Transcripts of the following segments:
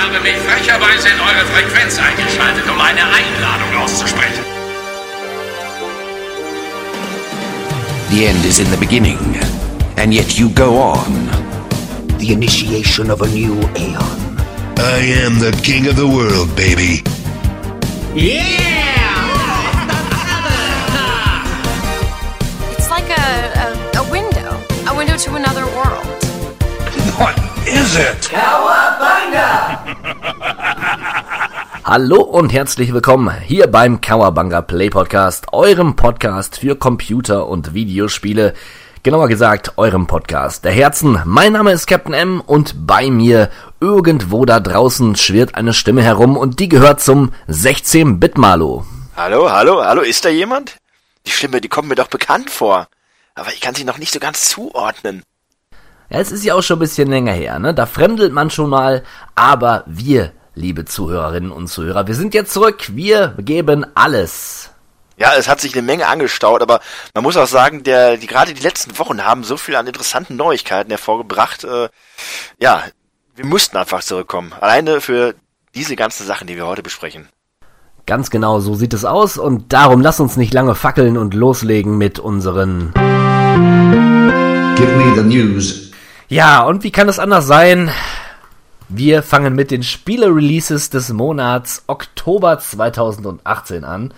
habe mich frecherweise in eure Frequenz eingeschaltet, um eine Einladung auszusprechen. The end is in the beginning, and yet you go on. The initiation of a new aeon. I am the king of the world, baby. Yeah! it's like a, a, a window, a window to another world. What is it? Hallo und herzlich willkommen hier beim Kawabanga Play Podcast, eurem Podcast für Computer und Videospiele. Genauer gesagt, eurem Podcast der Herzen. Mein Name ist Captain M und bei mir irgendwo da draußen schwirrt eine Stimme herum und die gehört zum 16-Bit-Malo. Hallo, hallo, hallo, ist da jemand? Die Stimme, die kommt mir doch bekannt vor. Aber ich kann sie noch nicht so ganz zuordnen. Ja, es ist ja auch schon ein bisschen länger her, ne? Da fremdelt man schon mal, aber wir, liebe Zuhörerinnen und Zuhörer, wir sind jetzt zurück. Wir geben alles. Ja, es hat sich eine Menge angestaut, aber man muss auch sagen, der, die, gerade die letzten Wochen haben so viel an interessanten Neuigkeiten hervorgebracht. Äh, ja, wir mussten einfach zurückkommen. Alleine für diese ganzen Sachen, die wir heute besprechen. Ganz genau so sieht es aus und darum lass uns nicht lange fackeln und loslegen mit unseren Give me the news. Ja, und wie kann es anders sein? Wir fangen mit den Spiele-Releases des Monats Oktober 2018 an.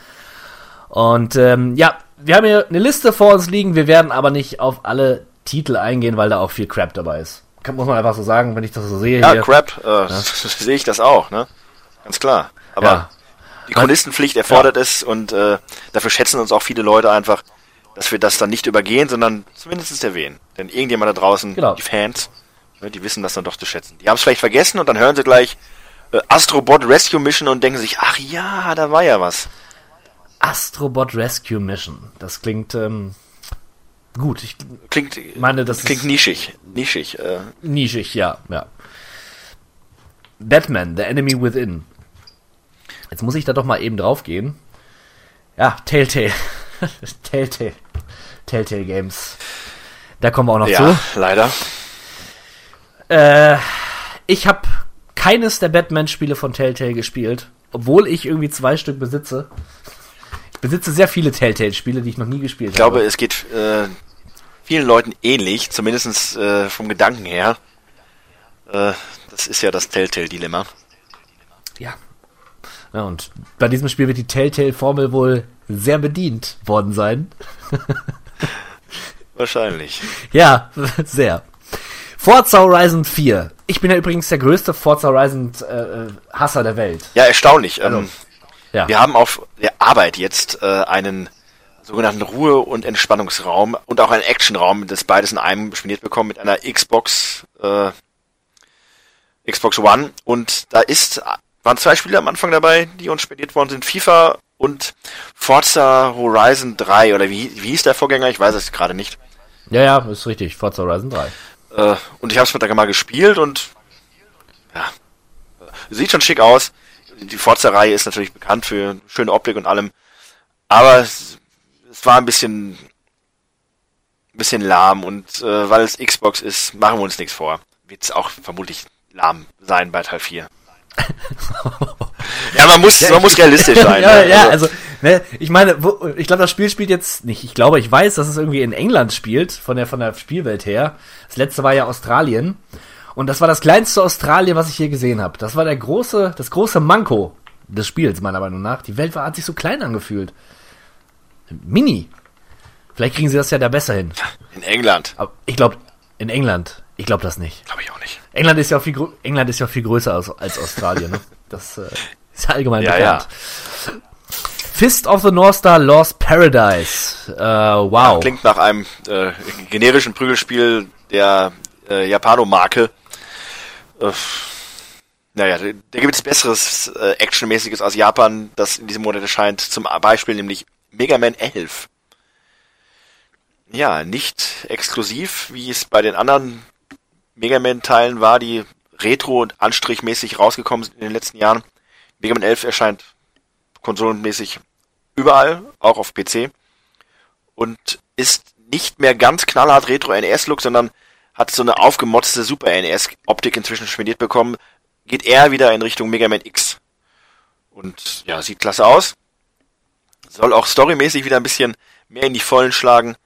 Und ähm, ja, wir haben hier eine Liste vor uns liegen. Wir werden aber nicht auf alle Titel eingehen, weil da auch viel Crap dabei ist. Kann, muss man einfach so sagen, wenn ich das so sehe. Ja, hier. Crap, äh, sehe ich das auch, ne? Ganz klar. Aber Ja. die Chronistenpflicht erfordert es und äh, dafür schätzen uns auch viele Leute einfach, dass wir das dann nicht übergehen, sondern zumindest erwähnen. Denn irgendjemand da draußen, Genau. die Fans, die wissen das dann doch zu schätzen. Die haben es vielleicht vergessen und dann hören sie gleich äh, Astrobot Rescue Mission und denken sich, ach ja, da war ja was. Astrobot Rescue Mission. Das klingt ähm, gut. Ich Klingt, meine, das klingt nischig. Nischig. Äh, nischig, ja, ja. Batman, The Enemy Within. Jetzt muss ich da doch mal eben drauf gehen. Ja, Telltale. Telltale. Telltale Games. Da kommen wir auch noch ja, zu. leider. Äh, ich habe keines der Batman-Spiele von Telltale gespielt, obwohl ich irgendwie zwei Stück besitze. Ich besitze sehr viele Telltale-Spiele, die ich noch nie gespielt Ich glaube, habe. es geht äh, vielen Leuten ähnlich, zumindest äh, vom Gedanken her. Äh, das ist ja das Telltale-Dilemma. Ja. Ja, und bei diesem Spiel wird die Telltale-Formel wohl sehr bedient worden sein. Wahrscheinlich. Ja, sehr. Forza Horizon 4. Ich bin ja übrigens der größte Forza Horizon äh, äh, Hasser der Welt. Ja, erstaunlich. Ähm, Also, Ja. Wir haben auf der Arbeit jetzt äh, einen sogenannten Ruhe- und Entspannungsraum und auch einen Actionraum, das beides in einem spendiert bekommen mit einer Xbox äh, Xbox One und da ist waren zwei Spiele am Anfang dabei, die uns spendiert worden sind, FIFA und Forza Horizon 3 oder wie, wie hieß der Vorgänger? Ich weiß es gerade nicht. ja, ja, ist richtig. Forza Horizon 3. Äh, und ich habe es mit der mal gespielt und ja, sieht schon schick aus. Die Forza-Reihe ist natürlich bekannt für schöne Optik und allem, aber es, es war ein bisschen, ein bisschen lahm und äh, weil es Xbox ist, machen wir uns nichts vor. Wird es auch vermutlich lahm sein bei Teil 4. ja, man muss, man muss realistisch sein. ja, ne? ja, also, ne, ich meine, wo, ich glaube, das Spiel spielt jetzt nicht. Ich glaube, ich weiß, dass es irgendwie in England spielt, von der, von der Spielwelt her. Das letzte war ja Australien. Und das war das kleinste Australien, was ich hier gesehen habe. Das war der große, das große Manko des Spiels, meiner Meinung nach. Die Welt war, hat sich so klein angefühlt. Mini. Vielleicht kriegen sie das ja da besser hin. in England, Aber ich glaube, in England, ich glaube das nicht. glaube ich auch nicht. England ist ja auch viel, England ist ja viel größer als, als Australien. Ne? Das äh, ist ja allgemein Ja, bekannt. Fist of the North Star Lost Paradise. Äh, wow. Klingt nach einem äh, generischen Prügelspiel der äh, Japano-Marke. Äh, naja, da da gibt es besseres äh, Actionmäßiges aus Japan, das in diesem Monat erscheint. Zum Beispiel nämlich Mega Man 11. Ja, nicht exklusiv, wie es bei den anderen Mega Man-Teilen war, die retro- und anstrichmäßig rausgekommen sind in den letzten Jahren. Mega Man 11 erscheint konsolenmäßig überall, auch auf PC und ist nicht mehr ganz knallhart Retro NES-Look, sondern hat so eine aufgemotzte Super NES-Optik inzwischen spendiert bekommen. geht eher wieder in Richtung Mega Man X. Und ja, sieht klasse aus. Soll auch storymäßig wieder ein bisschen mehr in die Vollen schlagen.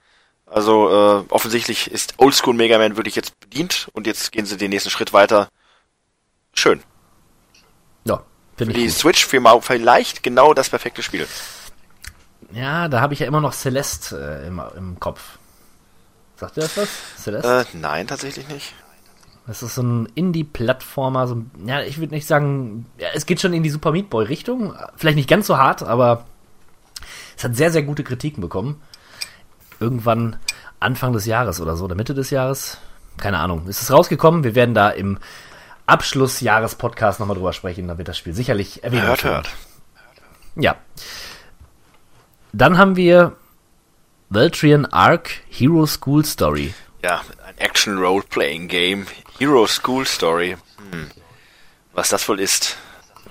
Also äh, offensichtlich ist Oldschool Mega Man wirklich jetzt bedient und jetzt gehen sie den nächsten Schritt weiter. Schön. Ja, finde die ich gut. Switch für mal vielleicht genau das perfekte Spiel. Ja, da habe ich ja immer noch Celeste äh, im, im Kopf. Sagt ihr das was? Celeste? Äh, nein, tatsächlich nicht. Das ist so ein Indie-Plattformer, so, ein- ja, ich würde nicht sagen, ja, es geht schon in die Super Meat Boy Richtung, vielleicht nicht ganz so hart, aber es hat sehr, sehr gute Kritiken bekommen. Irgendwann Anfang des Jahres oder so, oder Mitte des Jahres, keine Ahnung, ist es rausgekommen. Wir werden da im Abschlussjahres-Podcast nochmal drüber sprechen, da wird das Spiel sicherlich erwähnt. Hört, hört. Ja. Dann haben wir Valtrian Arc Hero School Story. Ja, ein Action-Role-Playing-Game. Hero School Story. Hm. Was das wohl ist,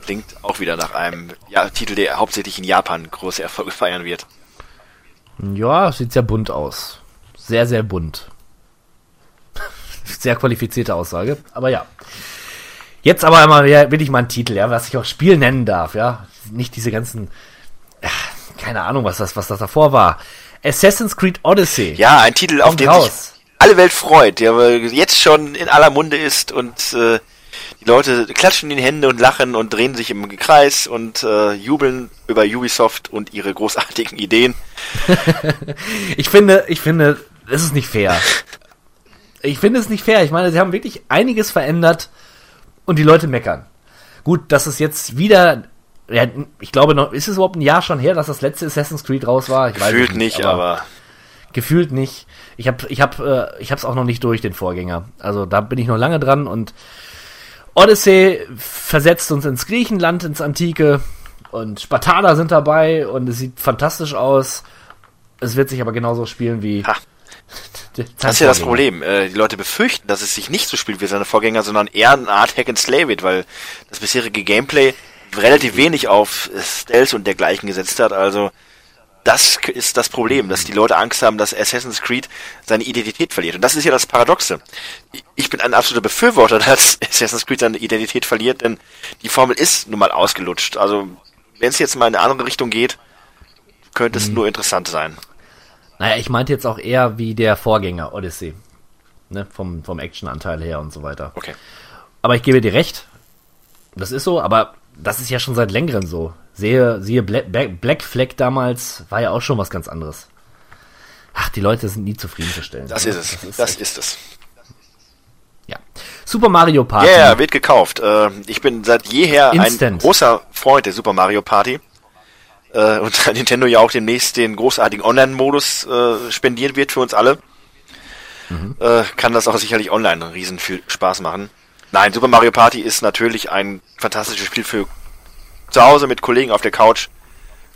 klingt auch wieder nach einem ja, Titel, der hauptsächlich in Japan große Erfolge feiern wird. Ja, sieht sehr bunt aus. Sehr, sehr bunt. Sehr qualifizierte Aussage, aber ja. Jetzt aber einmal ja, will ich mal einen Titel, ja, was ich auch Spiel nennen darf, ja. Nicht diese ganzen, ja, keine Ahnung, was das, was das davor war. Assassin's Creed Odyssey. Ja, ein Titel, auf den raus. sich alle Welt freut, der jetzt schon in aller Munde ist und äh, die Leute klatschen in die Hände und lachen und drehen sich im Kreis und äh, jubeln über Ubisoft und ihre großartigen Ideen. Ich finde, ich finde, es ist nicht fair. Ich finde es nicht fair. Ich meine, sie haben wirklich einiges verändert und die Leute meckern. Gut, dass es jetzt wieder, ja, ich glaube noch, ist es überhaupt ein Jahr schon her, dass das letzte Assassin's Creed raus war? Ich Gefühlt nicht, aber gefühlt nicht. Ich habe, ich habe, äh, ich habe es auch noch nicht durch den Vorgänger. Also da bin ich noch lange dran und Odyssey versetzt uns ins Griechenland, ins Antike und Spartaner sind dabei und es sieht fantastisch aus. Es wird sich aber genauso spielen wie. Ha. Das ist ja das Problem. Äh, die Leute befürchten, dass es sich nicht so spielt wie seine Vorgänger, sondern eher eine Art Hack and Slay wird, weil das bisherige Gameplay relativ wenig auf Stealth und dergleichen gesetzt hat. Also das ist das Problem, dass die Leute Angst haben, dass Assassin's Creed seine Identität verliert. Und das ist ja das Paradoxe. Ich- bin ein absoluter Befürworter, dass Assassin's Creed seine Identität verliert, denn die Formel ist nun mal ausgelutscht. Also wenn es jetzt mal in eine andere Richtung geht, könnte es nur interessant sein. Naja, ich meinte jetzt auch eher wie der Vorgänger Odyssey. Ne, vom, vom Actionanteil her und so weiter. Okay. Aber ich gebe dir recht. Das ist so, aber das ist ja schon seit längerem so. Sehe, siehe Black, Flag damals war ja auch schon was ganz anderes. Ach, die Leute sind nie zufriedenzustellen. Das ist es. Das ist es. ja. Super Mario Party. Ja, yeah, wird gekauft. Äh, ich bin seit jeher ein Instant. großer Freund der Super Mario Party. Äh, und da Nintendo ja auch demnächst den großartigen Online-Modus äh, spendieren wird für uns alle, äh, kann das auch sicherlich online riesen viel Spaß machen. Nein, Super Mario Party ist natürlich ein fantastisches Spiel für zu Hause mit Kollegen auf der Couch.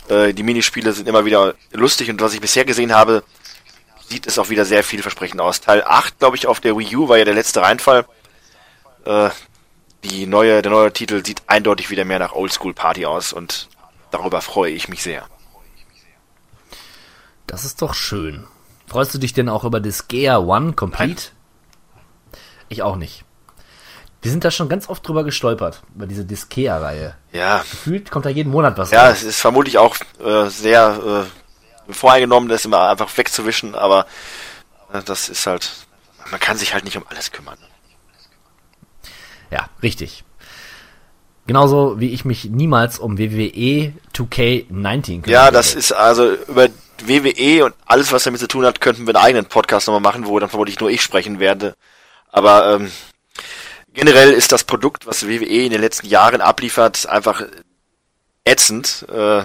Äh, die Minispiele sind immer wieder lustig und was ich bisher gesehen habe, sieht es auch wieder sehr vielversprechend aus. Teil 8, glaube ich, auf der Wii U war ja der letzte Reinfall. Äh, die neue, der neue Titel sieht eindeutig wieder mehr nach Oldschool Party aus und darüber freue ich mich sehr. Das ist doch schön. Freust du dich denn auch über Disgaea One Complete? Ich auch nicht. Wir sind da schon ganz oft drüber gestolpert, über diese Disgaea-Reihe. Ja, Gefühlt kommt da jeden Monat was ja, raus. es ist vermutlich auch äh, sehr äh, voreingenommen, das immer einfach wegzuwischen, aber äh, das ist halt, man kann sich halt nicht um alles kümmern. Ja, richtig. Genauso wie ich mich niemals um WWE 2K19 kümmern Ja, das ist also über WWE und alles, was damit zu tun hat, könnten wir einen eigenen Podcast nochmal machen, wo dann vermutlich nur ich sprechen werde. Aber ähm, generell ist das Produkt, was WWE in den letzten Jahren abliefert, einfach ätzend. Äh,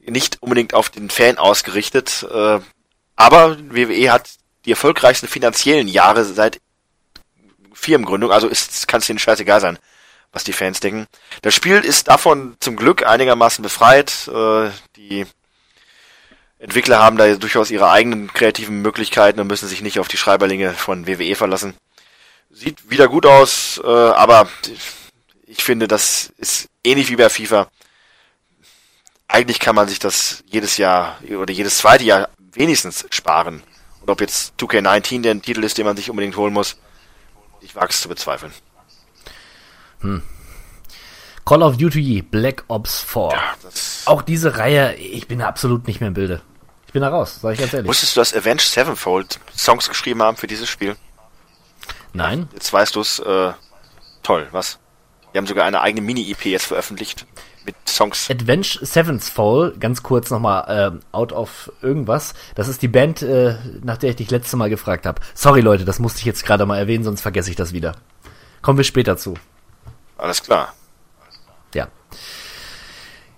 nicht unbedingt auf den Fan ausgerichtet. Äh, aber WWE hat die erfolgreichsten finanziellen Jahre seit Firmengründung, also kann es denen scheißegal sein, was die Fans denken. Das Spiel ist davon zum Glück einigermaßen befreit. Äh, die Entwickler haben da durchaus ihre eigenen kreativen Möglichkeiten und müssen sich nicht auf die Schreiberlinge von WWE verlassen. Sieht wieder gut aus, äh, aber ich finde, das ist ähnlich wie bei FIFA. Eigentlich kann man sich das jedes Jahr oder jedes zweite Jahr wenigstens sparen. Und ob jetzt 2K19 der Titel ist, den man sich unbedingt holen muss, ich wage es zu bezweifeln. Call of Duty Black Ops 4. Ja, Auch diese Reihe, ich bin absolut nicht mehr im Bilde. Ich bin da raus, sag ich ganz ehrlich. Wusstest du, dass Avenged Sevenfold Songs geschrieben haben für dieses Spiel? Nein? Jetzt weißt du es, äh, toll, was? Die haben sogar eine eigene Mini-EP jetzt veröffentlicht mit Songs. Advenge Seventh Fall, ganz kurz nochmal äh, out of irgendwas. Das ist die Band, äh, nach der ich dich letzte Mal gefragt habe. Sorry Leute, das musste ich jetzt gerade mal erwähnen, sonst vergesse ich das wieder. Kommen wir später zu. Alles klar. Ja.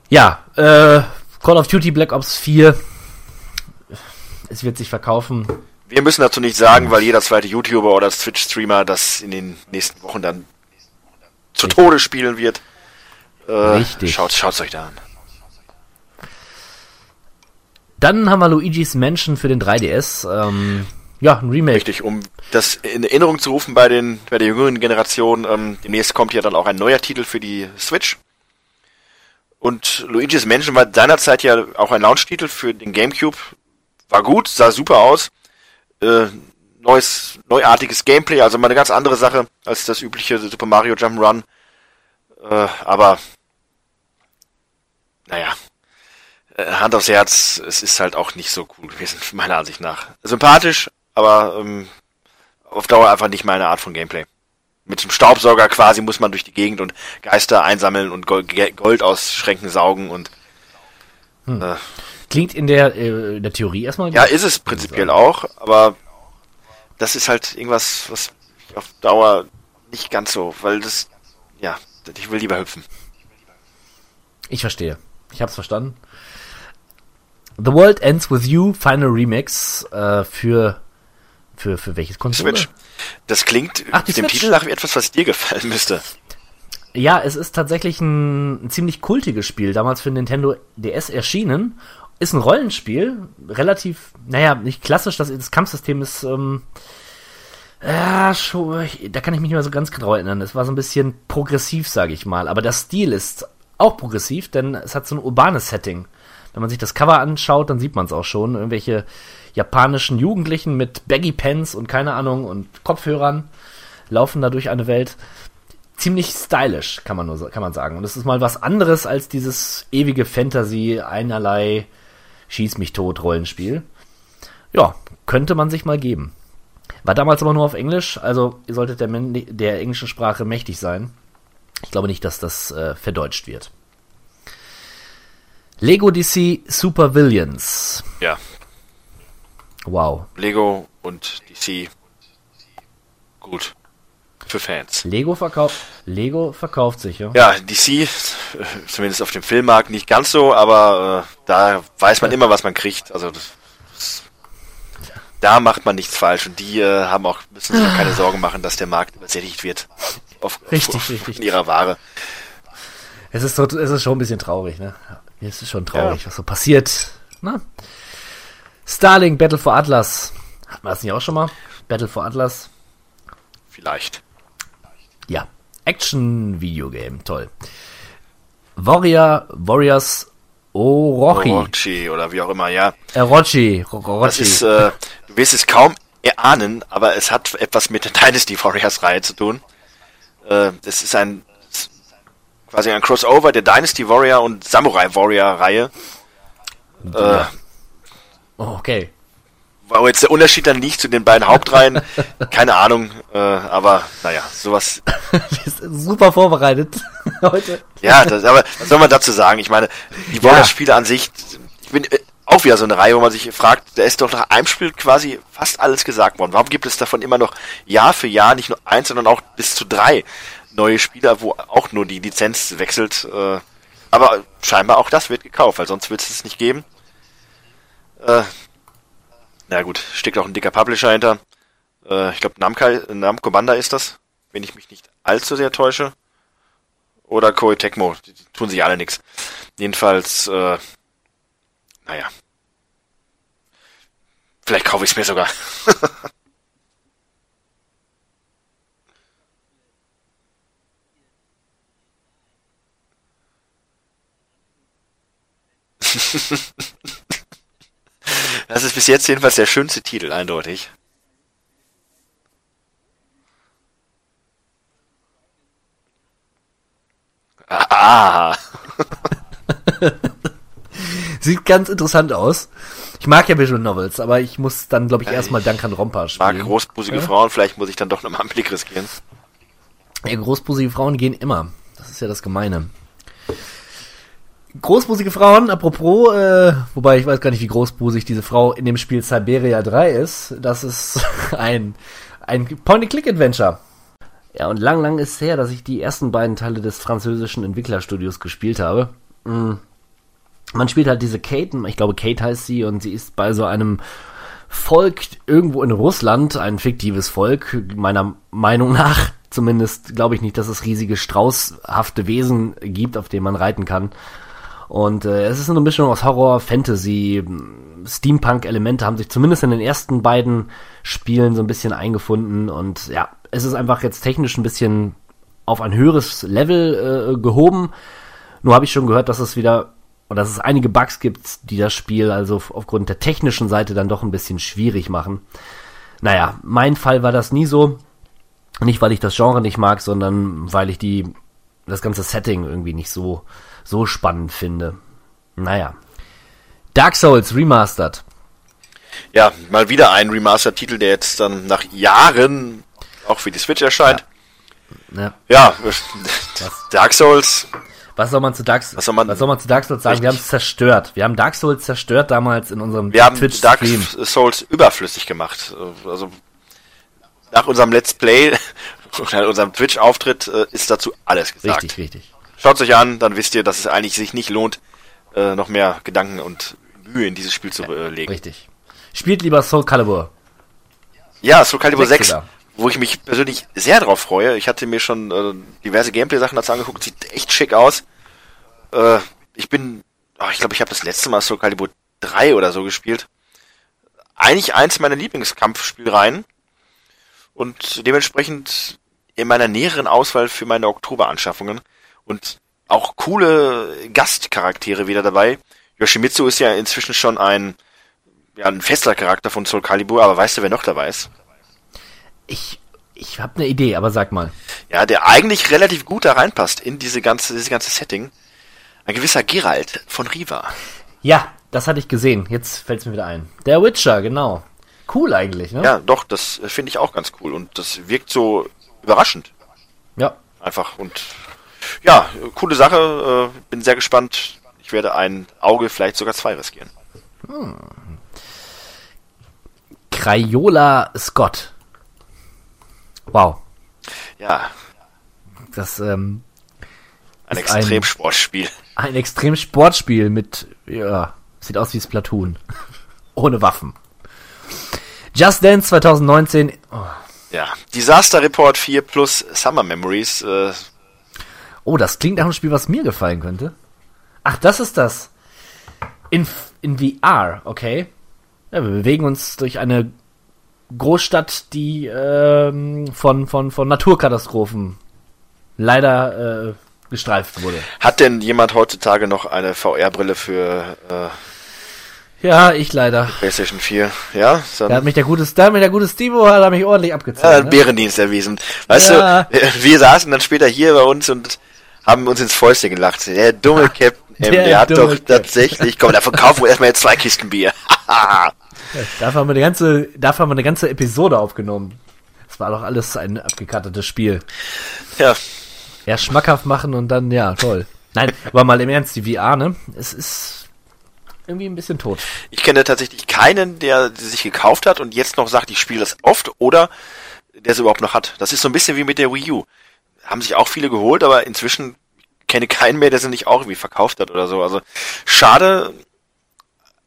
Ja, äh, Call of Duty Black Ops 4. Es wird sich verkaufen. Wir müssen dazu nichts sagen, weil jeder zweite YouTuber oder Twitch-Streamer das in den nächsten Wochen dann zu Tode spielen wird. Äh, Richtig. Schaut, schaut's euch da an. Dann haben wir Luigi's Mansion für den 3DS. Ähm, ja, ein Remake. Richtig, um das in Erinnerung zu rufen bei den bei der jüngeren Generation, ähm, demnächst kommt ja dann auch ein neuer Titel für die Switch. Und Luigi's Mansion war seinerzeit ja auch ein Launch-Titel für den GameCube. War gut, sah super aus. Äh, neues, neuartiges Gameplay, also mal eine ganz andere Sache als das übliche Super Mario Jump'n'Run. Äh, aber naja, äh, Hand aufs Herz, es ist halt auch nicht so cool gewesen, meiner Ansicht nach. Sympathisch, aber ähm, auf Dauer einfach nicht meine Art von Gameplay. Mit dem Staubsauger quasi muss man durch die Gegend und Geister einsammeln und Gold, Gold aus Schränken saugen und äh, Klingt in der, äh, in der Theorie erstmal. ja, ist es prinzipiell auch, aber das ist halt irgendwas, was auf Dauer nicht ganz so, weil das, ja, ich will lieber hüpfen. Ich verstehe. Ich hab's verstanden. The World Ends With You Final Remix äh, für, für, für welches Konsole? Switch. Das klingt Ach, dem Switch. Titel nach wie etwas, was dir gefallen müsste. Ja, es ist tatsächlich ein, ein ziemlich kultiges Spiel, damals für Nintendo DS erschienen. Ist ein Rollenspiel, relativ, naja, nicht klassisch, das, das Kampfsystem ist, ähm, ja, schon, da kann ich mich nicht mehr so ganz genau erinnern. Es war so ein bisschen progressiv, sage ich mal. Aber der Stil ist auch progressiv, denn es hat so ein urbanes Setting. Wenn man sich das Cover anschaut, dann sieht man es auch schon. Irgendwelche japanischen Jugendlichen mit Baggy Pants und keine Ahnung und Kopfhörern laufen da durch eine Welt. Ziemlich stylisch, kann man nur kann man sagen. Und es ist mal was anderes als dieses ewige Fantasy, einerlei Schieß mich tot Rollenspiel. Ja, könnte man sich mal geben. War damals aber nur auf Englisch, also ihr solltet der, der englischen Sprache mächtig sein. Ich glaube nicht, dass das äh, verdeutscht wird. Lego DC Super Villains. Ja, Wow. Lego und DC. Gut. Für Fans. Lego verkauft, Lego verkauft sich, ja. Ja, DC, äh, zumindest auf dem Filmmarkt nicht ganz so, aber äh, da weiß man immer, was man kriegt. Also das, das, da macht man nichts falsch und die äh, haben auch müssen sich auch keine Sorgen machen, dass der Markt übersättigt wird. Auf, Richtig, auf, richtig. In ihrer Ware. Es ist, so, es ist schon ein bisschen traurig, ne? Es ist schon traurig, was so passiert. Na? Starlink Battle for Atlas. Hatten wir das nicht auch schon mal? Battle for Atlas. Vielleicht. Ja. Action-Videogame, toll. Warrior, Warriors Orochi. Orochi oder wie auch immer, ja. Orochi. Das Orochi. ist, äh, du wirst es kaum erahnen, aber es hat etwas mit der Dynasty Warriors Reihe zu tun. Äh, das ist ein quasi ein Crossover der Dynasty Warrior und Samurai Warrior Reihe. Äh, oh, okay. Wo jetzt der Unterschied dann liegt zu den beiden Hauptreihen, keine Ahnung, äh, aber naja, sowas. Super vorbereitet heute. Ja, das, aber was soll man dazu sagen? Ich meine, die Warriors-Spiele an sich, ich bin äh, auch wieder so eine Reihe, wo man sich fragt, da ist doch nach einem Spiel quasi fast alles gesagt worden. Warum gibt es davon immer noch Jahr für Jahr nicht nur eins, sondern auch bis zu drei neue Spieler, wo auch nur die Lizenz wechselt? Äh, aber scheinbar auch das wird gekauft, weil sonst wird es es nicht geben. Äh, na gut, steckt auch ein dicker Publisher hinter. Äh, ich glaube, Namco, Banda ist das, wenn ich mich nicht allzu sehr täusche. Oder Koei Tecmo, die, die tun sich alle nix. Jedenfalls, äh, naja. Vielleicht kaufe ich es mir sogar. Das ist bis jetzt jedenfalls der schönste Titel, eindeutig. Ah, Sieht ganz interessant aus. Ich mag ja Visual Novels, aber ich muss dann, glaube ich, erstmal Duncan Romper mag spielen. großbusige Frauen, vielleicht muss ich dann doch nochmal einen Blick riskieren. Ja, großbusige Frauen gehen immer. Das ist ja das Gemeine. Großbusige Frauen, apropos, äh, wobei ich weiß gar nicht, wie großbusig diese Frau in dem Spiel Siberia 3 ist. Das ist ein, ein Point-and-Click-Adventure. Ja, und lang, lang ist her, dass ich die ersten beiden Teile des französischen Entwicklerstudios gespielt habe. Mm. Man spielt halt diese Kate, ich glaube Kate heißt sie, und sie ist bei so einem Volk irgendwo in Russland, ein fiktives Volk, meiner Meinung nach. Zumindest glaube ich nicht, dass es riesige straußhafte Wesen gibt, auf denen man reiten kann. Und äh, es ist eine Mischung aus Horror, Fantasy, Steampunk-Elemente haben sich zumindest in den ersten beiden Spielen so ein bisschen eingefunden. Und ja, es ist einfach jetzt technisch ein bisschen auf ein höheres Level äh, gehoben. Nur habe ich schon gehört, dass es wieder und dass es einige Bugs gibt, die das Spiel also aufgrund der technischen Seite dann doch ein bisschen schwierig machen. Naja, mein Fall war das nie so. Nicht, weil ich das Genre nicht mag, sondern weil ich die, das ganze Setting irgendwie nicht so, so spannend finde. Naja. Dark Souls Remastered. Ja, mal wieder ein Remaster-Titel, der jetzt dann nach Jahren auch für die Switch erscheint. Ja. Ja, Dark Souls, Was soll man zu Dark, Was soll man- was soll man zu Dark Souls sagen? Wir haben Richtig. es zerstört. Wir haben Dark Souls zerstört damals in unserem wir haben Dark. Souls überflüssig gemacht. Also nach unserem Let's Play oder unserem Twitch-Auftritt äh, ist dazu alles gesagt. Richtig, richtig. Schaut euch an, dann wisst ihr, dass es eigentlich sich nicht lohnt, äh, noch mehr Gedanken und Mühe in dieses Spiel zu äh, legen. Richtig. Spielt lieber Soul Calibur. Ja, Soul Calibur Sechs 6, sogar. wo ich mich persönlich sehr drauf freue. Ich hatte mir schon äh, diverse Gameplay-Sachen dazu angeguckt, sieht echt schick aus. Äh, ich bin, oh, ich glaube, ich habe das letzte Mal Soul Calibur 3 oder so gespielt. Eigentlich eins meiner Lieblingskampfspielreihen und dementsprechend in meiner näheren Auswahl für meine Oktoberanschaffungen und auch coole Gastcharaktere wieder dabei. Yoshimitsu ist ja inzwischen schon ein, ja, ein fester Charakter von Soul Calibur, aber weißt du, wer noch dabei ist? Ich, ich habe eine Idee, aber sag mal. Ja, der eigentlich relativ gut da reinpasst in diese ganze, dieses ganze Setting. Ein gewisser Geralt von Riva. Ja, das hatte ich gesehen. Jetzt fällt es mir wieder ein. Der Witcher, genau. Cool eigentlich, ne? Ja, doch, das äh, finde ich auch ganz cool und das wirkt so überraschend Ja. einfach und ja, coole Sache, äh, bin sehr gespannt. Ich werde ein Auge, vielleicht sogar zwei riskieren. Crayola Scott. Wow. Ja, Das ähm, ein ein- Extremsportspiel. ein extrem Sportspiel mit, ja, sieht aus wie Splatoon. Ohne Waffen. Just Dance 2019. Oh, Ja, Disaster Report 4 plus Summer Memories. Äh, Oh, das klingt nach einem Spiel, was mir gefallen könnte. Ach, das ist das. In, in VR, okay. Ja, wir bewegen uns durch eine Großstadt, die ähm, von, von, von Naturkatastrophen leider äh, gestreift wurde. hat denn jemand heutzutage noch eine VR-Brille für äh, Ja, ich leider. PlayStation 4? Ja, Da hat mich der gute, da hat mich der gute Stevo hat mich ordentlich Ja, abgezahlt. einen ne? Bärendienst erwiesen. Weißt Ja. du, wir saßen dann später hier bei uns und haben uns ins Fäustchen gelacht. Der dumme Captain M, Der der, hat doch Captain. tatsächlich, komm, da verkaufen wir erstmal jetzt zwei Kisten Bier. Dafür haben wir eine ganze, dafür haben wir eine ganze Episode aufgenommen. Das war doch alles ein abgekartetes Spiel. ja, Ja, schmackhaft machen und dann, ja, toll. Nein, aber mal im Ernst, die VR, ne? Es ist irgendwie ein bisschen tot. ich kenne tatsächlich keinen, der sich gekauft hat und jetzt noch sagt, ich spiele das oft oder der es überhaupt noch hat. Das ist so ein bisschen wie mit der Wii U. Haben sich auch viele geholt, aber inzwischen kenne keinen mehr, der sie nicht auch irgendwie verkauft hat oder so. Also schade,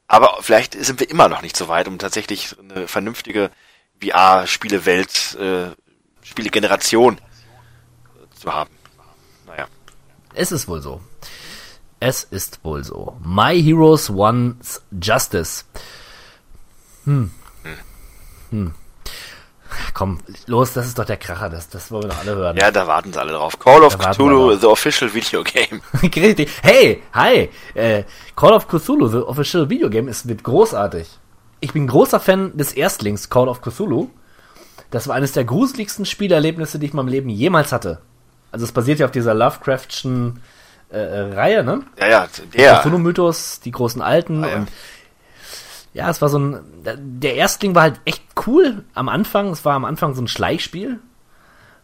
aber vielleicht sind wir immer noch nicht so weit, um tatsächlich eine vernünftige VR-Spielewelt, äh, Spielegeneration äh, zu haben. Naja. Es ist wohl so. Es ist wohl so. My Heroes Wants Justice. Hm. Hm. Komm, los, das ist doch der Kracher, das, das wollen wir doch alle hören. Ja, da warten sie alle drauf. Call of Da Cthulhu, the official video game. Hey, hi. Äh, Call of Cthulhu, the official video game, ist wird großartig. Ich bin großer Fan des Erstlings Call of Cthulhu. Das war eines der gruseligsten Spielerlebnisse, die ich in meinem Leben jemals hatte. Also es basiert ja auf dieser Lovecraftschen äh, äh, Reihe, ne? Ja, ja, der. Cthulhu-Mythos, die großen alten Ah, ja. und ja, es war so ein, der Erstling war halt echt cool am Anfang. Es war am Anfang so ein Schleichspiel,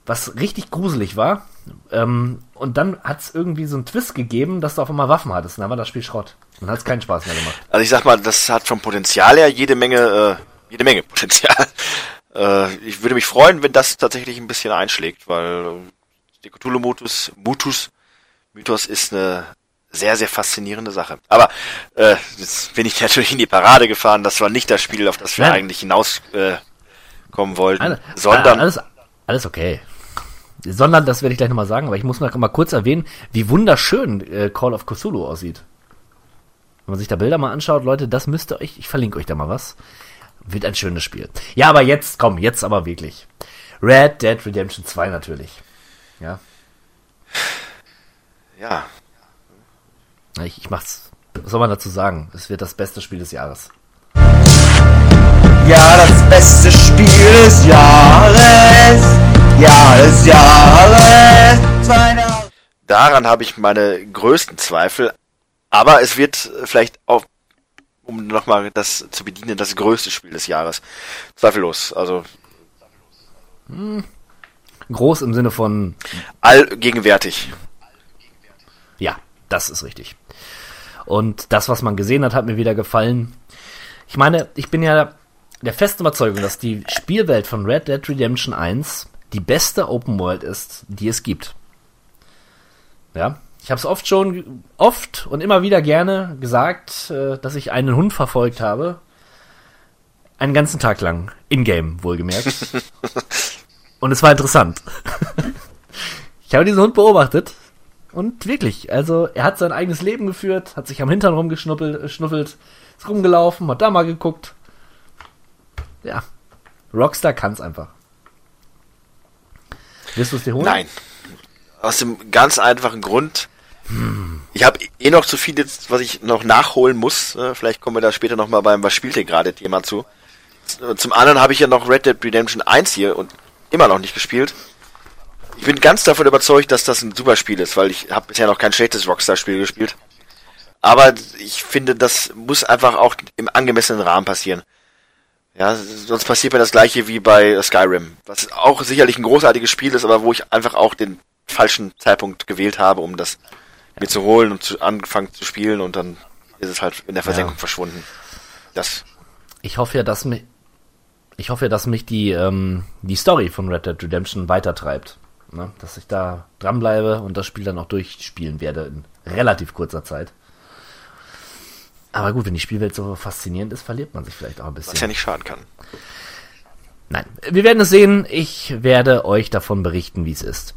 was richtig gruselig war. Ähm, und dann hat es irgendwie so einen Twist gegeben, dass du auf einmal Waffen hattest. Und dann war das Spiel Schrott. Dann hat es keinen Spaß mehr gemacht. Also ich sag mal, das hat vom Potenzial her jede Menge, äh, jede Menge Potenzial. Äh, ich würde mich freuen, wenn das tatsächlich ein bisschen einschlägt, weil äh, der Cthulhu-Mutus, Mutus, Mythos ist eine sehr, sehr faszinierende Sache. Aber äh, jetzt bin ich natürlich in die Parade gefahren. Das war nicht das Spiel, auf das wir Nein. eigentlich hinauskommen äh, wollten, Alle- sondern alles, alles okay. Sondern, das werde ich gleich nochmal sagen, aber ich muss mal, mal kurz erwähnen, wie wunderschön äh, Call of Cthulhu aussieht. Wenn man sich da Bilder mal anschaut, Leute, das müsst ihr euch, ich verlinke euch da mal was. Wird ein schönes Spiel. Ja, aber jetzt, komm, jetzt aber wirklich. Red Dead Redemption 2 natürlich. Ja, ja, ich, ich mach's. Was soll man dazu sagen? Es wird das beste Spiel des Jahres. Ja, das beste Spiel des Jahres. Ja, des Jahres. 2000. daran habe ich meine größten Zweifel. Aber es wird vielleicht auch, um nochmal das zu bedienen, das größte Spiel des Jahres. Zweifellos. Also Groß im Sinne von, allgegenwärtig. Ja, das ist richtig. Und das, was man gesehen hat, hat mir wieder gefallen. Ich meine, ich bin ja der festen Überzeugung, dass die Spielwelt von Red Dead Redemption 1 die beste Open World ist, die es gibt. Ja, ich habe es oft schon, oft und immer wieder gerne gesagt, äh, dass ich einen Hund verfolgt habe. Einen ganzen Tag lang. In-game, wohlgemerkt. und es war interessant. ich habe diesen Hund beobachtet und wirklich, also er hat sein eigenes Leben geführt, hat sich am Hintern rumgeschnuppelt, äh, ist rumgelaufen, hat da mal geguckt. Ja, Rockstar kann's einfach. Wirst du es dir holen? Nein. Aus dem ganz einfachen Grund. Ich habe eh noch zu viel jetzt, was ich noch nachholen muss. Äh, Vielleicht kommen wir da später nochmal beim Was spielt ihr gerade Thema zu. Zum anderen habe ich ja noch Red Dead Redemption 1 hier und immer noch nicht gespielt. Ich bin ganz davon überzeugt, dass das ein super Spiel ist, weil ich habe bisher noch kein schlechtes Rockstar-Spiel gespielt. Aber ich finde, das muss einfach auch im angemessenen Rahmen passieren. Ja, sonst passiert mir das gleiche wie bei Skyrim, was auch sicherlich ein großartiges Spiel ist, aber wo ich einfach auch den falschen Zeitpunkt gewählt habe, um das mir zu holen und zu anfangen zu spielen und dann ist es halt in der Versenkung Ja. verschwunden. Das Ich hoffe ja, dass mich, ich hoffe ja, dass mich die, ähm, die Story von Red Dead Redemption weitertreibt. Ne? Dass ich da dranbleibe und das Spiel dann auch durchspielen werde in relativ kurzer Zeit. Aber gut, wenn die Spielwelt so faszinierend ist, verliert man sich vielleicht auch ein bisschen. was ja nicht schaden kann. Nein, wir werden es sehen. Ich werde euch davon berichten, wie es ist.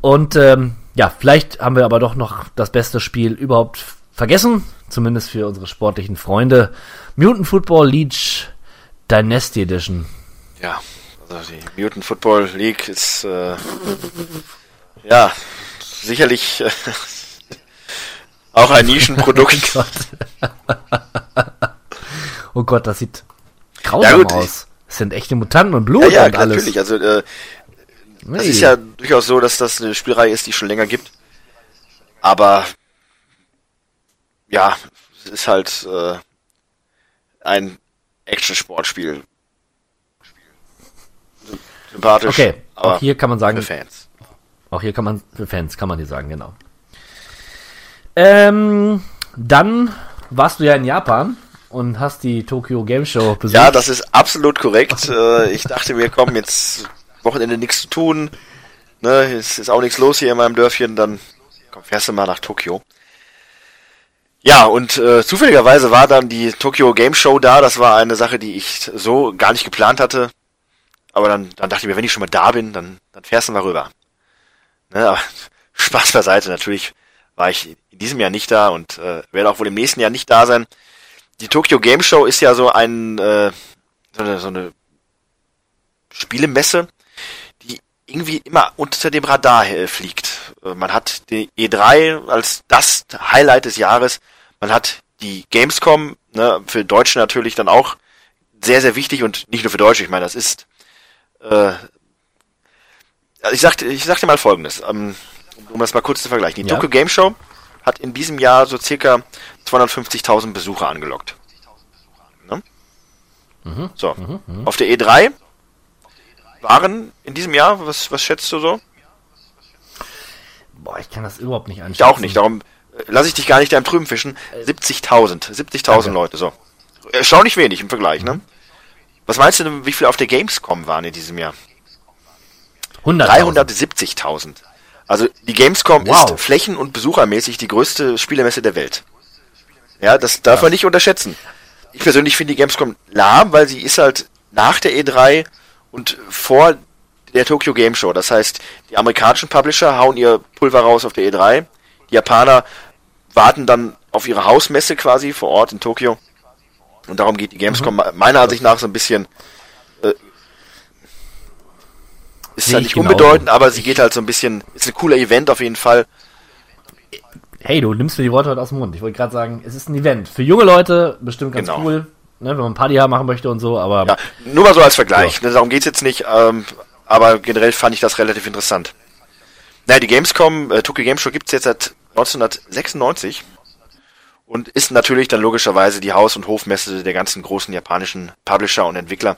Und ähm, ja, vielleicht haben wir aber doch noch das beste Spiel überhaupt vergessen. Zumindest für unsere sportlichen Freunde. Mutant Football League Dynasty Edition. Ja, also die Mutant Football League ist äh, ja sicherlich äh, auch ein Nischenprodukt. Oh Gott, das sieht grausam Ja, gut, aus. Es sind echte Mutanten und Blut ja, ja, und alles. natürlich. Also äh, das Hey. ist ja durchaus so, dass das eine Spielreihe ist, die es schon länger gibt. Aber ja, es ist halt äh, ein Action-Sportspiel. Sympathisch, Okay, auch hier kann man sagen, für Fans. Auch hier kann man, für Fans kann man die sagen, genau. Ähm, dann warst du ja in Japan und hast die Tokyo Game Show besucht. Ja, das ist absolut korrekt. Äh, ich dachte mir, komm, jetzt Wochenende nichts zu tun. Ne, es ist auch nichts los hier in meinem Dörfchen, dann komm, fährst du mal nach Tokio. Ja, und äh, zufälligerweise war dann die Tokyo Game Show da. Das war eine Sache, die ich so gar nicht geplant hatte. Aber dann, dann dachte ich mir, wenn ich schon mal da bin, dann, dann fährst du mal rüber. Ne, aber Spaß beiseite. Natürlich war ich in diesem Jahr nicht da und äh, werde auch wohl im nächsten Jahr nicht da sein. Die Tokyo Game Show ist ja so ein äh, so eine, so eine Spielemesse, die irgendwie immer unter dem Radar äh, fliegt. Äh, Man hat die E3 als das Highlight des Jahres. Man hat die Gamescom, ne, für Deutsche natürlich dann auch sehr, sehr wichtig und nicht nur für Deutsche. Ich meine, das ist, äh, also ich sagte, ich sagte mal Folgendes, ähm, um das mal kurz zu vergleichen. Die Ja. Tokyo Game Show hat in diesem Jahr so circa 250.000 Besucher angelockt. Ne? Mhm. So, auf der E3 waren in diesem Jahr, was, was schätzt du so? Boah, ich kann das überhaupt nicht Ich anschauen. auch nicht, darum äh, lasse ich dich gar nicht da im Trüben fischen. 70.000, 70.000 Danke. Leute, so. Erstaunlich wenig im Vergleich, ne? Was meinst du denn, wie viele auf der Gamescom waren in diesem Jahr? 100. 370.000. Also die Gamescom Wow. ist flächen- und besuchermäßig die größte Spielemesse der Welt. Ja, das darf man nicht unterschätzen. Ich persönlich finde die Gamescom lahm, weil sie ist halt nach der E3 und vor der Tokyo Game Show. Das heißt, die amerikanischen Publisher hauen ihr Pulver raus auf der E3. Die Japaner warten dann auf ihre Hausmesse quasi vor Ort in Tokio. Und darum geht die Gamescom meiner Ansicht nach so ein bisschen äh, ist Sehe ja ich nicht genauso. unbedeutend, aber sie geht halt so ein bisschen, ist ein cooler Event auf jeden Fall. Hey, du nimmst mir die Worte heute aus dem Mund. Ich wollte gerade sagen, es ist ein Event. Für junge Leute bestimmt ganz Genau. cool, ne, wenn man Party haben machen möchte und so, aber Ja, nur mal so als Vergleich. Ne, darum geht's jetzt nicht, ähm, aber generell fand ich das relativ interessant. Naja, die Gamescom, äh, Tokyo Game Show gibt's jetzt seit 1996 und ist natürlich dann logischerweise die Haus- und Hofmesse der ganzen großen japanischen Publisher und Entwickler.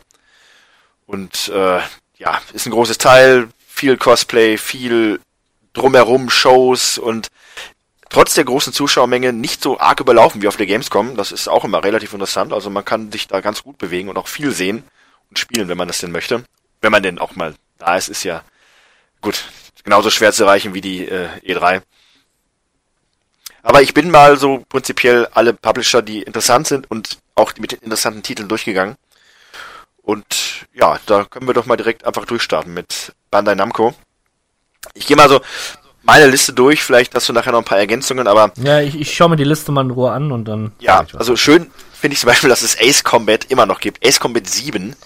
Und äh, ja, ist ein großes Teil, viel Cosplay, viel drumherum Shows und trotz der großen Zuschauermenge nicht so arg überlaufen wie auf der Gamescom. Das ist auch immer relativ interessant. Also man kann sich da ganz gut bewegen und auch viel sehen und spielen, wenn man das denn möchte. Wenn man denn auch mal da ist, ist ja gut, genauso schwer zu erreichen wie die äh, E3. Aber ich bin mal so prinzipiell alle Publisher, die interessant sind und auch mit den interessanten Titeln durchgegangen. Und ja, da können wir doch mal direkt einfach durchstarten mit Bandai Namco. Ich gehe mal so meine Liste durch, vielleicht hast du nachher noch ein paar Ergänzungen, aber ja, ich, ich schaue mir die Liste mal in Ruhe an und dann. ja, also schön finde ich zum Beispiel, dass es Ace Combat immer noch gibt. Ace Combat 7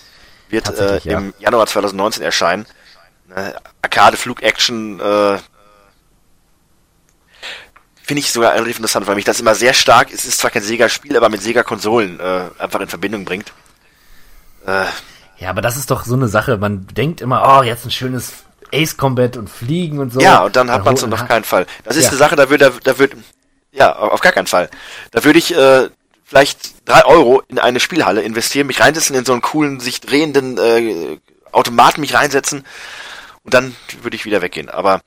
wird äh, Tatsächlich, ja. im Januar 2019 erscheinen. Äh, Arcade Flug Action äh, finde ich sogar relativ interessant, weil mich das immer sehr stark, es ist zwar kein Sega-Spiel, aber mit Sega-Konsolen äh, einfach in Verbindung bringt. Äh, Ja, aber das ist doch so eine Sache. Man denkt immer, oh, jetzt ein schönes Ace Combat und Fliegen und so. Ja, und dann hat man es auf keinen Fall. Das ist Ja. eine Sache, da würde, da würde, ja, auf gar keinen Fall. Da würde ich äh, vielleicht drei Euro in eine Spielhalle investieren, mich reinsetzen in so einen coolen, sich drehenden äh, Automaten, mich reinsetzen und dann würde ich wieder weggehen. Aber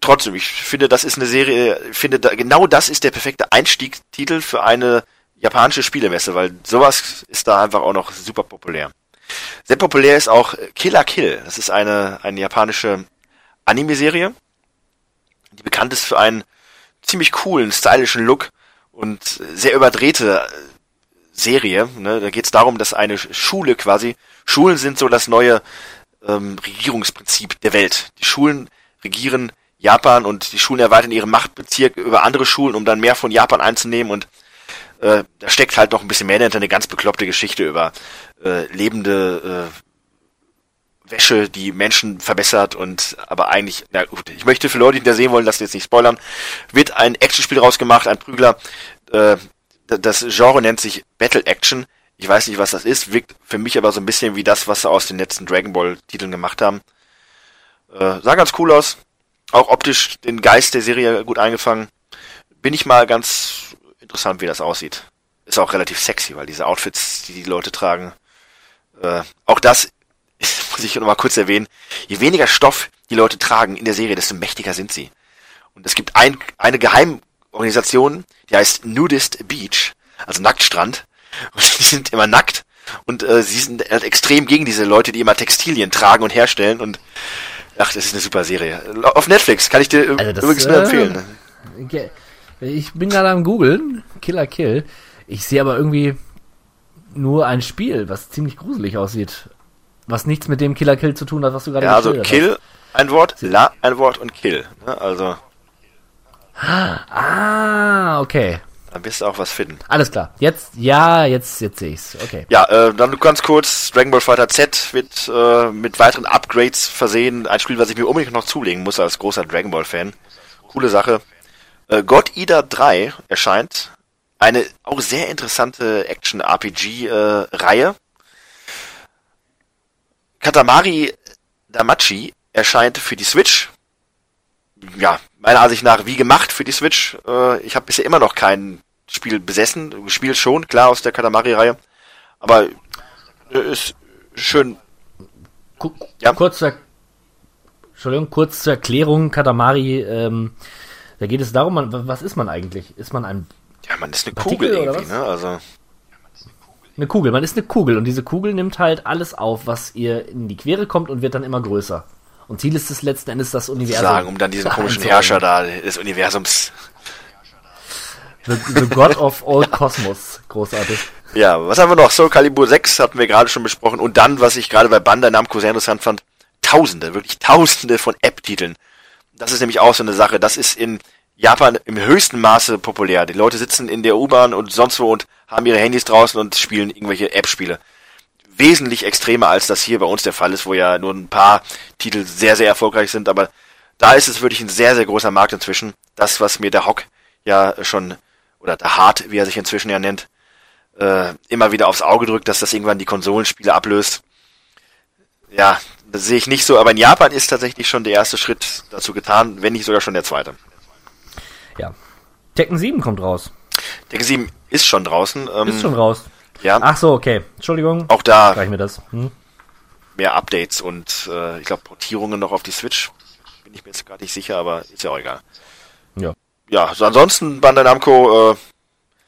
trotzdem, ich finde, das ist eine Serie, finde, da, genau das ist der perfekte Einstiegstitel für eine japanische Spielemesse, weil sowas ist da einfach auch noch super populär. Sehr populär ist auch Killer Kill. Das ist eine, eine japanische Anime-Serie, die bekannt ist für einen ziemlich coolen, stylischen Look und sehr überdrehte Serie. Ne? Da geht es darum, dass eine Schule quasi, Schulen sind so das neue ähm, Regierungsprinzip der Welt. Die Schulen regieren Japan und die Schulen erweitern ihre Machtbezirk über andere Schulen, um dann mehr von Japan einzunehmen und äh, da steckt halt noch ein bisschen mehr dahinter, eine ganz bekloppte Geschichte über äh, lebende äh, Wäsche, die Menschen verbessert und aber eigentlich, na gut, ich möchte für Leute, die da sehen wollen, das jetzt nicht spoilern, wird ein Actionspiel rausgemacht, ein Prügler, äh, das Genre nennt sich Battle Action. Ich weiß nicht, was das ist, wirkt für mich aber so ein bisschen wie das, was sie aus den letzten Dragon Ball Titeln gemacht haben. Äh, sah ganz cool aus. Auch optisch den Geist der Serie gut eingefangen. Bin ich mal ganz interessant, wie das aussieht. Ist auch relativ sexy, weil diese Outfits, die die Leute tragen, äh, auch das muss ich noch mal kurz erwähnen. Je weniger Stoff die Leute tragen in der Serie, desto mächtiger sind sie. Und es gibt ein, eine Geheimorganisation, die heißt Nudist Beach, also Nacktstrand. Und die sind immer nackt und äh, sie sind halt extrem gegen diese Leute, die immer Textilien tragen und herstellen. Und ach, das ist eine super Serie. Auf Netflix kann ich dir Also das, übrigens nur äh, empfehlen. Okay. Ich bin gerade am googeln, Killer Kill. Ich sehe aber irgendwie nur ein Spiel, was ziemlich gruselig aussieht. Was nichts mit dem Killer Kill zu tun hat, was du gerade Ja, also Kill ein Wort, La ein Wort und Kill. Ne? Also hast. Ah, okay. Da wirst du auch was finden. Alles klar. Jetzt, ja, jetzt, jetzt sehe ich's. Okay. Ja, äh, dann ganz kurz, Dragon Ball Fighter Z wird äh, mit weiteren Upgrades versehen. Ein Spiel, was ich mir unbedingt noch zulegen muss als großer Dragon Ball Fan. Coole Sache. Äh, God Eater 3 erscheint. Eine auch sehr interessante Action-RPG-Reihe. Katamari Damachi erscheint für die Switch. ja, meiner Ansicht nach wie gemacht für die Switch. Äh, ich habe bisher immer noch kein Spiel besessen. Gespielt schon, klar, aus der Katamari-Reihe. Aber äh, ist schön. Ku Ja. Kurz zur, Entschuldigung, kurz zur Erklärung, Katamari, ähm, da geht es darum, man, was ist man eigentlich? Ist man ein, Ja, man ist eine Partikel Kugel irgendwie, ne? Also, eine Kugel? Man ist eine Kugel und diese Kugel nimmt halt alles auf, was ihr in die Quere kommt und wird dann immer größer. Und Ziel ist es letzten Endes, das Universum. sagen, um dann diesen komischen. Herrscher da des Universums. The, the God of all Cosmos. Großartig. Ja, was haben wir noch? Soul Calibur 6 hatten wir gerade schon besprochen. Und dann, was ich gerade bei Bandai Namco sehr interessant fand, Tausende, wirklich Tausende von App-Titeln. Das ist nämlich auch so eine Sache. Das ist in Japan im höchsten Maße populär. Die Leute sitzen in der U-Bahn und sonst wo und haben ihre Handys draußen und spielen irgendwelche App-Spiele. Wesentlich extremer als das hier bei uns der Fall ist, wo ja nur ein paar Titel sehr, sehr erfolgreich sind. Aber da ist es wirklich ein sehr, sehr großer Markt inzwischen. Das, was mir der Hock ja schon, oder der Hart, wie er sich inzwischen ja nennt, äh, immer wieder aufs Auge drückt, dass das irgendwann die Konsolenspiele ablöst. Ja, das sehe ich nicht so, aber in Japan ist tatsächlich schon der erste Schritt dazu getan, wenn nicht sogar schon der zweite. Ja. Tekken 7 kommt raus. Tekken 7 ist schon draußen. Ähm, Ist schon raus. Ja, Ach so, okay. Entschuldigung. auch da Reichen mir das. Hm? mehr Updates und äh, ich glaube Portierungen noch auf die Switch. Bin ich mir jetzt gerade nicht sicher, aber ist ja auch egal. Ja. Ja, so ansonsten Bandai Namco äh,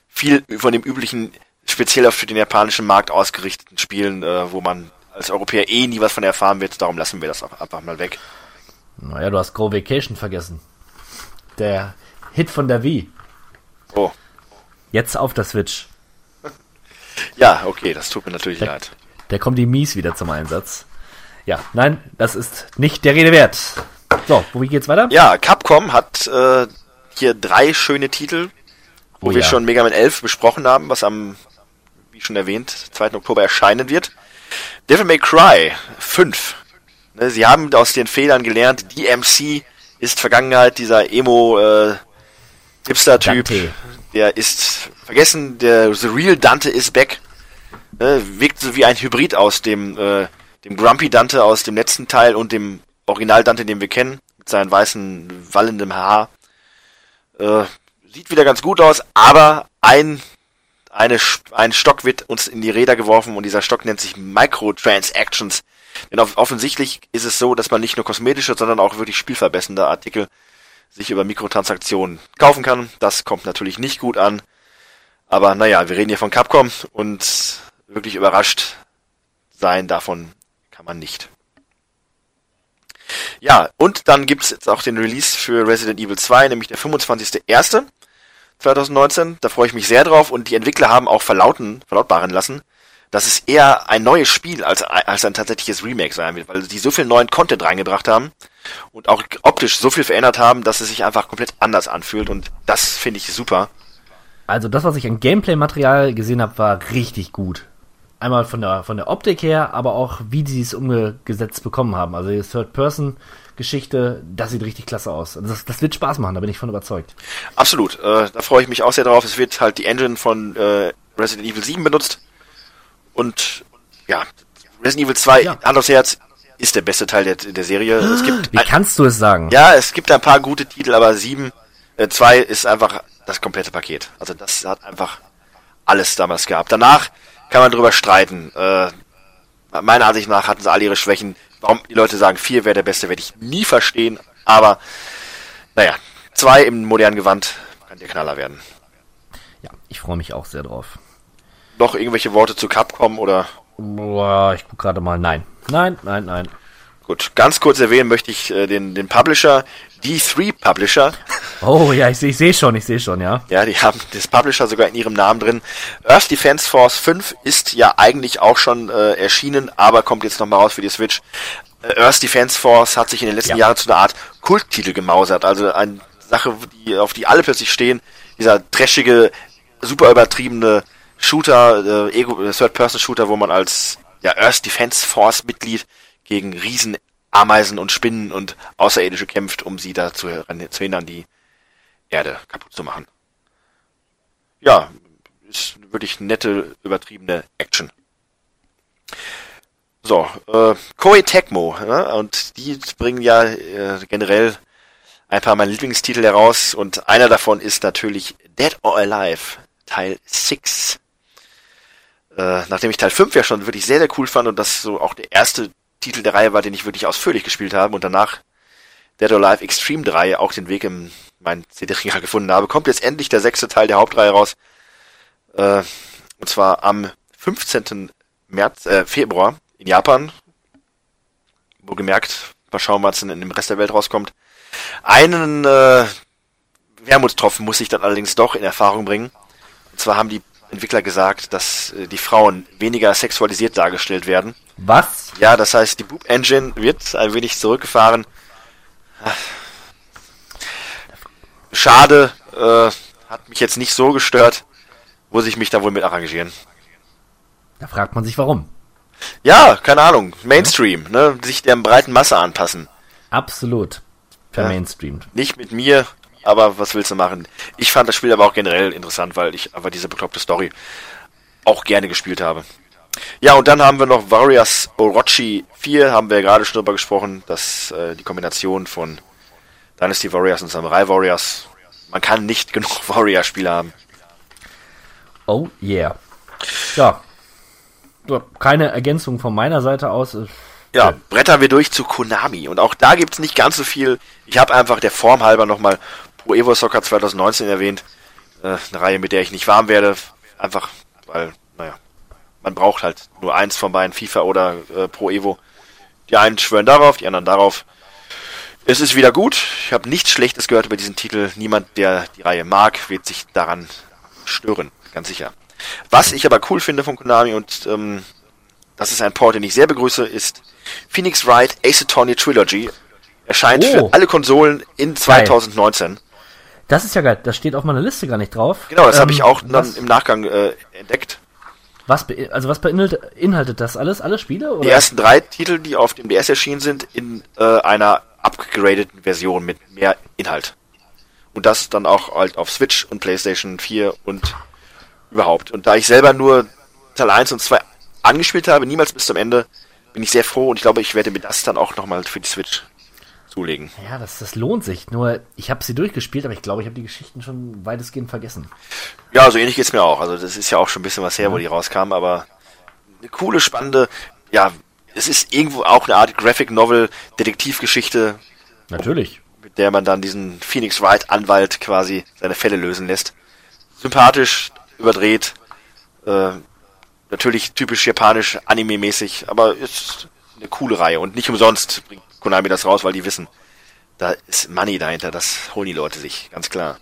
viel von dem üblichen, speziell auf für den japanischen Markt ausgerichteten Spielen, äh, wo man als Europäer eh nie was von erfahren wird. Darum lassen wir das einfach mal weg. Naja, du hast Go Vacation vergessen. Der Hit von der Wii. Oh, Jetzt auf der Switch. Ja, okay, das tut mir natürlich leid. Da kommen die Mies wieder zum Einsatz. Ja, nein, das ist nicht der Rede wert. So, wo wie geht's weiter? Ja, Capcom hat äh, hier drei schöne Titel, wo Oh wir ja. schon Mega Man 11 besprochen haben, was am, wie schon erwähnt, 2. Oktober erscheinen wird. Devil May Cry 5. Ne, Sie haben aus den Fehlern gelernt, DMC ist Vergangenheit, dieser Emo äh, Hipster-Typ. Der ist vergessen, der The Real Dante ist back. Ne, wirkt so wie ein Hybrid aus dem, äh, dem Grumpy Dante aus dem letzten Teil und dem Original Dante, den wir kennen, mit seinem weißen, wallendem Haar. Äh, sieht wieder ganz gut aus, aber ein, eine, ein Stock wird uns in die Räder geworfen und dieser Stock nennt sich Microtransactions. Denn off offensichtlich ist es so, dass man nicht nur kosmetische, sondern auch wirklich spielverbessernde Artikel sich über Mikrotransaktionen kaufen kann. Das kommt natürlich nicht gut an. Aber naja, wir reden hier von Capcom und wirklich überrascht sein davon kann man nicht. Ja, und dann gibt's jetzt auch den Release für Resident Evil 2, nämlich der 25.01.2019. Da freue ich mich sehr drauf und die Entwickler haben auch verlauten, verlautbaren lassen, dass es eher ein neues Spiel als, als ein tatsächliches Remake sein wird, weil die so viel neuen Content reingebracht haben und auch optisch so viel verändert haben, dass es sich einfach komplett anders anfühlt und das finde ich super. Also das, was ich an Gameplay-Material gesehen habe, war richtig gut. Einmal von der, von der Optik her, aber auch wie sie es umgesetzt bekommen haben. Also die Third-Person-Geschichte, das sieht richtig klasse aus. Also das, das wird Spaß machen, da bin ich von überzeugt. Absolut, äh, da freue ich mich auch sehr drauf. Es wird halt die Engine von äh, Resident Evil 7 benutzt. Und ja, Resident Evil 2, Ja. Hand aufs Herz, ist der beste Teil der, der Serie. Es gibt Wie ein, kannst du es sagen? ja, es gibt ein paar gute Titel, aber 7, äh, 2 ist einfach das komplette Paket. Also das hat einfach alles damals gehabt. Danach kann man drüber streiten. Äh, meiner Ansicht nach hatten sie alle ihre Schwächen. Warum die Leute sagen, 4 wäre der beste, werde ich nie verstehen. Aber naja, 2 im modernen Gewand kann der Knaller werden. Ja, ich freue mich auch sehr drauf. Noch irgendwelche Worte zu Capcom oder? Boah, ich guck gerade mal. Nein. Nein, nein, nein. Gut, ganz kurz erwähnen möchte ich äh, den, den Publisher, D3 Publisher. Oh ja, ich, ich sehe schon, ich sehe schon, ja. Ja, die haben das Publisher sogar in ihrem Namen drin. Earth Defense Force 5 ist ja eigentlich auch schon äh, erschienen, aber kommt jetzt nochmal raus für die Switch. Äh, Earth Defense Force hat sich in den letzten Ja. Jahren zu einer Art Kulttitel gemausert. Also eine Sache, die, auf die alle plötzlich stehen. Dieser trashige, super übertriebene Shooter, äh, äh, Third-Person-Shooter, wo man als ja, Earth Defense Force Mitglied gegen Riesen, Ameisen und Spinnen und Außerirdische kämpft, um sie dazu zu hindern, die Erde kaputt zu machen. Ja, ist wirklich nette, übertriebene Action. So, äh, Koei Tecmo, ja, und die bringen ja äh, generell ein paar meiner Lieblingstitel heraus und einer davon ist natürlich Dead or Alive Teil 6. Äh, nachdem ich Teil 5 ja schon wirklich sehr, sehr cool fand und das so auch der erste Titel der Reihe war, den ich wirklich ausführlich gespielt habe und danach Dead or Alive Extreme 3 auch den Weg in mein CD-Regal gefunden habe, kommt jetzt endlich der sechste Teil der Hauptreihe raus. Äh, und zwar am 15. März, äh, Februar in Japan. Wo gemerkt, mal schauen, was in dem Rest der Welt rauskommt. Einen äh, Wermutstropfen muss ich dann allerdings doch in Erfahrung bringen. Und zwar haben die Entwickler gesagt, dass äh, die Frauen weniger sexualisiert dargestellt werden. Was? Ja, das heißt, die Boob Engine wird ein wenig zurückgefahren. Schade, äh, hat mich jetzt nicht so gestört. Muss ich mich da wohl mit arrangieren. Da fragt man sich warum. Ja, keine Ahnung. Mainstream, ne? Sich der breiten Masse anpassen. Absolut. Vermainstreamt. Nicht mit mir, aber was willst du machen? Ich fand das Spiel aber auch generell interessant, weil ich aber diese bekloppte Story auch gerne gespielt habe. Ja, und dann haben wir noch Warriors Orochi 4, haben wir ja gerade schon drüber gesprochen, dass äh, die Kombination von Dynasty Warriors und Samurai Warriors, man kann nicht genug Warrior-Spiele haben. Oh yeah. Ja. Keine Ergänzung von meiner Seite aus. Äh, Ja, brettern wir durch zu Konami. Und auch da gibt's nicht ganz so viel. Ich habe einfach der Form halber nochmal Pro Evo Soccer 2019 erwähnt. Äh, eine Reihe, mit der ich nicht warm werde. Einfach, weil, naja, man braucht halt nur eins von beiden, FIFA oder äh, Pro Evo. Die einen schwören darauf, die anderen darauf. Es ist wieder gut. Ich habe nichts Schlechtes gehört über diesen Titel. Niemand, der die Reihe mag, wird sich daran stören. Ganz sicher. Was ich aber cool finde von Konami und ähm, das ist ein Port, den ich sehr begrüße, ist Phoenix Wright Ace Attorney Trilogy. Erscheint Oh. für alle Konsolen in 2019. Das ist ja geil. Das steht auf meiner Liste gar nicht drauf. Genau, das Ähm, habe ich auch dann was, im Nachgang äh, entdeckt. was also was beinhaltet inhaltet das alles? Alle Spiele? Oder? Die ersten drei Titel, die auf dem DS erschienen sind, in äh, einer upgradeten Version mit mehr Inhalt. Und das dann auch halt auf Switch und PlayStation 4 und überhaupt. Und da ich selber nur Teil 1 und 2 angespielt habe, niemals bis zum Ende, bin ich sehr froh und ich glaube, ich werde mir das dann auch nochmal für die Switch zulegen. Ja, das, das lohnt sich. Nur, ich habe sie durchgespielt, aber ich glaube, ich habe die Geschichten schon weitestgehend vergessen. Ja, so ähnlich geht's mir auch. Also das ist ja auch schon ein bisschen was her, wo die rauskamen, aber eine coole, spannende, ja, es ist irgendwo auch eine Art Graphic Novel, Detektivgeschichte, Natürlich. mit der man dann diesen Phoenix Wright Anwalt quasi seine Fälle lösen lässt. Sympathisch, überdreht, äh, natürlich typisch japanisch, anime-mäßig, aber ist eine coole Reihe und nicht umsonst bringt Konami das raus, weil die wissen, da ist Money dahinter, das holen die Leute sich, ganz klar.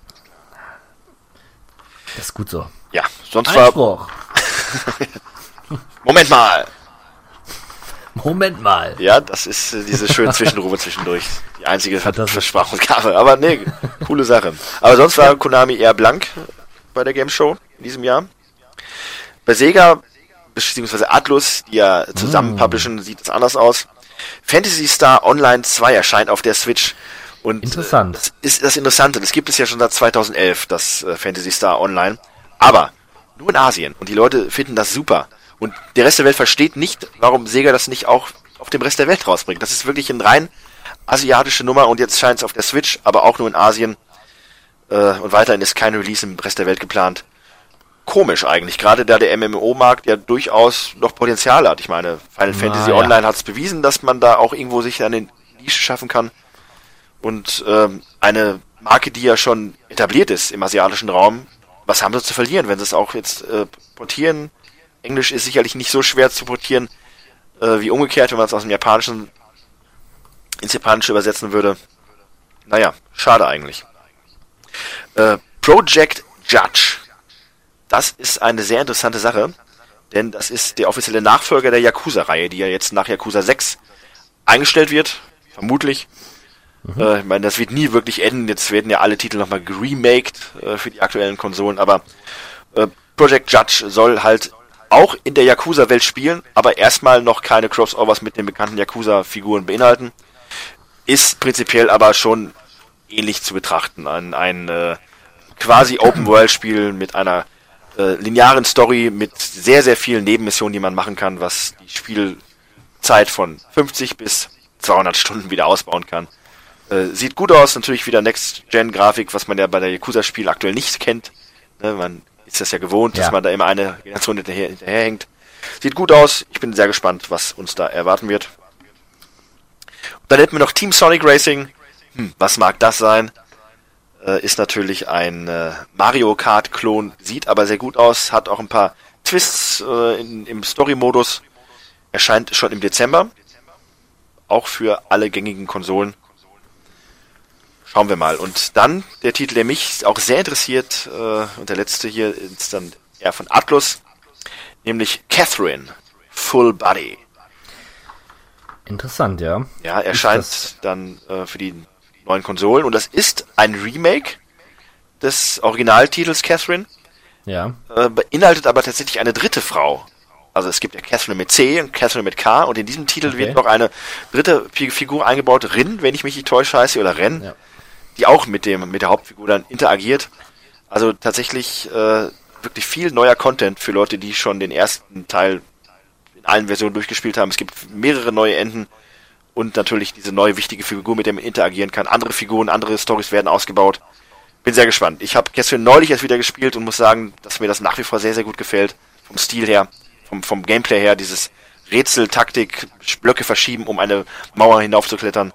Das ist gut so. Ja, sonst war, Einspruch. Moment mal, Moment mal. Ja, das ist äh, diese schönen Zwischenrufe zwischendurch. Die einzige Fantastisch. Versprachungsgabe. Aber nee, coole Sache. Aber sonst war Konami eher blank bei der Game Show in diesem Jahr. Bei Sega, beziehungsweise Atlus, die ja zusammen publishen, sieht es anders aus. Fantasy Star Online 2 erscheint auf der Switch. Und Interessant. Äh, das ist das Interessante. Das gibt es ja schon seit 2011, das äh, Fantasy Star Online. Aber nur in Asien. Und die Leute finden das super. Und der Rest der Welt versteht nicht, warum Sega das nicht auch auf dem Rest der Welt rausbringt. Das ist wirklich eine rein asiatische Nummer und jetzt scheint es auf der Switch, aber auch nur in Asien. Äh, und weiterhin ist kein Release im Rest der Welt geplant. Komisch eigentlich, gerade da der MMO-Markt ja durchaus noch Potenzial hat. Ich meine, Final Fantasy ja. Online hat es bewiesen, dass man da auch irgendwo sich eine Nische schaffen kann. Und ähm, eine Marke, die ja schon etabliert ist im asiatischen Raum, was haben sie zu verlieren, wenn sie es auch jetzt äh, portieren? Englisch ist sicherlich nicht so schwer zu portieren äh, wie umgekehrt, wenn man es aus dem Japanischen ins Japanische übersetzen würde. Naja, schade eigentlich. Äh, Project Judge. Das ist eine sehr interessante Sache, denn das ist der offizielle Nachfolger der Yakuza-Reihe, die ja jetzt nach Yakuza 6 eingestellt wird, vermutlich. Äh, ich meine, das wird nie wirklich enden. Jetzt werden ja alle Titel nochmal geremaked äh, für die aktuellen Konsolen, aber äh, Project Judge soll halt auch in der Yakuza-Welt spielen, aber erstmal noch keine Crossovers mit den bekannten Yakuza-Figuren beinhalten. Ist prinzipiell aber schon ähnlich zu betrachten. Ein, ein äh, quasi Open-World-Spiel mit einer äh, linearen Story, mit sehr, sehr vielen Nebenmissionen, die man machen kann, was die Spielzeit von 50 bis 200 Stunden wieder ausbauen kann. Äh, sieht gut aus, natürlich wieder Next-Gen-Grafik, was man ja bei der Yakuza-Spiel aktuell nicht kennt. Ne, man ist das ja gewohnt, Ja. dass man da immer eine Generation hinterher, hinterherhängt. Sieht gut aus, ich bin sehr gespannt, was uns da erwarten wird. Und dann hätten wir noch Team Sonic Racing. Hm, was mag das sein? Äh, ist natürlich ein äh, Mario Kart-Klon, sieht aber sehr gut aus, hat auch ein paar Twists äh, in, im Story-Modus. Erscheint schon im Dezember. Auch für alle gängigen Konsolen. Schauen wir mal. Und dann der Titel, der mich auch sehr interessiert, äh, und der letzte hier ist dann eher von Atlus, nämlich Catherine Full Body. Interessant, ja. Ja, erscheint dann äh, für die neuen Konsolen und das ist ein Remake des Originaltitels Catherine, Ja. äh, beinhaltet aber tatsächlich eine dritte Frau. Also es gibt ja Catherine mit C und Catherine mit K und in diesem Titel Okay. wird noch eine dritte Fi- Figur eingebaut, Rin, wenn ich mich nicht täusche, heißt sie, oder Ren, Ja. die auch mit dem mit der Hauptfigur dann interagiert. Also tatsächlich äh, wirklich viel neuer Content für Leute, die schon den ersten Teil in allen Versionen durchgespielt haben. Es gibt mehrere neue Enden und natürlich diese neue wichtige Figur, mit der man interagieren kann. Andere Figuren, andere Stories werden ausgebaut. Bin sehr gespannt. Ich habe gestern neulich erst wieder gespielt und muss sagen, dass mir das nach wie vor sehr, sehr gut gefällt. Vom Stil her, vom, vom Gameplay her, dieses Rätsel-Taktik, Blöcke verschieben, um eine Mauer hinaufzuklettern.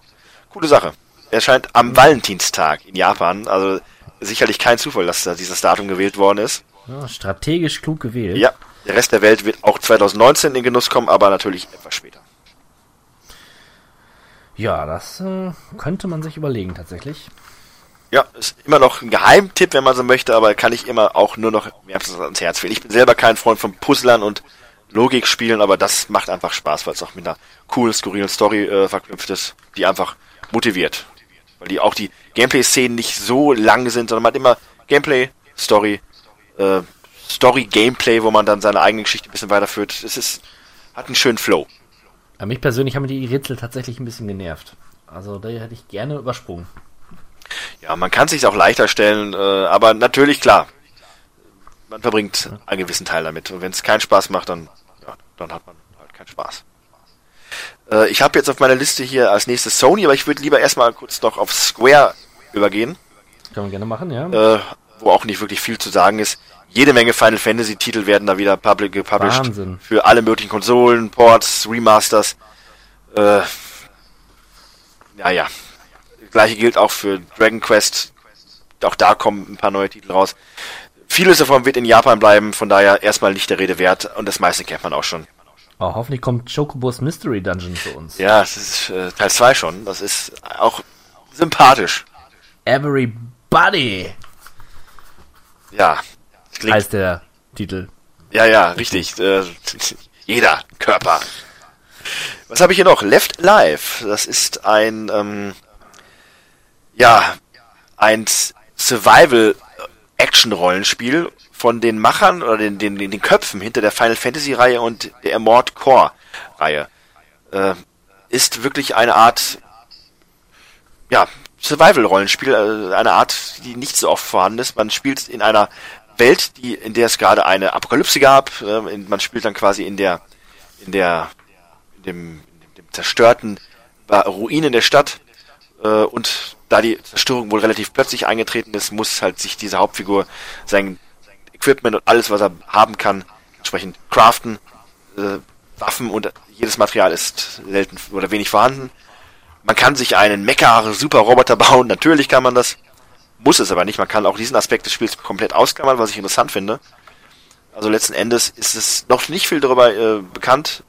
Coole Sache. Erscheint am Valentinstag in Japan. Also sicherlich kein Zufall, dass da dieses Datum gewählt worden ist. ja. Strategisch klug gewählt. Ja, der Rest der Welt wird auch 2019 in den Genuss kommen, aber natürlich etwas später. Ja, das äh, könnte man sich überlegen, tatsächlich. Ja, ist immer noch ein Geheimtipp, wenn man so möchte, aber kann ich immer auch nur noch wärmstens ans Herz legen. Ich bin selber kein Freund von Puzzlern und Logikspielen, aber das macht einfach Spaß, weil es auch mit einer coolen, skurrilen Story äh, verknüpft ist, die einfach motiviert. Weil die auch die Gameplay-Szenen nicht so lang sind, sondern man hat immer Gameplay, Story, äh, Story-Gameplay, wo man dann seine eigene Geschichte ein bisschen weiterführt. Es ist, hat einen schönen Flow. Aber mich persönlich haben die Rätsel tatsächlich ein bisschen genervt. Also da hätte ich gerne übersprungen. Ja, man kann sich auch leichter stellen, äh, aber natürlich klar. Man verbringt einen gewissen Teil damit. Und wenn es keinen Spaß macht, dann, ja, dann hat man halt keinen Spaß. Äh, ich habe jetzt auf meiner Liste hier als nächstes Sony, aber ich würde lieber erstmal kurz noch auf Square übergehen, Können wir gerne machen, ja. äh, wo auch nicht wirklich viel zu sagen ist. Jede Menge Final Fantasy Titel werden da wieder public gepublished. Wahnsinn. Für alle möglichen Konsolen, Ports, Remasters. Äh, ja, ja. Gleiche gilt auch für Dragon Quest. Auch da kommen ein paar neue Titel raus. Vieles davon wird in Japan bleiben, von daher erstmal nicht der Rede wert und das meiste kennt man auch schon. Oh, hoffentlich kommt Chocobos Mystery Dungeon für uns. Ja, es ist äh, Teil 2 schon. Das ist auch sympathisch. Everybody Ja. Klingt heißt der Titel. Ja, ja, richtig. Äh, jeder Körper. Was habe ich hier noch? Left Alive. Das ist ein, ähm, ja, ein Survival-Action-Rollenspiel von den Machern oder den, den, den, den Köpfen hinter der Final Fantasy-Reihe und der Immort Core-Reihe. Äh, ist wirklich eine Art, ja, Survival-Rollenspiel, äh, eine Art, die nicht so oft vorhanden ist. Man spielt in einer Welt, die, in der es gerade eine Apokalypse gab. Äh, in, man spielt dann quasi in der, in der, in dem, in dem zerstörten äh, Ruinen der Stadt. Äh, und da die Zerstörung wohl relativ plötzlich eingetreten ist, muss halt sich diese Hauptfigur sein Equipment und alles, was er haben kann, entsprechend craften. Äh, Waffen und jedes Material ist selten oder wenig vorhanden. Man kann sich einen Mecha-Super-Roboter bauen, natürlich kann man das. Muss es aber nicht. Man kann auch diesen Aspekt des Spiels komplett ausklammern, was ich interessant finde. Also letzten Endes ist es noch nicht viel darüber äh, bekannt.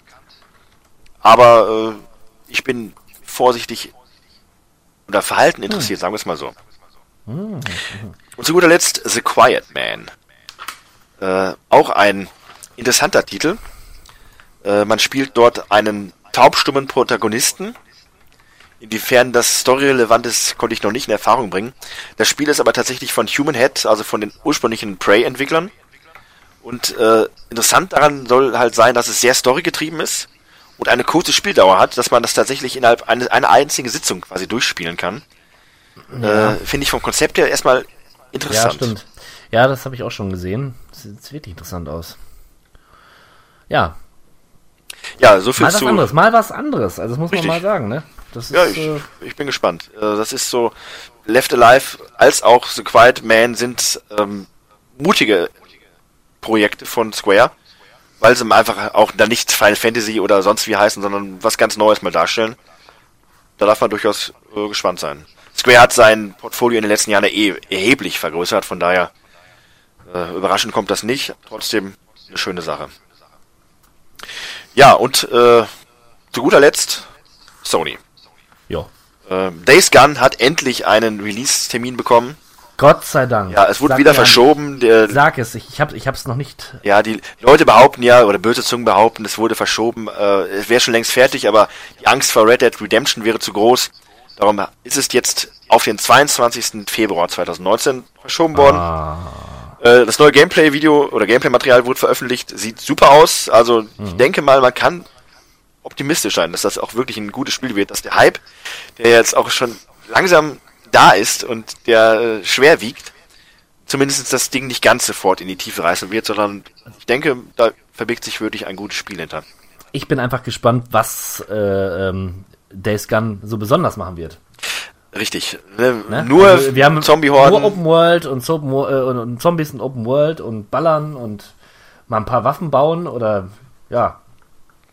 Aber äh, ich bin vorsichtig oder Verhalten interessiert, sagen wir es mal so. Und zu guter Letzt The Quiet Man. Äh, auch ein interessanter Titel. Äh, man spielt dort einen taubstummen Protagonisten. Inwiefern das storyrelevant ist, konnte ich noch nicht in Erfahrung bringen. Das Spiel ist aber tatsächlich von Human Head, also von den ursprünglichen Prey-Entwicklern. Und äh, interessant daran soll halt sein, dass es sehr storygetrieben ist und eine kurze Spieldauer hat, dass man das tatsächlich innerhalb eine, einer einzigen Sitzung quasi durchspielen kann. Äh, Finde ich vom Konzept her erstmal Ja, interessant. stimmt. Ja, das habe ich auch schon gesehen. Sieht wirklich interessant aus. Ja, Ja, so viel mal was zu. anderes, mal was anderes. Also das muss Richtig. man mal sagen, ne? Das Ja, ist, ich, äh, ich bin gespannt. Äh, Das ist so, Left Alive als auch The Quiet Man sind ähm, mutige Projekte von Square, weil sie einfach auch dann nicht Final Fantasy oder sonst wie heißen, sondern was ganz Neues mal darstellen. Da darf man durchaus äh, gespannt sein. Square hat sein Portfolio in den letzten Jahren ja eh erheblich vergrößert, von daher äh, überraschend kommt das nicht. Trotzdem eine schöne Sache. Ja, und äh, zu guter Letzt Sony. ja. Ähm, Days Gun hat endlich einen Release-Termin bekommen. Gott sei Dank. Ja, es wurde Sag wieder verschoben. Der, Sag es, ich, ich, hab, ich hab's noch nicht. ja, die Leute behaupten ja, oder böse Zungen behaupten, es wurde verschoben. Äh, es wäre schon längst fertig, aber die Angst vor Red Dead Redemption wäre zu groß. Darum ist es jetzt auf den 22. Februar 2019 verschoben worden. Äh, das neue Gameplay-Video oder Gameplay-Material wurde veröffentlicht. Sieht super aus. Also ich denke mal, man kann optimistisch sein, dass das auch wirklich ein gutes Spiel wird, dass der Hype, der jetzt auch schon langsam da ist und der äh, schwer wiegt, zumindest das Ding nicht ganz sofort in die Tiefe reißen wird, sondern ich denke, da verbirgt sich wirklich ein gutes Spiel hinter. Ich bin einfach gespannt, was äh, ähm, Days Gun so besonders machen wird. Richtig. Ne? Ne? Nur Also, wir haben Zombie-Horden. Nur Open World und, so, äh, und, und Zombies in Open World und Ballern und mal ein paar Waffen bauen oder ja,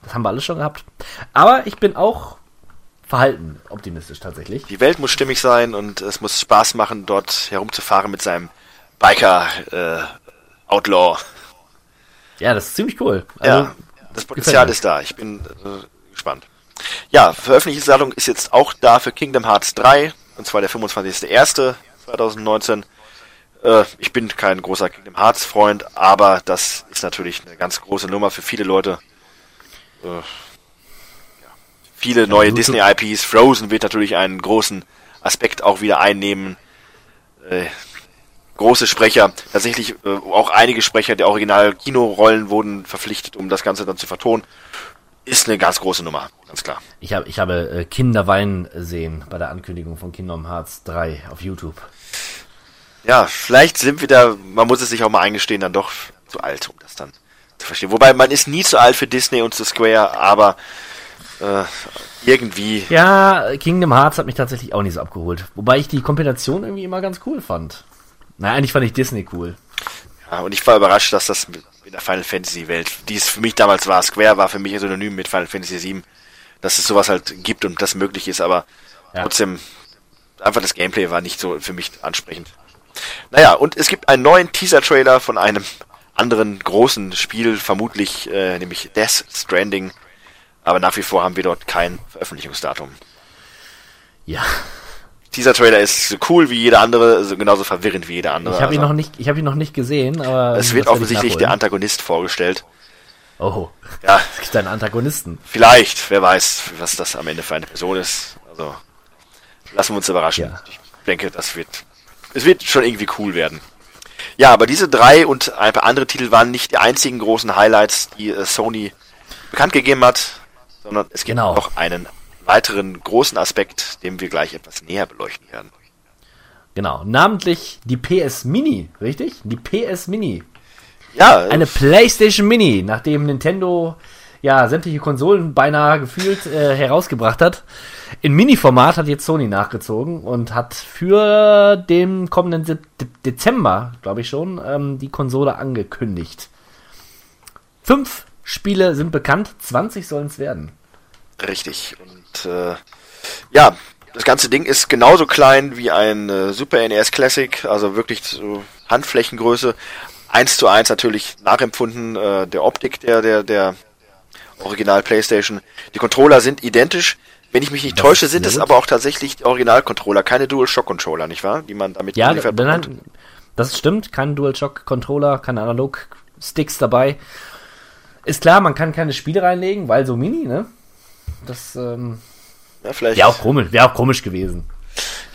das haben wir alles schon gehabt. Aber ich bin auch verhalten optimistisch tatsächlich. Die Welt muss stimmig sein und es muss Spaß machen, dort herumzufahren mit seinem Biker äh, Outlaw. Ja, das ist ziemlich cool. Also, ja, das Potenzial ist da. Ich bin äh, gespannt. Ja, Veröffentlichungsdatum ist jetzt auch da für Kingdom Hearts 3, und zwar der 25.01.2019. Äh, ich bin kein großer Kingdom Hearts Freund, aber das ist natürlich eine ganz große Nummer für viele Leute. Äh, ja. Viele neue du- Disney IPs. Frozen wird natürlich einen großen Aspekt auch wieder einnehmen. Äh, große Sprecher, tatsächlich äh, auch einige Sprecher der Original-Kinorollen wurden verpflichtet, um das Ganze dann zu vertonen. Ist eine ganz große Nummer, ganz klar. ich, hab, ich habe äh, Kinder weinen sehen bei der Ankündigung von Kingdom Hearts 3 auf YouTube. Ja, vielleicht sind wir da, man muss es sich auch mal eingestehen, dann doch zu alt, um das dann zu verstehen. Wobei man ist nie zu alt für Disney und zu Square, aber äh, irgendwie, Ja, Kingdom Hearts hat mich tatsächlich auch nicht so abgeholt. Wobei ich die Kompilation irgendwie immer ganz cool fand. Na, eigentlich fand ich Disney cool. ja, und ich war überrascht, dass das der Final Fantasy Welt, die es für mich damals war, Square war für mich ein Synonym mit Final Fantasy 7, dass es sowas halt gibt und das möglich ist, aber Ja. trotzdem, einfach das Gameplay war nicht so für mich ansprechend. Naja, und es gibt einen neuen Teaser-Trailer von einem anderen großen Spiel, vermutlich äh, nämlich Death Stranding. Aber nach wie vor haben wir dort kein Veröffentlichungsdatum. Ja, Dieser Trailer ist so cool wie jeder andere, genauso verwirrend wie jeder andere. ich habe ihn Also, noch nicht, ich habe ihn noch nicht gesehen, aber Es wird offensichtlich der. Antagonist vorgestellt. Oh, Ja, es gibt einen Antagonisten. vielleicht, wer weiß, was das am Ende für eine Person ist. Also lassen wir uns überraschen. Ja. Ich denke, das wird, es wird schon irgendwie cool werden. Ja, aber diese drei und ein paar andere Titel waren nicht die einzigen großen Highlights, die äh, Sony bekannt gegeben hat, sondern es gibt Genau. noch einen weiteren großen Aspekt, den wir gleich etwas näher beleuchten werden. Genau, namentlich die PS Mini, richtig? Die PS Mini. Ja, Eine PlayStation Mini, nachdem Nintendo ja sämtliche Konsolen beinahe gefühlt äh, herausgebracht hat. In Mini-Format hat jetzt Sony nachgezogen und hat für den kommenden Se De Dezember, glaube ich schon, ähm, die Konsole angekündigt. Fünf Spiele sind bekannt, 20 sollen es werden. Richtig. Und äh, ja, das ganze Ding ist genauso klein wie ein äh, Super NES Classic, also wirklich so Handflächengröße. Eins zu eins natürlich nachempfunden äh, der Optik der der der Original PlayStation. Die Controller sind identisch. Wenn ich mich nicht Das täusche, sind es aber auch tatsächlich Original-Controller, keine Dual-Shock-Controller, nicht wahr? Die man damit Ja, nein, das stimmt. Kein DualShock-Controller, keine Analog-Sticks dabei. Ist klar, man kann keine Spiele reinlegen, weil so Mini, ne? Das ähm, Ja, vielleicht. wäre auch komisch, wäre auch komisch gewesen.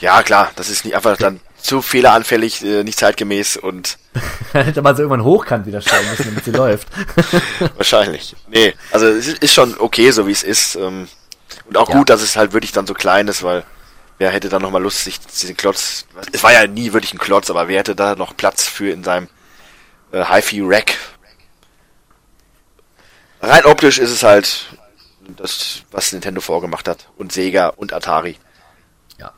Ja, klar, das ist nicht einfach dann zu fehleranfällig, äh, nicht zeitgemäß und Hätte man so irgendwann hochkant wieder stellen müssen, damit sie läuft. Wahrscheinlich. Nee, also es ist ist schon okay, so wie es ist. Ähm, und auch Ja. gut, dass es halt wirklich dann so klein ist, weil wer hätte dann nochmal Lust, sich diesen Klotz. Es war ja nie wirklich ein Klotz, aber wer hätte da noch Platz für in seinem äh, HiFi-Rack? Rein optisch ist es halt das, was Nintendo vorgemacht hat. Und Sega und Atari. Ja.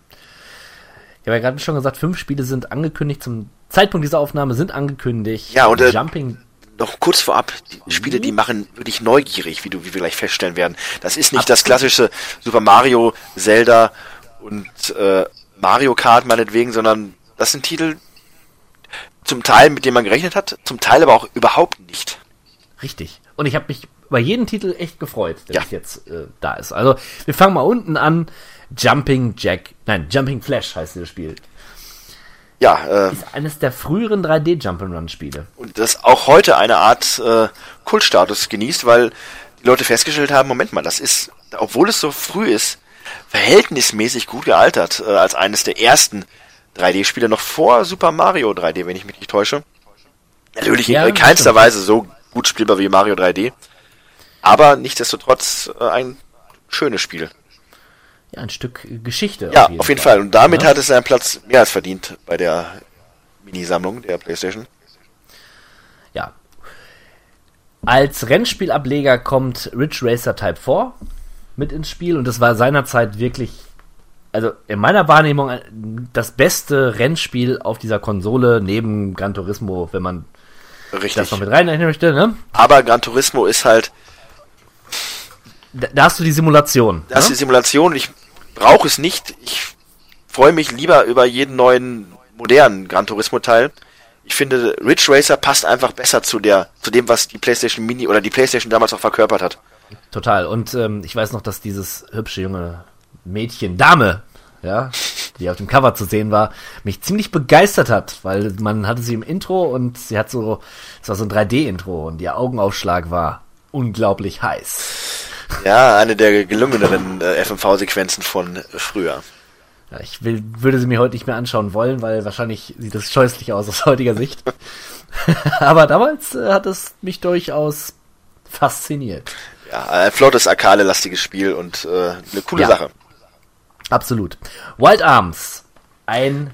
Ich habe ja gerade schon gesagt, fünf Spiele sind angekündigt. Zum Zeitpunkt dieser Aufnahme sind angekündigt. Ja, und, äh, Jumping. Noch kurz vorab, die Spiele, die machen wirklich neugierig, wie du, wie wir gleich feststellen werden. Das ist nicht das klassische Super Mario, Zelda und äh, Mario Kart meinetwegen, sondern das sind Titel zum Teil, mit denen man gerechnet hat, zum Teil aber auch überhaupt nicht. Richtig. Und ich habe mich über jeden Titel echt gefreut, der Ja. bis jetzt äh, da ist. Also, wir fangen mal unten an. Jumping Jack, nein, Jumping Flash heißt dieses Spiel. Ja, äh, Ist eines der früheren 3D Jump'n'Run Spiele. und das auch heute eine Art äh, Kultstatus genießt, weil die Leute festgestellt haben, Moment mal, das ist, obwohl es so früh ist, verhältnismäßig gut gealtert, äh, als eines der ersten 3D-Spiele, noch vor Super Mario 3D, wenn ich mich nicht täusche. Natürlich Ja, in keinster stimmt. Weise so gut spielbar wie Mario 3D, aber nichtsdestotrotz äh, ein schönes Spiel. Ja, ein Stück äh, Geschichte. Ja, auf jeden Fall. Und damit Ja. hat es seinen Platz mehr als verdient bei der Minisammlung der PlayStation. Ja. Als Rennspielableger kommt Ridge Racer Type 4 mit ins Spiel und das war seinerzeit wirklich, also in meiner Wahrnehmung, ein- das beste Rennspiel auf dieser Konsole neben Gran Turismo, wenn man Richtig. das noch mit reinrechnen möchte, ne? Aber Gran Turismo ist halt, Da, da hast du die Simulation. das ist ne? die Simulation. Ich brauche es nicht. Ich freue mich lieber über jeden neuen modernen Gran Turismo Teil. Ich finde, Ridge Racer passt einfach besser zu der, zu dem, was die PlayStation Mini oder die PlayStation damals auch verkörpert hat. Total. Und ähm, ich weiß noch, dass dieses hübsche junge Mädchen, Dame, ja, die auf dem Cover zu sehen war, mich ziemlich begeistert hat, weil man hatte sie im Intro und sie hat so, es war so ein 3D-Intro und ihr Augenaufschlag war unglaublich heiß. Ja, eine der gelungeneren äh, FMV-Sequenzen von äh, früher. Ja, ich will, würde sie mir heute nicht mehr anschauen wollen, weil wahrscheinlich sieht es scheußlich aus aus heutiger Sicht. Aber damals äh, hat es mich durchaus fasziniert. Ja, ein flottes, arcade-lastiges Spiel und äh, eine coole Ja. Sache. Absolut. Wild Arms. Ein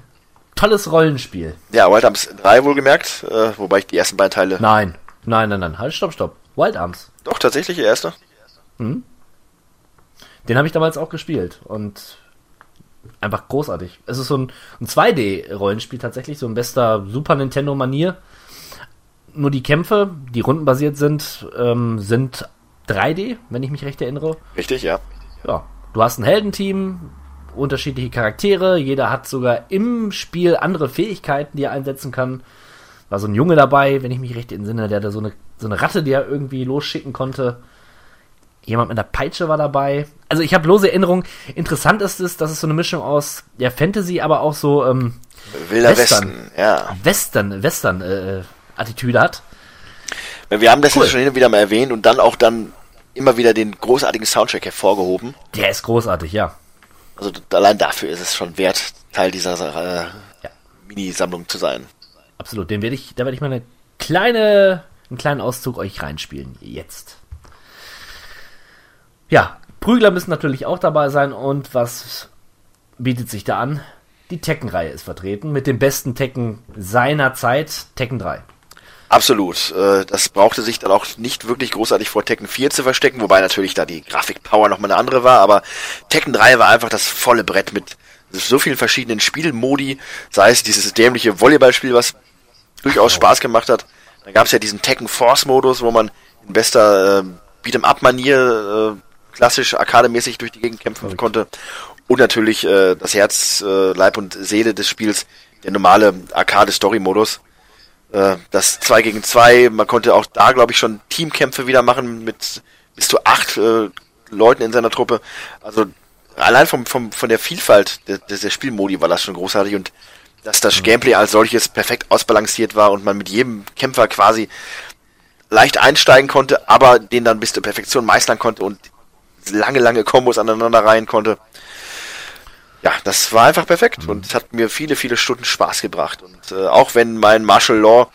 tolles Rollenspiel. Ja, Wild Arms 3 wohlgemerkt, äh, wobei ich die ersten beiden Teile. Nein, nein, nein, nein. Halt, stopp, stopp. Wild Arms. Doch, tatsächlich die erste. Den habe ich damals auch gespielt und einfach großartig. Es ist so ein, ein 2D-Rollenspiel tatsächlich, so ein bester Super Nintendo-Manier. Nur die Kämpfe, die rundenbasiert sind, ähm, sind 3D, wenn ich mich recht erinnere. Richtig, ja. Ja, du hast ein Heldenteam, unterschiedliche Charaktere, jeder hat sogar im Spiel andere Fähigkeiten, die er einsetzen kann. War so ein Junge dabei, wenn ich mich recht entsinne, der da so eine, so eine Ratte, die er irgendwie losschicken konnte. Jemand mit einer Peitsche war dabei. Also ich habe lose Erinnerungen. Interessant ist es, dass es so eine Mischung aus ja, Fantasy, aber auch so ähm, Wilder Western. Westen, ja. Western, Western äh, Attitüde hat. Wir haben das Cool. jetzt schon hin und wieder mal erwähnt und dann auch dann immer wieder den großartigen Soundtrack hervorgehoben. Der ist großartig, ja. Also allein dafür ist es schon wert, Teil dieser äh, Ja. Minisammlung zu sein. Absolut, den werde ich, da werde ich mal eine kleine, einen kleinen Auszug euch reinspielen. Jetzt. Ja, Prügler müssen natürlich auch dabei sein und was bietet sich da an? Die Tekken-Reihe ist vertreten mit dem besten Tekken seiner Zeit, Tekken 3. Absolut. Äh, das brauchte sich dann auch nicht wirklich großartig vor Tekken 4 zu verstecken, wobei natürlich da die Grafikpower nochmal eine andere war, aber Tekken 3 war einfach das volle Brett mit so vielen verschiedenen Spielmodi, sei es dieses dämliche Volleyballspiel, was durchaus Spaß gemacht hat. Dann gab es ja diesen Tekken Force Modus, wo man in bester äh, Beat'em Up Manier äh, klassisch arkademäßig durch die Gegend kämpfen konnte. Und natürlich äh, das Herz, äh, Leib und Seele des Spiels, der normale Arcade Story Modus. Äh, das 2 gegen 2, man konnte auch da, glaube ich, schon Teamkämpfe wieder machen mit bis zu acht äh, Leuten in seiner Truppe. Also allein vom, vom, von der Vielfalt der, der Spielmodi war das schon großartig und dass das Gameplay als solches perfekt ausbalanciert war und man mit jedem Kämpfer quasi leicht einsteigen konnte, aber den dann bis zur Perfektion meistern konnte und lange, lange Kombos aneinander reihen konnte. Ja, das war einfach perfekt und es hat mir viele, viele Stunden Spaß gebracht. Und äh, auch wenn mein Martial Law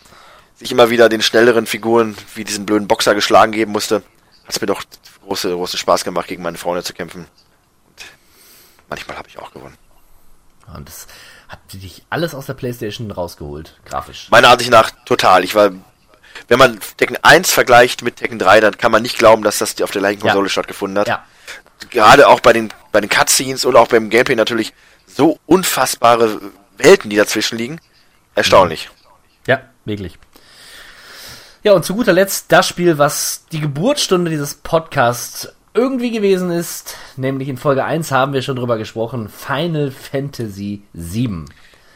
sich immer wieder den schnelleren Figuren wie diesen blöden Boxer geschlagen geben musste, hat es mir doch große, großen Spaß gemacht, gegen meine Freunde zu kämpfen. Und manchmal habe ich auch gewonnen. Und das hat dich alles aus der Playstation rausgeholt, grafisch. Meiner Ansicht nach total. Ich war wenn man Tekken 1 vergleicht mit Tekken 3, dann kann man nicht glauben, dass das auf der gleichen Ja. Konsole stattgefunden hat. Ja. Gerade auch bei den, bei den Cutscenes und auch beim Gameplay natürlich so unfassbare Welten, die dazwischen liegen. Erstaunlich. Ja, wirklich. Ja, und zu guter Letzt das Spiel, was die Geburtsstunde dieses Podcasts irgendwie gewesen ist, nämlich in Folge 1 haben wir schon drüber gesprochen, Final Fantasy VII.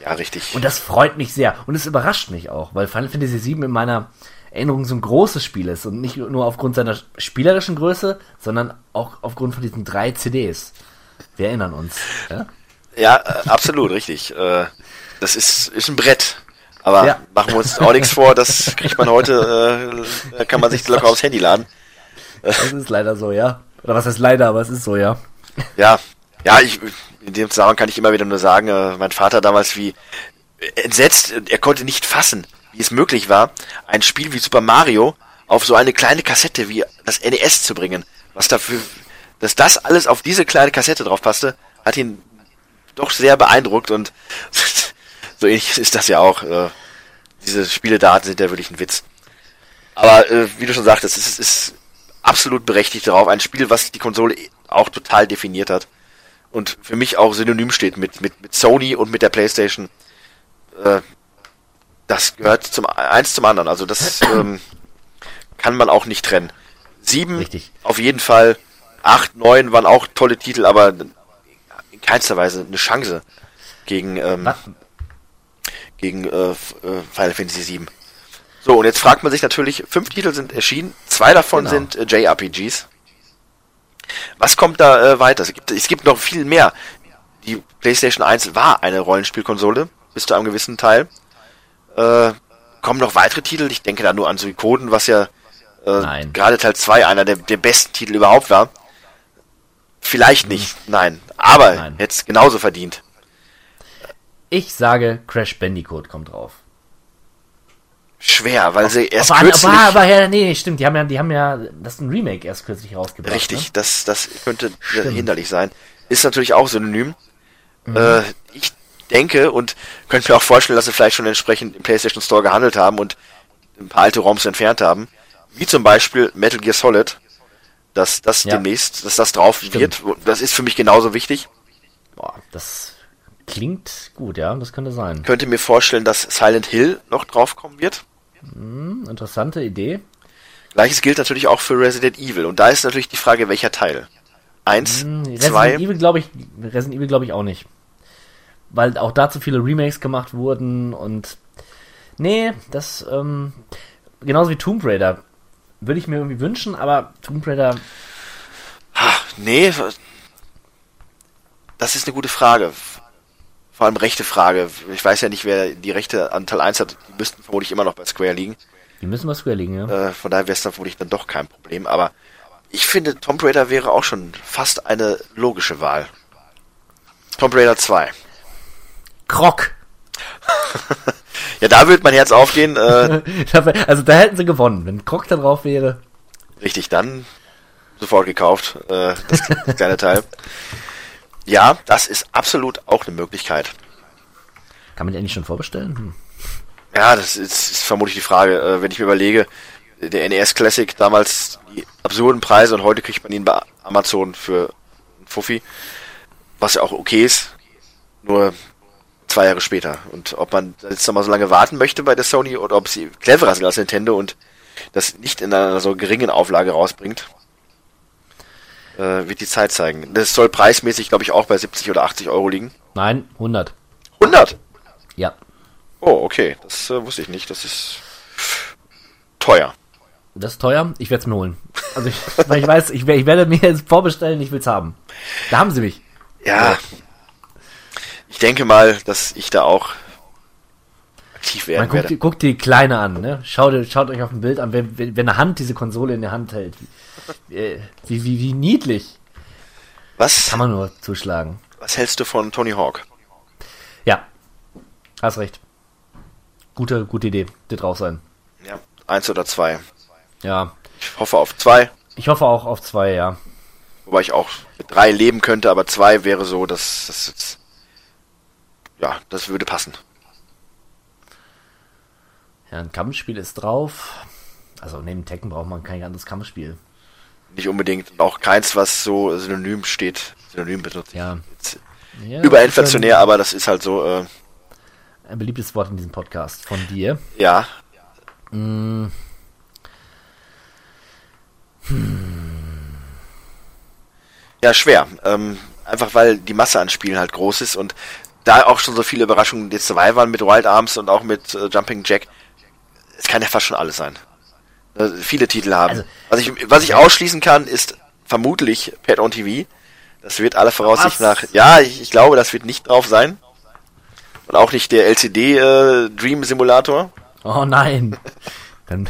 Ja, richtig. Und das freut mich sehr. Und es überrascht mich auch, weil Final Fantasy VII in meiner Erinnerung so ein großes Spiel ist. Und nicht nur aufgrund seiner spielerischen Größe, sondern auch aufgrund von diesen drei CDs. Wir erinnern uns. Ja? Ja, äh, absolut, richtig. Äh, das ist, ist ein Brett. Aber Ja. machen wir uns auch nichts vor, das kriegt man heute, äh, kann man sich locker aufs Handy laden. Das ist leider so, ja. Oder was heißt leider, aber es ist so, ja. Ja, ja, ich, in dem Zusammenhang kann ich immer wieder nur sagen, äh, mein Vater damals wie entsetzt, er konnte nicht fassen, wie es möglich war, ein Spiel wie Super Mario auf so eine kleine Kassette wie das NES zu bringen. Was dafür, dass das alles auf diese kleine Kassette drauf passte, hat ihn doch sehr beeindruckt und so ähnlich ist das ja auch. Äh, diese Spieledaten sind ja wirklich ein Witz. Aber äh, wie du schon sagtest, es ist, ist absolut berechtigt darauf. Ein Spiel, was die Konsole auch total definiert hat. Und für mich auch synonym steht mit, mit, mit Sony und mit der Playstation. Äh, das gehört zum eins zum anderen. Also das ähm, kann man auch nicht trennen. Sieben Richtig. auf jeden Fall. Acht, neun waren auch tolle Titel, aber in keinster Weise eine Chance gegen, ähm, Was? gegen äh, äh, Final Fantasy VII. So, und jetzt fragt man sich natürlich, fünf Titel sind erschienen, zwei davon Genau. sind äh, JRPGs. Was kommt da äh, weiter? Es gibt, es gibt noch viel mehr. Die PlayStation 1 war eine Rollenspielkonsole, bis zu einem gewissen Teil. Äh, kommen noch weitere Titel, ich denke da nur an Suikoden, was ja äh, gerade Teil 2 einer der, der besten Titel überhaupt war. Vielleicht nicht, nein. Aber Nein. jetzt genauso verdient. Ich sage, Crash Bandicoot kommt drauf. Schwer, weil sie erst aber, kürzlich... aber, aber ja, nee, stimmt, die haben ja, die haben ja, das ist ein Remake erst kürzlich rausgebracht. Richtig, Ne? das, das könnte Stimmt. hinderlich sein. Ist natürlich auch synonym. Mhm. Äh, ich denke und könnte mir auch vorstellen, dass sie vielleicht schon entsprechend im PlayStation Store gehandelt haben und ein paar alte ROMs entfernt haben. Wie zum Beispiel Metal Gear Solid, dass das Ja. demnächst, dass das drauf Stimmt. wird. Das ist für mich genauso wichtig. Boah, das klingt gut, ja, das könnte sein. Könnte mir vorstellen, dass Silent Hill noch draufkommen wird. Interessante Idee. Gleiches gilt natürlich auch für Resident Evil. Und da ist natürlich die Frage, welcher Teil? Eins, Hm, Resident zwei, Evil glaube ich, Resident Evil glaube ich auch nicht. Weil auch dazu viele Remakes gemacht wurden und nee, das ähm, genauso wie Tomb Raider würde ich mir irgendwie wünschen, aber Tomb Raider Nee, das ist eine gute Frage. Vor allem rechte Frage. Ich weiß ja nicht, wer die Rechte an Teil 1 hat. Die müssten vermutlich immer noch bei Square liegen. die müssen was Square liegen, ja. Äh, von daher wäre es dann vermutlich dann doch kein Problem. Aber ich finde, Tomb Raider wäre auch schon fast eine logische Wahl. Tomb Raider 2. Krog. Ja, da wird mein Herz aufgehen. Äh, also da hätten sie gewonnen, wenn Krog da drauf wäre. richtig, dann sofort gekauft. Äh, das kleine Teil. Ja, das ist absolut auch eine Möglichkeit. Kann man die eigentlich schon vorbestellen? Hm. Ja, das ist, ist vermutlich die Frage, äh, wenn ich mir überlege, der NES Classic damals die absurden Preise und heute kriegt man ihn bei Amazon für einen Fuffi, was ja auch okay ist, nur zwei Jahre später. Und ob man jetzt noch mal so lange warten möchte bei der Sony oder ob sie cleverer sind als Nintendo und das nicht in einer so geringen Auflage rausbringt, äh, wird die Zeit zeigen. Das soll preismäßig, glaube ich, auch bei 70 oder 80 Euro liegen. Nein, 100. 100! Ja. Oh, okay, das äh, wusste ich nicht. Das ist teuer. Das ist teuer, ich werde es mir holen. Also ich, weil ich weiß, ich, ich werde mir jetzt vorbestellen, ich will's haben. Da haben sie mich. Ja. Ich denke mal, dass ich da auch aktiv werden Man guckt, die- werde. guckt die Kleine an, ne? Schaut, schaut euch auf dem Bild an, wenn, wenn, wenn eine Hand diese Konsole in der Hand hält. Wie, äh, wie, wie, wie niedlich. Was, Kann man nur zuschlagen. was hältst du von Tony Hawk? Ja. Hast recht. Gute, gute Idee. Wird drauf sein. Ja, eins oder zwei. Ja. Ich hoffe auf zwei, Ich hoffe auch auf zwei, ja. wobei ich auch mit drei leben könnte, aber zwei wäre so, dass das jetzt, ja, das würde passen. Ja, ein Kampfspiel ist drauf. Also neben Tekken braucht man kein anderes Kampfspiel. Nicht unbedingt. Und auch keins, was so synonym steht. Synonym benutzt. Ja. Ja Überinflationär, aber das ist halt so, äh, Ein beliebtes Wort in diesem Podcast von dir. ja. Ja, schwer. Ähm, einfach weil die Masse an Spielen halt groß ist und da auch schon so viele Überraschungen jetzt dabei waren mit Wild Arms und auch mit äh, Jumping Jack. Es kann ja fast schon alles sein. Äh, viele Titel haben. Also- was ich was ich ausschließen kann, ist vermutlich Pad on TV. Das wird alle Voraussicht nach. Ja, ich, ich glaube, das wird nicht drauf sein. Und auch nicht der LCD äh, Dream Simulator. Oh nein. Dann.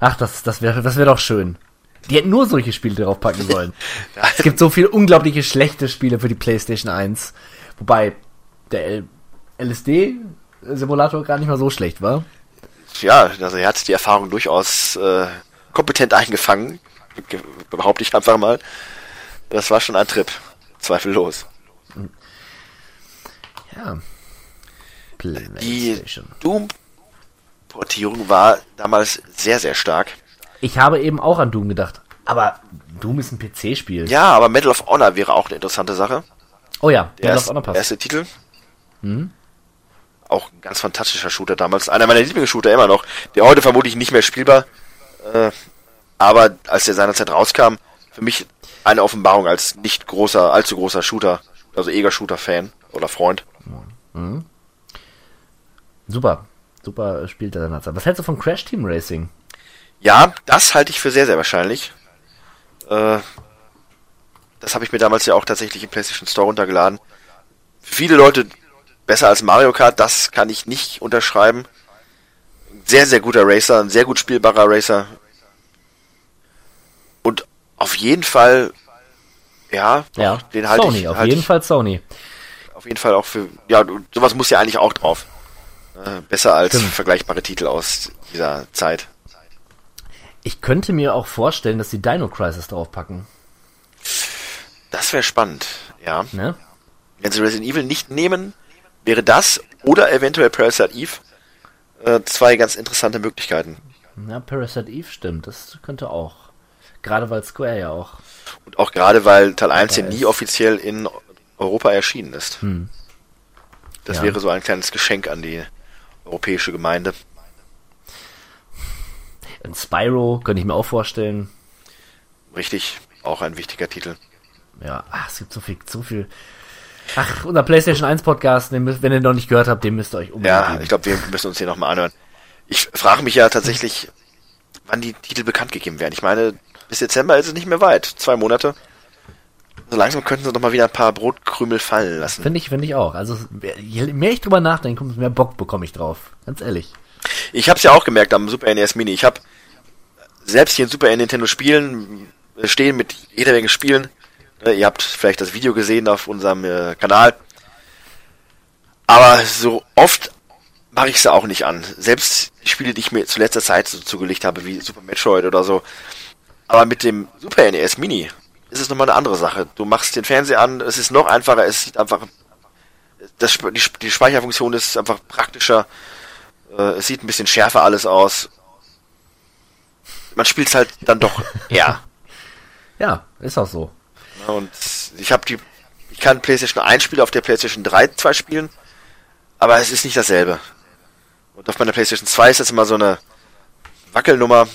Ach, das, das wäre das wär doch schön. Die hätten nur solche Spiele draufpacken sollen. es gibt so viele unglaubliche schlechte Spiele für die PlayStation 1. Wobei der L LSD-Simulator gar nicht mal so schlecht war. ja, also er hat die Erfahrung durchaus äh, kompetent eingefangen, ge- behaupte ich einfach mal. Das war schon ein Trip, zweifellos. Ja. Die. Doom-Portierung war damals sehr, sehr stark. Ich habe eben auch an Doom gedacht. Aber Doom ist ein PC-Spiel. Ja, aber Medal of Honor wäre auch eine interessante Sache. Oh ja, Der Medal of Honor passt. erste Titel. Auch ein ganz fantastischer Shooter damals. Einer meiner Lieblingsshooter immer noch. Der heute vermutlich nicht mehr spielbar. Äh, aber als der seinerzeit rauskam, für mich eine Offenbarung als nicht großer, allzu großer Shooter, also Eger-Shooter-Fan oder Freund. Super. Super spielt er dann. Was hältst du von Crash Team Racing? Ja, das halte ich für sehr, sehr wahrscheinlich. Äh, das habe ich mir damals ja auch tatsächlich im PlayStation Store runtergeladen. Für viele Leute besser als Mario Kart, das kann ich nicht unterschreiben. Sehr, sehr guter Racer, ein sehr gut spielbarer Racer. Und auf jeden Fall, ja, Ja, doch, den halte Sony, ich, auf halte jeden ich Fall Sony. auf jeden Fall auch für, ja, sowas muss ja eigentlich auch drauf. Äh, besser als Stimmt. vergleichbare Titel aus dieser Zeit. Ich könnte mir auch vorstellen, dass die Dino Crisis draufpacken. Das wäre spannend, ja. Ne? Wenn sie Resident Evil nicht nehmen, wäre das oder eventuell Parasite Eve äh, zwei ganz interessante Möglichkeiten. Ja, Parasite Eve stimmt. Das könnte auch. Gerade weil Square ja auch. Und auch gerade, weil Teil 1 ja nie offiziell in Europa erschienen ist. Das Ja. wäre so ein kleines Geschenk an die europäische Gemeinde. Ein Spyro könnte ich mir auch vorstellen. Richtig, auch ein wichtiger Titel. Ja, ach, es gibt so viel, so viel. Ach, unser PlayStation 1 Podcast, müsst, wenn ihr noch nicht gehört habt, den müsst ihr euch unbedingt Ja, geben. ich glaube, wir müssen uns hier nochmal anhören. Ich frage mich ja tatsächlich, wann die Titel bekannt gegeben werden. Ich meine, bis Dezember ist es nicht mehr weit. Zwei Monate. So langsam könnten sie doch mal wieder ein paar Brotkrümel fallen lassen. Finde ich, finde ich auch. Also, je mehr ich drüber nachdenke, umso mehr Bock bekomme ich drauf. Ganz ehrlich. Ich habe es ja auch gemerkt am Super NES Mini. Ich habe selbst hier in Super Nintendo Spielen äh, stehen mit jeder Menge Spielen. Äh, Ihr habt vielleicht das Video gesehen auf unserem äh, Kanal. Aber so oft mache ich sie auch nicht an. Selbst Spiele, die ich mir zu letzter Zeit so zugelegt habe, wie Super Metroid oder so. Aber mit dem Super NES Mini ist es nochmal eine andere Sache. Du machst den Fernseher an, es ist noch einfacher, es sieht einfach. Das, die, die Speicherfunktion ist einfach praktischer. Äh, es sieht ein bisschen schärfer alles aus. Man spielt halt dann doch eher. Ja, ist auch so. Und ich habe die, ich kann PlayStation 1 Spiele auf der PlayStation 3 zwar spielen, aber es ist nicht dasselbe. Und auf meiner PlayStation 2 ist das immer so eine Wackelnummer.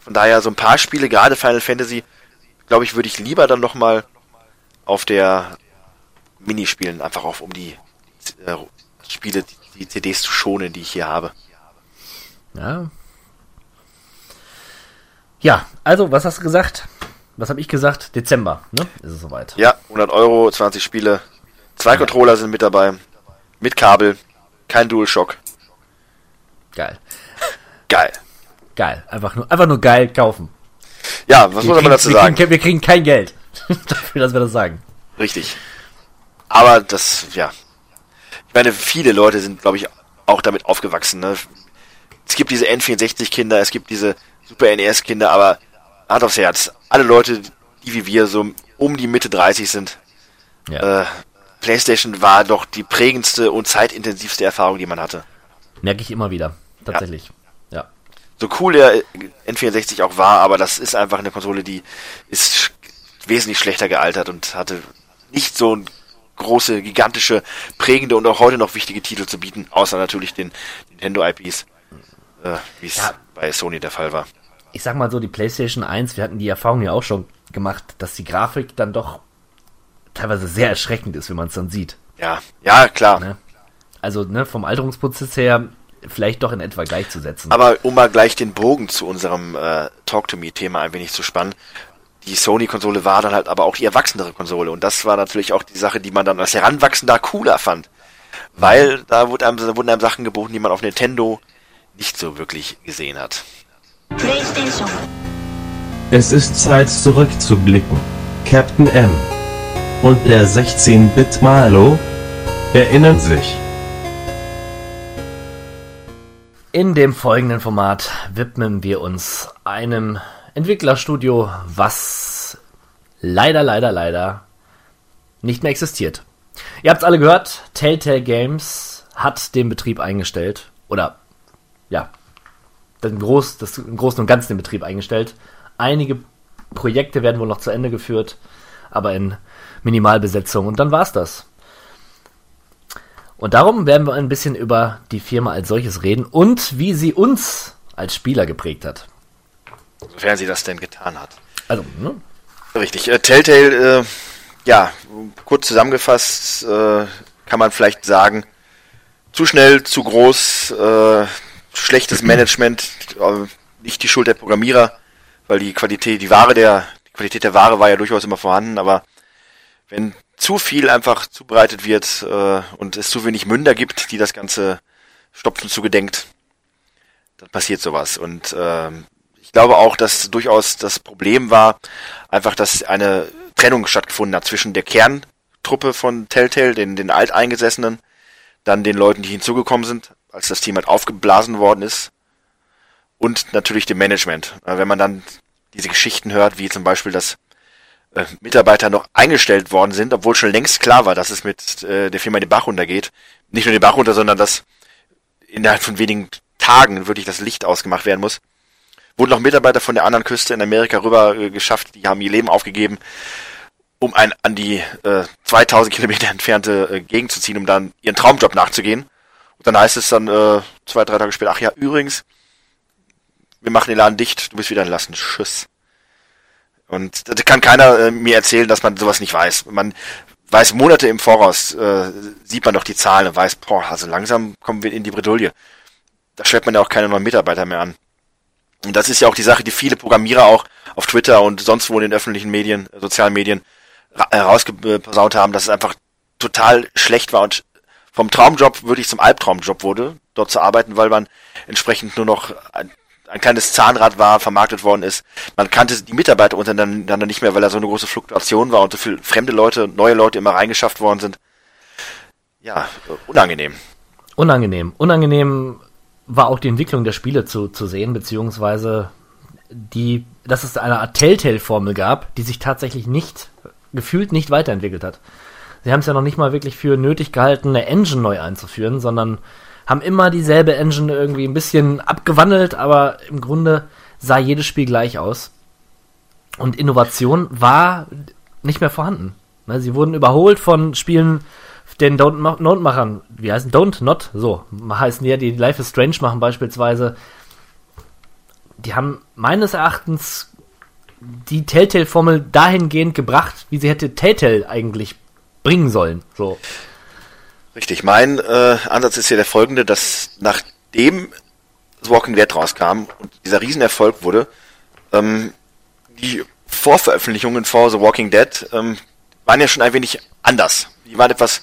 Von daher so ein paar Spiele, gerade Final Fantasy, glaube ich, würde ich lieber dann noch mal auf der Mini spielen, einfach auf um die äh, Spiele, die CDs zu schonen, die ich hier habe. Ja. Ja, also, was hast du gesagt? Was habe ich gesagt? Dezember, ne? Ist es soweit. Ja, 100 Euro, 20 Spiele. Zwei Controller sind mit dabei. Mit Kabel. Kein DualShock. Geil. Geil. Geil. Einfach nur, einfach nur geil kaufen. Ja, was Wir muss man dazu wir sagen? Kriegen, wir kriegen kein Geld dafür, dass wir das sagen. Richtig. Aber das, ja. Ich meine, viele Leute sind, glaube ich, auch damit aufgewachsen. Ne? Es gibt diese N64-Kinder, es gibt diese Super NES-Kinder, aber Hand aufs Herz, alle Leute, die wie wir so um die Mitte 30 sind, Ja. äh, PlayStation war doch die prägendste und zeitintensivste Erfahrung, die man hatte. Merke ich immer wieder. Tatsächlich. Ja. So cool der N64 auch war, aber das ist einfach eine Konsole, die ist wesentlich schlechter gealtert und hatte nicht so große, gigantische, prägende und auch heute noch wichtige Titel zu bieten, außer natürlich den Nintendo-IPs, äh, wie es Ja. bei Sony der Fall war. Ich sag mal so, die PlayStation 1, wir hatten die Erfahrung ja auch schon gemacht, dass die Grafik dann doch teilweise sehr erschreckend ist, wenn man es dann sieht. Ja, ja, klar. Ne? Also ne, vom Alterungsprozess her vielleicht doch in etwa gleichzusetzen. Aber um mal gleich den Bogen zu unserem äh, Talk to Me-Thema ein wenig zu spannen, die Sony-Konsole war dann halt aber auch die erwachsenere Konsole und das war natürlich auch die Sache, die man dann als Heranwachsender cooler fand. Weil da wurde einem, da wurden einem Sachen geboten, die man auf Nintendo nicht so wirklich gesehen hat. PlayStation. Es ist Zeit zurückzublicken. Captain M und der 16-Bit Malo erinnern sich. In dem folgenden Format widmen wir uns einem Entwicklerstudio, was leider, leider, leider nicht mehr existiert. Ihr habt es alle gehört, Telltale Games hat den Betrieb eingestellt. Oder, ja, den, Groß, das, im Großen und Ganzen den Betrieb eingestellt. Einige Projekte werden wohl noch zu Ende geführt, aber in Minimalbesetzung. Und dann war's das. Und darum werden wir ein bisschen über die Firma als solches reden und wie sie uns als Spieler geprägt hat. Sofern sie das denn getan hat. Also, ne? Richtig. Äh, Telltale, äh, ja, kurz zusammengefasst äh, kann man vielleicht sagen, zu schnell, zu groß, äh, schlechtes Management, äh, nicht die Schuld der Programmierer, weil die Qualität, die Ware der, die Qualität der Ware war ja durchaus immer vorhanden, aber wenn zu viel einfach zubereitet wird äh, und es zu wenig Münder gibt, die das Ganze stopfen zugedenkt, dann passiert sowas. Und ähm, ich glaube auch, dass durchaus das Problem war, einfach, dass eine Trennung stattgefunden hat zwischen der Kerntruppe von Telltale, den, den Alteingesessenen, dann den Leuten, die hinzugekommen sind, als das Team halt aufgeblasen worden ist, und natürlich dem Management. Wenn man dann diese Geschichten hört, wie zum Beispiel, dass äh, Mitarbeiter noch eingestellt worden sind, obwohl schon längst klar war, dass es mit äh, der Firma den Bach runtergeht. Nicht nur den Bach runter, sondern dass innerhalb von wenigen Tagen wirklich das Licht ausgemacht werden muss. Wurden noch Mitarbeiter von der anderen Küste in Amerika rüber äh, geschafft, die haben ihr Leben aufgegeben, um ein an die äh, 2000 Kilometer entfernte äh, Gegend zu ziehen, um dann ihren Traumjob nachzugehen. Und dann heißt es dann äh, zwei, drei Tage später, ach ja, übrigens, wir machen den Laden dicht, du bist wieder entlassen. Tschüss. Und da kann keiner äh, mir erzählen, dass man sowas nicht weiß. Man weiß Monate im Voraus, äh, sieht man doch die Zahlen und weiß, boah, also langsam kommen wir in die Bredouille. Da stellt man ja auch keine neuen Mitarbeiter mehr an. Und das ist ja auch die Sache, die viele Programmierer auch auf Twitter und sonst wo in den öffentlichen Medien, äh, sozialen Medien ra- herausgeposaunt haben, dass es einfach total schlecht war und vom Traumjob wirklich zum Albtraumjob wurde, dort zu arbeiten, weil man entsprechend nur noch ein, ein kleines Zahnrad war, vermarktet worden ist. Man kannte die Mitarbeiter untereinander nicht mehr, weil da so eine große Fluktuation war und so viele fremde Leute, neue Leute immer reingeschafft worden sind. Ja, unangenehm. Unangenehm. Unangenehm war auch die Entwicklung der Spiele zu, zu sehen, beziehungsweise die, dass es eine Art Telltale-Formel gab, die sich tatsächlich nicht, gefühlt nicht weiterentwickelt hat. Sie haben es ja noch nicht mal wirklich für nötig gehalten, eine Engine neu einzuführen, sondern haben immer dieselbe Engine irgendwie ein bisschen abgewandelt, aber im Grunde sah jedes Spiel gleich aus. Und Innovation war nicht mehr vorhanden. Ne, Sie wurden überholt von Spielen, den Don't Not Machern, wie heißen Don't Not, so heißen die ja, die Life is Strange machen beispielsweise. Die haben meines Erachtens die Telltale-Formel dahingehend gebracht, wie sie hätte Telltale eigentlich bringen sollen. So. Richtig, mein äh, Ansatz ist hier der folgende, dass nachdem The Walking Dead rauskam und dieser Riesenerfolg wurde, ähm, die Vorveröffentlichungen vor The Walking Dead ähm, waren ja schon ein wenig anders. Die waren etwas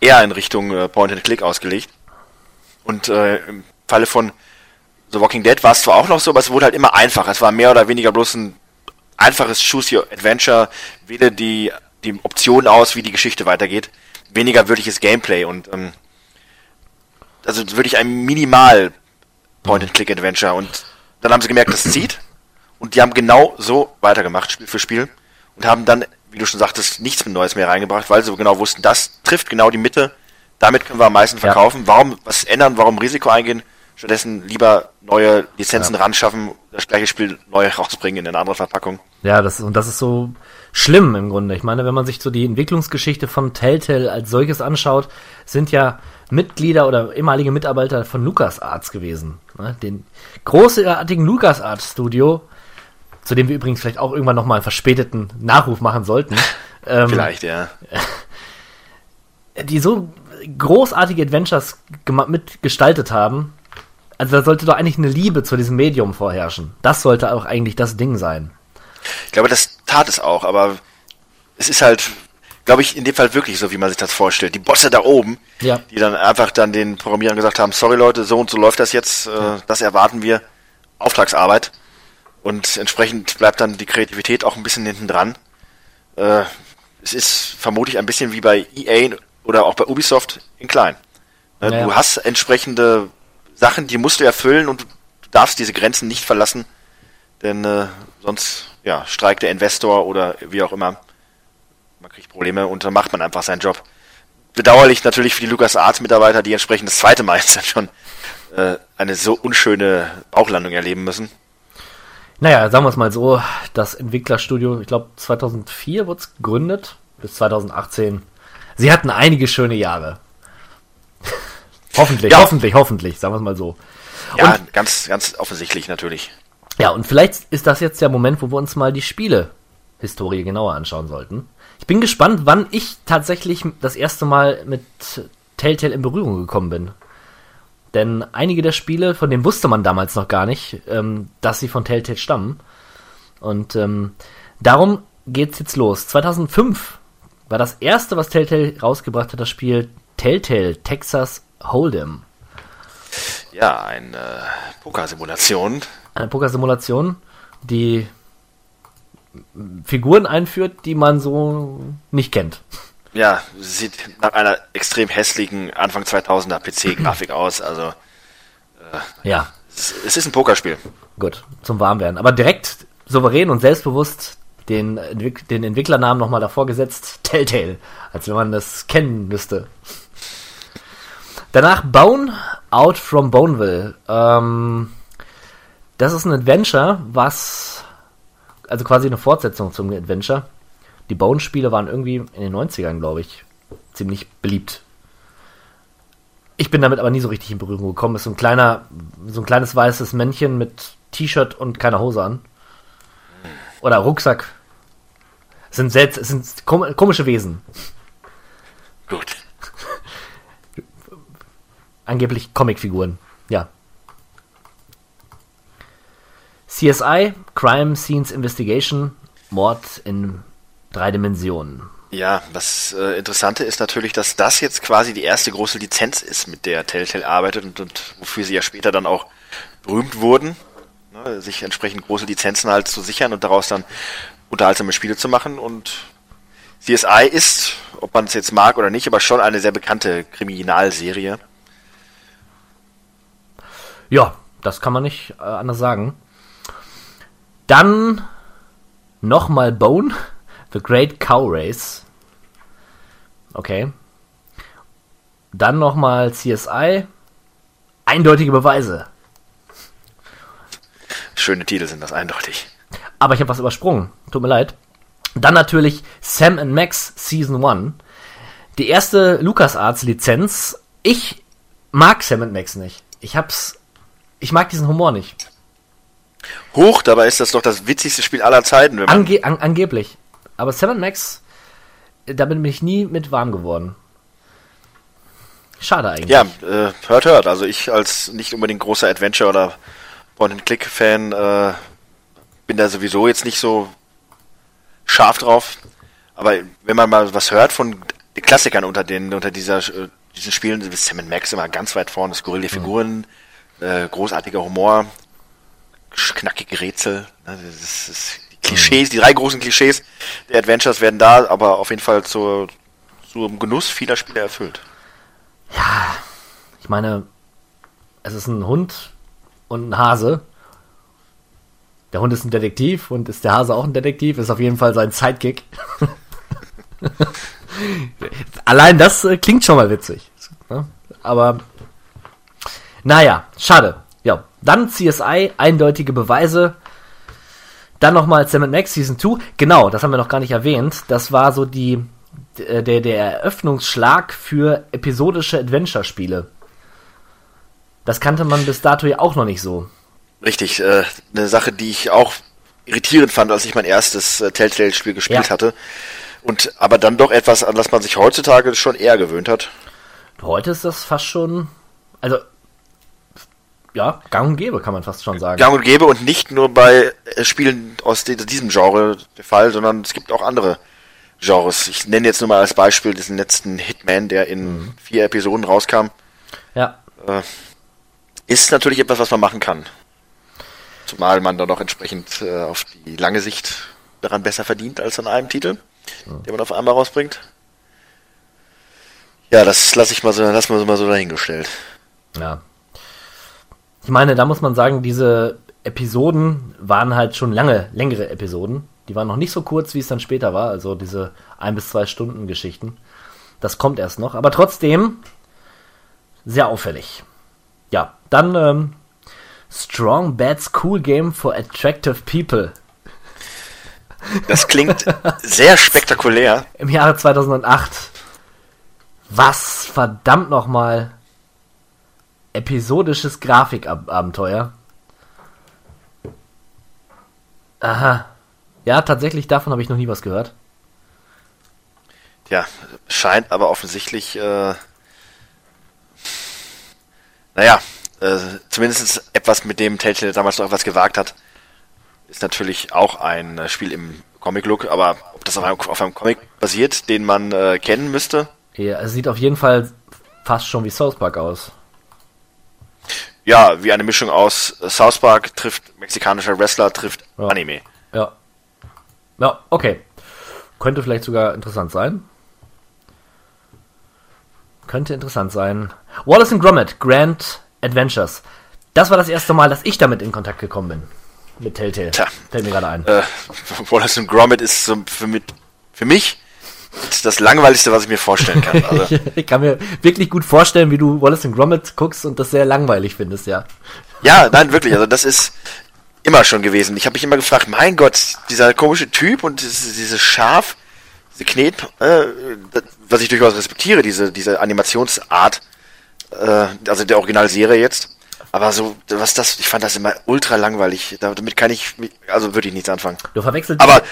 eher in Richtung äh, Point-and-Click ausgelegt. Und äh, im Falle von The Walking Dead war es zwar auch noch so, aber es wurde halt immer einfacher. Es war mehr oder weniger bloß ein einfaches Choose Your Adventure, wähle die, die Option aus, wie die Geschichte weitergeht. Weniger wirkliches Gameplay und ähm, also wirklich ein minimal Point-and-Click-Adventure. Und dann haben sie gemerkt, das zieht. Und die haben genau so weitergemacht, Spiel für Spiel. Und haben dann wie du schon sagtest, nichts mit Neues mehr reingebracht, weil sie genau wussten, das trifft genau die Mitte. Damit können wir am meisten verkaufen. Warum was ändern? Warum Risiko eingehen? Stattdessen lieber neue Lizenzen Ja. ran schaffen, das gleiche Spiel neu rausbringen in eine andere Verpackung. Ja, das, und das ist so schlimm im Grunde. Ich meine, wenn man sich so die Entwicklungsgeschichte von Telltale als solches anschaut, sind ja Mitglieder oder ehemalige Mitarbeiter von LucasArts gewesen. Ne? Den großartigen LucasArts Studio, zu dem wir übrigens vielleicht auch irgendwann nochmal einen verspäteten Nachruf machen sollten. Ähm, Vielleicht, ja. die so großartige Adventures mitgestaltet haben. Also da sollte doch eigentlich eine Liebe zu diesem Medium vorherrschen. Das sollte auch eigentlich das Ding sein. Ich glaube, das tat es auch, aber es ist halt, glaube ich, in dem Fall wirklich so, wie man sich das vorstellt. Die Bosse da oben, Ja. die dann einfach dann den Programmierern gesagt haben, sorry Leute, so und so läuft das jetzt, äh, das erwarten wir, Auftragsarbeit. Und entsprechend bleibt dann die Kreativität auch ein bisschen hinten dran. Äh, es ist vermutlich ein bisschen wie bei EA oder auch bei Ubisoft in klein. Ne, Naja. Du hast entsprechende Sachen, die musst du erfüllen und du darfst diese Grenzen nicht verlassen, denn äh, sonst ja, streikt der Investor oder wie auch immer. Man kriegt Probleme und dann macht man einfach seinen Job. Bedauerlich natürlich für die LucasArts-Mitarbeiter, die entsprechend das zweite Mal jetzt dann schon äh, eine so unschöne Bauchlandung erleben müssen. Naja, sagen wir es mal so, das Entwicklerstudio, ich glaube 2004 wurde es gegründet, bis 2018. Sie hatten einige schöne Jahre. hoffentlich, Ja. hoffentlich, hoffentlich, sagen wir es mal so. Ja, ganz, ganz offensichtlich natürlich. Ja, und vielleicht ist das jetzt der Moment, wo wir uns mal die Spiele-Historie genauer anschauen sollten. Ich bin gespannt, wann ich tatsächlich das erste Mal mit Telltale in Berührung gekommen bin. Denn einige der Spiele, von denen wusste man damals noch gar nicht, ähm, dass sie von Telltale stammen. Und ähm, darum geht's jetzt los. 2005 war das erste, was Telltale rausgebracht hat, das Spiel Telltale Texas Hold'em. Ja, eine Pokersimulation. Eine Pokersimulation, die Figuren einführt, die man so nicht kennt. Ja, sieht nach einer extrem hässlichen Anfang 2000er PC-Grafik aus. Also Ja, es, es ist ein Pokerspiel. gut, zum Warmwerden. Aber direkt souverän und selbstbewusst den, Entwick den Entwicklernamen nochmal davor gesetzt, Telltale, als wenn man das kennen müsste. Danach Bone Out from Boneville. Ähm, das ist ein Adventure, was, also quasi eine Fortsetzung zum Adventure. Die Bone-Spiele waren irgendwie in den 90ern, glaube ich, ziemlich beliebt. Ich bin damit aber nie so richtig in Berührung gekommen. Ist so ein kleiner, so ein kleines weißes Männchen mit T-Shirt und keiner Hose an. Oder Rucksack. Es sind, selts es sind kom komische Wesen. Gut. Angeblich Comicfiguren. Ja. CSI, Crime Scenes Investigation, Mord in drei Dimensionen. Ja, das äh, Interessante ist natürlich, dass das jetzt quasi die erste große Lizenz ist, mit der Telltale arbeitet und, und wofür sie ja später dann auch berühmt wurden, ne, sich entsprechend große Lizenzen halt zu sichern und daraus dann unterhaltsame Spiele zu machen. Und CSI ist, ob man es jetzt mag oder nicht, aber schon eine sehr bekannte Kriminalserie. Ja, das kann man nicht äh, anders sagen. Dann nochmal Bone, The Great Cow Race. Okay. Dann nochmal CSI, eindeutige Beweise. Schöne Titel sind das eindeutig. Aber ich habe was übersprungen. Tut mir leid. Dann natürlich Sam and Max Season 1. Die erste LucasArts Lizenz. Ich mag Sam and Max nicht. Ich hab's. Ich mag diesen Humor nicht. Hoch, dabei ist das doch das witzigste Spiel aller Zeiten, Ange an angeblich. Aber and Max, äh, da bin ich nie mit warm geworden. Schade eigentlich. Ja, äh, hört, hört. Also ich als nicht unbedingt großer Adventure- oder Point-and-Click-Fan äh, bin da sowieso jetzt nicht so scharf drauf. Aber wenn man mal was hört von den Klassikern unter den unter dieser äh, diesen Spielen, ist Sam Max immer ganz weit vorne, skurrile Figuren, äh, großartiger Humor, knackige Rätsel. Ne, das ist, die Klischees, die drei großen Klischees der Adventures werden da, aber auf jeden Fall zur, zum Genuss vieler Spieler erfüllt. Ich meine, es ist ein Hund und ein Hase. Der Hund ist ein Detektiv und ist der Hase auch ein Detektiv, ist auf jeden Fall sein Sidekick. Allein das äh, klingt schon mal witzig. Ne? Aber naja, schade. Dann CSI, eindeutige Beweise. Dann nochmal Sam Max Season 2. Genau, das haben wir noch gar nicht erwähnt. Das war so die, der, der Eröffnungsschlag für episodische Adventure-Spiele. Das kannte man bis dato ja auch noch nicht so. Richtig, äh, eine Sache, die ich auch irritierend fand, als ich mein erstes äh, Telltale-Spiel gespielt Ja. hatte. Und aber dann doch etwas, an das man sich heutzutage schon eher gewöhnt hat. Heute ist das fast schon, also ja, gang und gäbe, kann man fast schon sagen. Gang und gäbe und nicht nur bei äh, Spielen aus diesem Genre der Fall, sondern es gibt auch andere Genres. Ich nenne jetzt nur mal als Beispiel diesen letzten Hitman, der in vier Episoden rauskam. Ja, Ist natürlich etwas, was man machen kann. Zumal man dann noch entsprechend äh, auf die lange Sicht daran besser verdient als an einem Titel, den man auf einmal rausbringt. Ja, das lasse ich mal so, lassen wir so mal so dahingestellt. ja. Ich meine, da muss man sagen, diese Episoden waren halt schon lange, längere Episoden. Die waren noch nicht so kurz, wie es dann später war, also diese ein bis zwei Stunden Geschichten. Das kommt erst noch, aber trotzdem sehr auffällig. Ja, dann ähm, Strong Bats Cool Game for Attractive People. Das klingt sehr spektakulär. im Jahre 2008. Was verdammt nochmal episodisches Grafikabenteuer. Aha. Ja, tatsächlich, davon habe ich noch nie was gehört. Ja, scheint aber offensichtlich, äh, naja, äh, zumindest etwas, mit dem Telltale damals noch etwas gewagt hat. Ist natürlich auch ein äh, Spiel im Comic-Look, aber ob das auf einem, auf einem Comic basiert, den man äh, kennen müsste, Ja, es sieht auf jeden Fall fast schon wie South Park aus. Ja, wie eine Mischung aus South Park trifft mexikanischer Wrestler trifft Ja. Anime. Ja. Ja, okay. Könnte vielleicht sogar interessant sein. Könnte interessant sein. Wallace and Gromit, Grand Adventures. Das war das erste Mal, dass ich damit in Kontakt gekommen bin. Mit Telltale. Tja. Fällt mir gerade ein. Äh, Wallace and Gromit ist so für, mit, für mich das langweiligste, was ich mir vorstellen kann. Also, ich kann mir wirklich gut vorstellen, wie du Wallace and Gromit guckst und das sehr langweilig findest, ja. Ja, nein, wirklich. Also das ist immer schon gewesen. Ich habe mich immer gefragt, mein Gott, dieser komische Typ und dieses, Schaf, diese Knet, äh, was ich durchaus respektiere, diese, diese Animationsart, äh, also der Originalserie jetzt. Aber so, was das, ich fand das immer ultra langweilig. Damit kann ich, also würde ich nichts anfangen. Du verwechselst, Aber,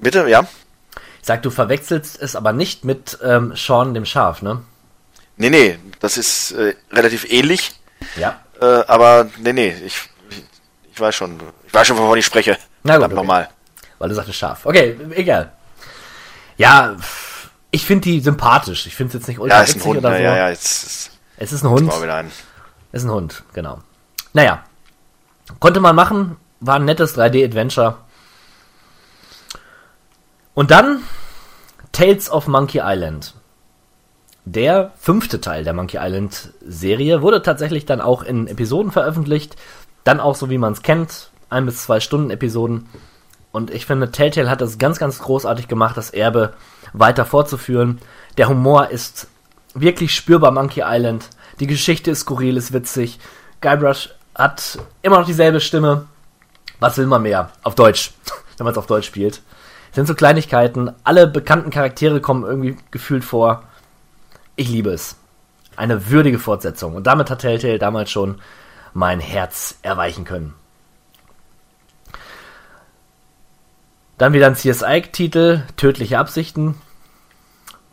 bitte, ja? Ich sag, du verwechselst es aber nicht mit ähm, Sean dem Schaf, ne? Nee, nee, das ist äh, relativ ähnlich. Ja. Äh, aber nee, nee, ich, ich, ich weiß schon, ich weiß schon, wovon ich spreche. Na gut, okay. nochmal. Weil du sagtest Schaf. Okay, egal. Ja, ich finde die sympathisch. Ich finde es jetzt nicht ultra Ja, ist ein Hund, oder so. ja, ja, jetzt, jetzt Es ist ein Hund. ein. Ist ein Hund, genau. Naja. Konnte man machen. War ein nettes 3D-Adventure. Und dann Tales of Monkey Island. Der fünfte Teil der Monkey Island Serie wurde tatsächlich dann auch in Episoden veröffentlicht. Dann auch so wie man es kennt. Ein bis zwei Stunden Episoden. Und ich finde, Telltale hat das ganz, ganz großartig gemacht, das Erbe weiter fortzuführen. Der Humor ist wirklich spürbar Monkey Island. Die Geschichte ist skurril, ist witzig. Guybrush hat immer noch dieselbe Stimme. Was will man mehr? Auf Deutsch, wenn man es auf Deutsch spielt. Sind so Kleinigkeiten. Alle bekannten Charaktere kommen irgendwie gefühlt vor. Ich liebe es. Eine würdige Fortsetzung. Und damit hat Telltale damals schon mein Herz erweichen können. Dann wieder ein CSI-Titel, Tödliche Absichten.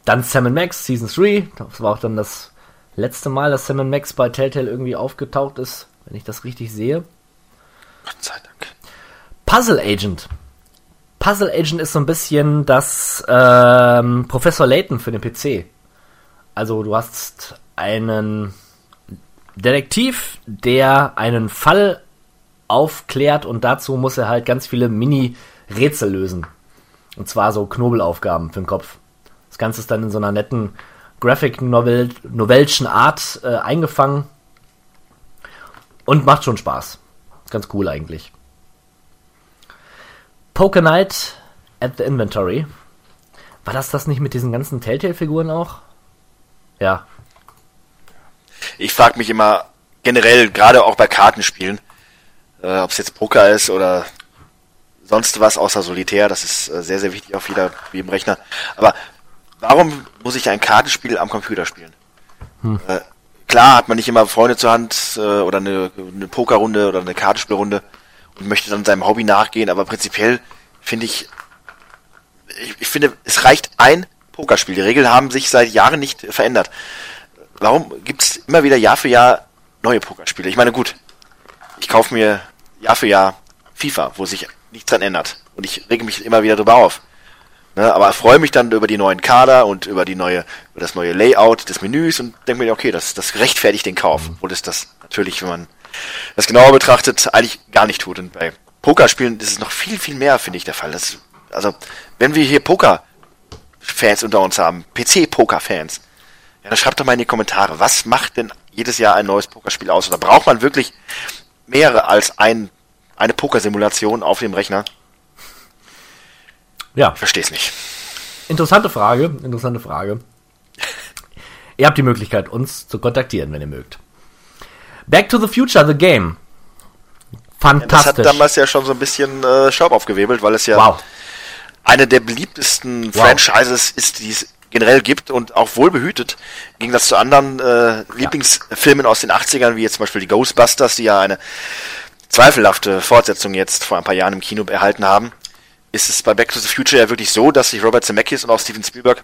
Dann Sam Max, Season 3. Das war auch dann das letzte Mal, dass Sam Max bei Telltale irgendwie aufgetaucht ist, wenn ich das richtig sehe. Gott sei Dank. Puzzle Agent. Puzzle Agent ist so ein bisschen das ähm, Professor Layton für den PC. Also du hast einen Detektiv, der einen Fall aufklärt und dazu muss er halt ganz viele Mini-Rätsel lösen. Und zwar so Knobelaufgaben für den Kopf. Das Ganze ist dann in so einer netten Graphic-Novel, novelschen Art äh, eingefangen und macht schon Spaß. Ganz cool eigentlich. Poker Night at the Inventory. War das das nicht mit diesen ganzen Telltale-Figuren auch? Ja. Ich frage mich immer generell, gerade auch bei Kartenspielen, äh, ob es jetzt Poker ist oder sonst was außer Solitär, das ist äh, sehr, sehr wichtig auf jeder, jedem Rechner. Aber warum muss ich ein Kartenspiel am Computer spielen? Hm. Äh, klar hat man nicht immer Freunde zur Hand äh, oder eine, eine Pokerrunde oder eine Kartenspielrunde und möchte dann seinem Hobby nachgehen, aber prinzipiell finde ich, ich, ich finde, es reicht ein Pokerspiel. Die Regeln haben sich seit Jahren nicht verändert. Warum gibt es immer wieder Jahr für Jahr neue Pokerspiele? Ich meine, gut, ich kaufe mir Jahr für Jahr FIFA, wo sich nichts dran ändert. Und ich rege mich immer wieder drüber auf. Ne, aber freue mich dann über die neuen Kader und über die neue, über das neue Layout des Menüs und denke mir, okay, das, das rechtfertigt den Kauf. Obwohl es das natürlich, wenn man das genauer betrachtet, eigentlich gar nicht tut. Und bei Pokerspielen ist es noch viel, viel mehr, finde ich, der Fall. Das, also, wenn wir hier Poker-Fans unter uns haben, PC-Poker-Fans, ja, dann schreibt doch mal in die Kommentare, was macht denn jedes Jahr ein neues Pokerspiel aus? Oder braucht man wirklich mehrere als ein, eine Pokersimulation auf dem Rechner? Ja. Ich verstehe es nicht. Interessante Frage, interessante Frage. ihr habt die Möglichkeit, uns zu kontaktieren, wenn ihr mögt. Back to the Future, the Game. Fantastisch. Ja, das hat damals ja schon so ein bisschen äh, Staub aufgewebelt, weil es ja wow. eine der beliebtesten wow. Franchises ist, die es generell gibt und auch wohl behütet. Ging das zu anderen äh, Lieblingsfilmen aus den 80ern, wie jetzt zum Beispiel die Ghostbusters, die ja eine zweifelhafte Fortsetzung jetzt vor ein paar Jahren im Kino erhalten haben ist es bei Back to the Future ja wirklich so, dass sich Robert Zemeckis und auch Steven Spielberg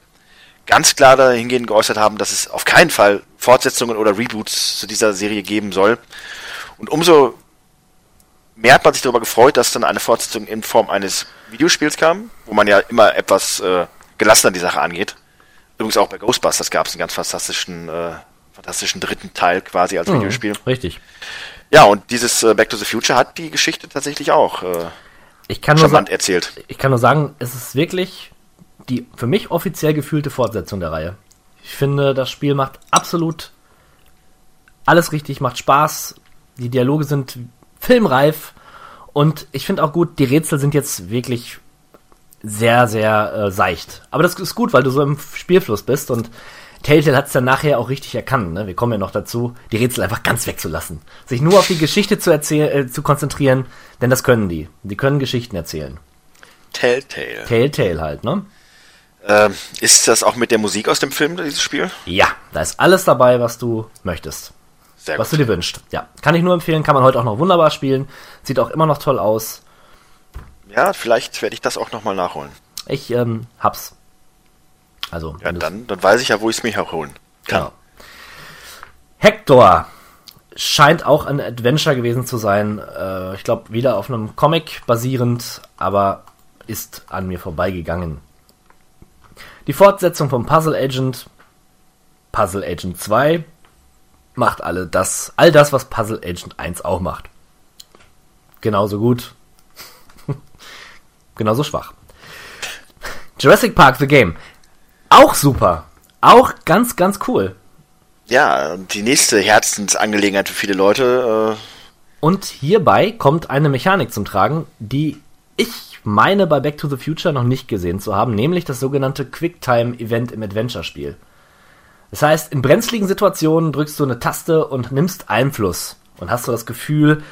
ganz klar dahingehend geäußert haben, dass es auf keinen Fall Fortsetzungen oder Reboots zu dieser Serie geben soll. Und umso mehr hat man sich darüber gefreut, dass dann eine Fortsetzung in Form eines Videospiels kam, wo man ja immer etwas äh, gelassener die Sache angeht. Übrigens auch bei Ghostbusters gab es einen ganz fantastischen, äh, fantastischen dritten Teil quasi als mhm, Videospiel. Richtig. Ja, und dieses äh, Back to the Future hat die Geschichte tatsächlich auch äh, ich kann nur charmant erzählt. Ich kann nur sagen, es ist wirklich die für mich offiziell gefühlte Fortsetzung der Reihe. Ich finde, das Spiel macht absolut alles richtig, macht Spaß. Die Dialoge sind filmreif und ich finde auch gut, die Rätsel sind jetzt wirklich sehr, sehr äh, seicht. Aber das ist gut, weil du so im Spielfluss bist und Telltale hat es dann nachher auch richtig erkannt. Ne? Wir kommen ja noch dazu, die Rätsel einfach ganz wegzulassen. Sich nur auf die Geschichte zu, äh, zu konzentrieren, denn das können die. Die können Geschichten erzählen. Telltale. Telltale halt, ne? Ähm, ist das auch mit der Musik aus dem Film, dieses Spiel? Ja, da ist alles dabei, was du möchtest. Sehr was gut. du dir wünschst. Ja, kann ich nur empfehlen, kann man heute auch noch wunderbar spielen. Sieht auch immer noch toll aus. Ja, vielleicht werde ich das auch nochmal nachholen. Ich ähm, hab's. Also, ja, dann, dann weiß ich ja, wo ich es mir herholen kann. Genau. Hector scheint auch ein Adventure gewesen zu sein. Äh, ich glaube, wieder auf einem Comic basierend, aber ist an mir vorbeigegangen. Die Fortsetzung vom Puzzle Agent, Puzzle Agent 2, macht alle das, all das, was Puzzle Agent 1 auch macht. Genauso gut. Genauso schwach. Jurassic Park The Game. Auch super. Auch ganz, ganz cool. Ja, die nächste Herzensangelegenheit für viele Leute. Äh und hierbei kommt eine Mechanik zum Tragen, die ich meine bei Back to the Future noch nicht gesehen zu haben, nämlich das sogenannte Quicktime-Event im Adventure-Spiel. Das heißt, in brenzligen Situationen drückst du eine Taste und nimmst Einfluss und hast du das Gefühl,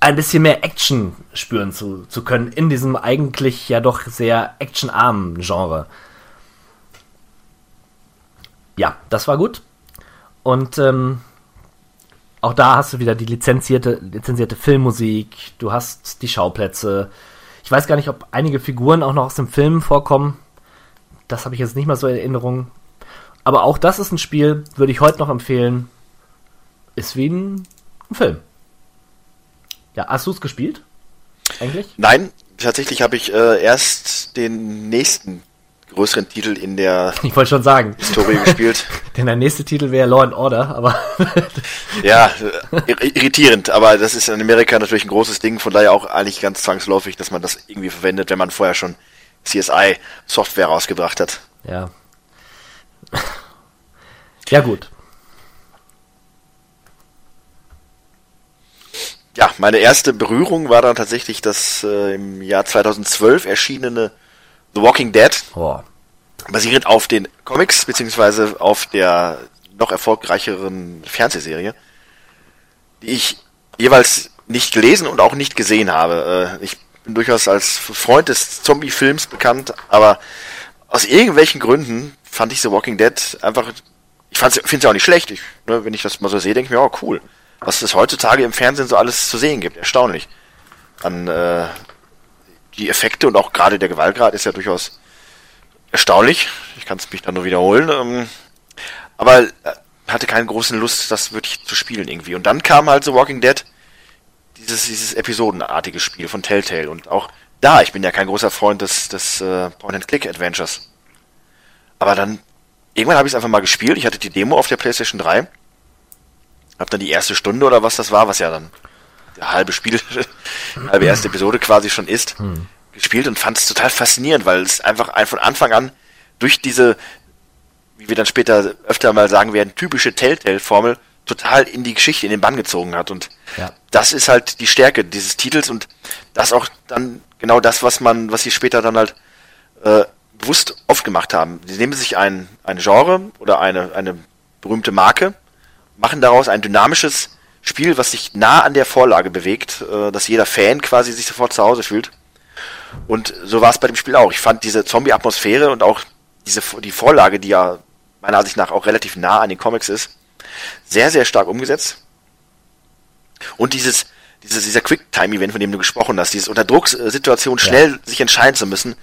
ein bisschen mehr Action spüren zu, zu können in diesem eigentlich ja doch sehr actionarmen Genre ja, das war gut. Und ähm, auch da hast du wieder die lizenzierte, lizenzierte Filmmusik, du hast die Schauplätze. Weiß gar nicht, ob einige Figuren auch noch aus dem Film vorkommen. Das habe ich jetzt nicht mal so in Erinnerung. Aber auch das ist ein Spiel, würde ich heute noch empfehlen. Ist wie ein, ein Film. Ja, hast du es gespielt? Eigentlich? Nein, tatsächlich habe ich äh, erst den nächsten größeren Titel in der ich wollte schon sagen. Historie gespielt. Denn der nächste Titel wäre Law and Order, aber ja, irritierend, aber das ist in Amerika natürlich ein großes Ding, von daher auch eigentlich ganz zwangsläufig, dass man das irgendwie verwendet, wenn man vorher schon CSI Software rausgebracht hat. Ja. Ja gut. ja, meine erste Berührung war dann tatsächlich das äh, im Jahr 2012 erschienene The Walking Dead, Boah. basierend auf den Comics, beziehungsweise auf der noch erfolgreicheren Fernsehserie, die ich jeweils nicht gelesen und auch nicht gesehen habe. Äh, ich bin durchaus als Freund des Zombie-Films bekannt, aber aus irgendwelchen Gründen fand ich The Walking Dead einfach, ich finde es ja auch nicht schlecht. Ich, ne, wenn ich das mal so sehe, denke ich mir, oh cool, was es heutzutage im Fernsehen so alles zu sehen gibt. Erstaunlich. An äh, die Effekte und auch gerade der Gewaltgrad ist ja durchaus erstaunlich. Ich kann es mich dann nur wiederholen. Ähm, aber äh, hatte keine großen Lust, das wirklich zu spielen irgendwie. Und dann kam halt The Walking Dead, dieses, dieses episodenartige Spiel von Telltale. Und auch da, ich bin ja kein großer Freund des, des äh, Point-and-Click-Adventures. Aber dann, irgendwann habe ich es einfach mal gespielt. Ich hatte die Demo auf der PlayStation 3. Hab dann die erste Stunde oder was das war, was ja dann halbe Spiel, halbe erste Episode quasi schon ist, Hm. gespielt und fand es total faszinierend, weil es einfach ein, von Anfang an durch diese, wie wir dann später öfter mal sagen werden, typische Telltale-Formel total in die Geschichte, in den Bann gezogen hat. Und Ja. das ist halt die Stärke dieses Titels und das auch dann genau das, was man, was sie später dann halt äh, bewusst aufgemacht haben. Sie nehmen sich ein, ein Genre oder eine, eine berühmte Marke, machen daraus ein dynamisches Spiel, was sich nah an der Vorlage bewegt, äh, dass jeder Fan quasi sich sofort zu Hause fühlt. Und so war es bei dem Spiel auch. Ich fand diese Zombie-Atmosphäre und auch diese die Vorlage, die ja meiner Ansicht nach auch relativ nah an den Comics ist, sehr, sehr stark umgesetzt. Und dieses, dieses dieser Quicktime-Event, von dem du gesprochen hast, dieses unter Drucksituation schnell sich entscheiden zu müssen,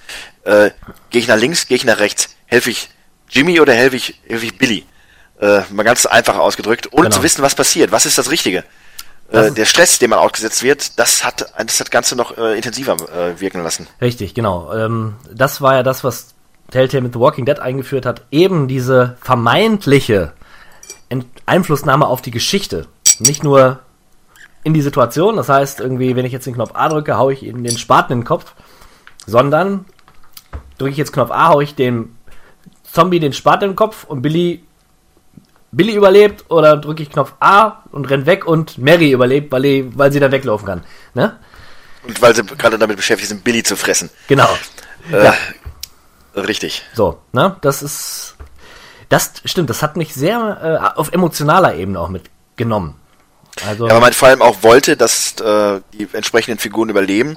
äh, gehe ich nach links, gehe ich nach rechts, helfe ich Jimmy oder helfe ich, helfe ich Billy? Äh, mal ganz einfach ausgedrückt, ohne Genau. zu wissen, was passiert. Was ist das Richtige? Das Äh, ist- der Stress, dem man ausgesetzt wird, das hat das hat das Ganze noch äh, intensiver äh, wirken lassen. Richtig, genau. Ähm, das war ja das, was Telltale mit The Walking Dead eingeführt hat. Eben diese vermeintliche Ent Einflussnahme auf die Geschichte. Nicht nur in die Situation, das heißt irgendwie, wenn ich jetzt den Knopf A drücke, haue ich ihm den Spaten in den Kopf, sondern drücke ich jetzt Knopf A, haue ich dem Zombie den Spaten in den Kopf und Billy Billy überlebt oder drücke ich Knopf A und rennt weg und Mary überlebt, weil, die, weil sie dann weglaufen kann. Ne? Und weil sie gerade damit beschäftigt sind, Billy zu fressen. Genau. Äh, Ja. Richtig. So, ne? Das ist. Das stimmt, das hat mich sehr äh, auf emotionaler Ebene auch mitgenommen. Also, Ja, aber man vor allem auch wollte, dass äh, die entsprechenden Figuren überleben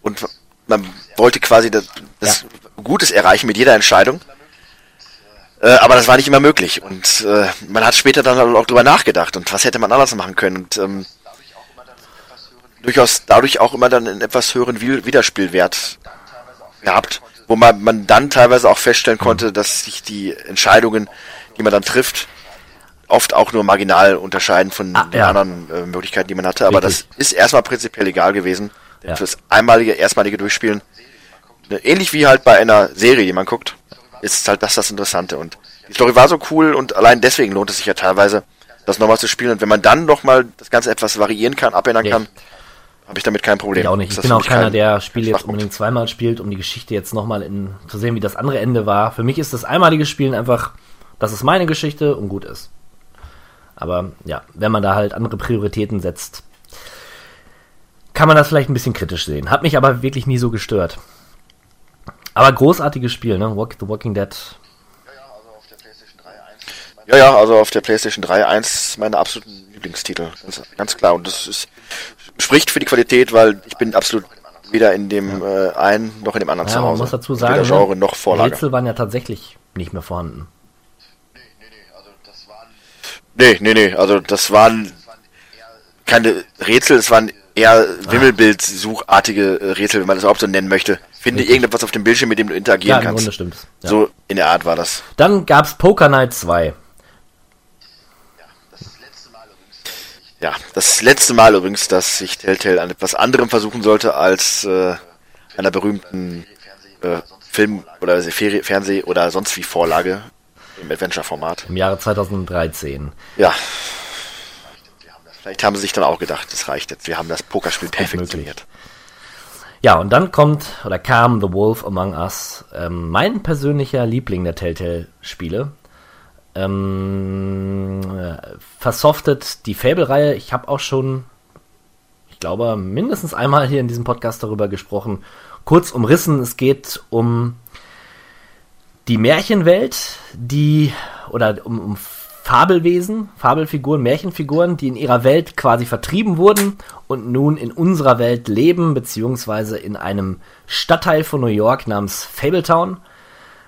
und man wollte quasi das, das Gutes erreichen mit jeder Entscheidung. Äh, aber das war nicht immer möglich und äh, man hat später dann auch drüber nachgedacht und was hätte man anders machen können und ähm, durchaus dadurch auch immer dann einen etwas höheren Wi- Wiederspielwert gehabt, wo man, man dann teilweise auch feststellen konnte, dass sich die Entscheidungen, die man dann trifft, oft auch nur marginal unterscheiden von Ah, den ja. anderen äh, Möglichkeiten, die man hatte. Aber Richtig. das ist erstmal prinzipiell egal gewesen. Ja. fürs einmalige, erstmalige Durchspielen, ne, ähnlich wie halt bei einer Serie, die man guckt, ist halt das das Interessante. Und die Story war so cool und allein deswegen lohnt es sich ja teilweise, das nochmal zu spielen. Und wenn man dann nochmal das Ganze etwas variieren kann, abändern Nee. kann, habe ich damit kein Problem. ich auch nicht. Ich bin auch keiner, kein- der Spiele kein jetzt unbedingt zweimal spielt, um die Geschichte jetzt nochmal in zu sehen, wie das andere Ende war. Für mich ist das einmalige Spielen einfach, das ist meine Geschichte und gut ist. Aber ja, wenn man da halt andere Prioritäten setzt, kann man das vielleicht ein bisschen kritisch sehen. Hat mich aber wirklich nie so gestört. Aber großartiges Spiel, ne? Walk, The Walking Dead. Ja, ja, also auf der PlayStation 3 eins meiner absoluten Lieblingstitel. Ganz, ganz klar. Und das ist, spricht für die Qualität, weil ich bin absolut weder in dem äh, einen noch in dem anderen Ja, zu man Hause. muss dazu Weder sagen, Genre ne, noch Vorlage. Rätsel waren ja tatsächlich nicht mehr vorhanden. Nee, nee, nee. Also das waren keine Rätsel, es waren eher Wimmelbild-suchartige äh, Rätsel, wenn man das überhaupt so nennen möchte. Finde irgendetwas auf dem Bildschirm, mit dem du Ja, interagieren Grunde kannst. stimmt's. Ja. So in der Art war das. Dann gab's Poker Night 2. Ja, das letzte Mal übrigens, dass ich Telltale an etwas anderem versuchen sollte als äh, einer berühmten äh, Film- oder Fernseh- oder sonst wie Vorlage im Adventure-Format. Im Jahre 2013. Ja. Vielleicht haben sie sich dann auch gedacht, das reicht jetzt. Wir haben das Pokerspiel möglich. Ja, und dann kommt oder kam The Wolf Among Us, ähm, mein persönlicher Liebling der Telltale-Spiele. Ähm, äh, versoftet die Fable-Reihe. Ich habe auch schon ich glaube, mindestens einmal hier in diesem Podcast darüber gesprochen. Kurz umrissen, es geht um die Märchenwelt, die, oder um, um Fabelwesen, Fabelfiguren, Märchenfiguren, die in ihrer Welt quasi vertrieben wurden und nun in unserer Welt leben, beziehungsweise in einem Stadtteil von New York namens Fabletown.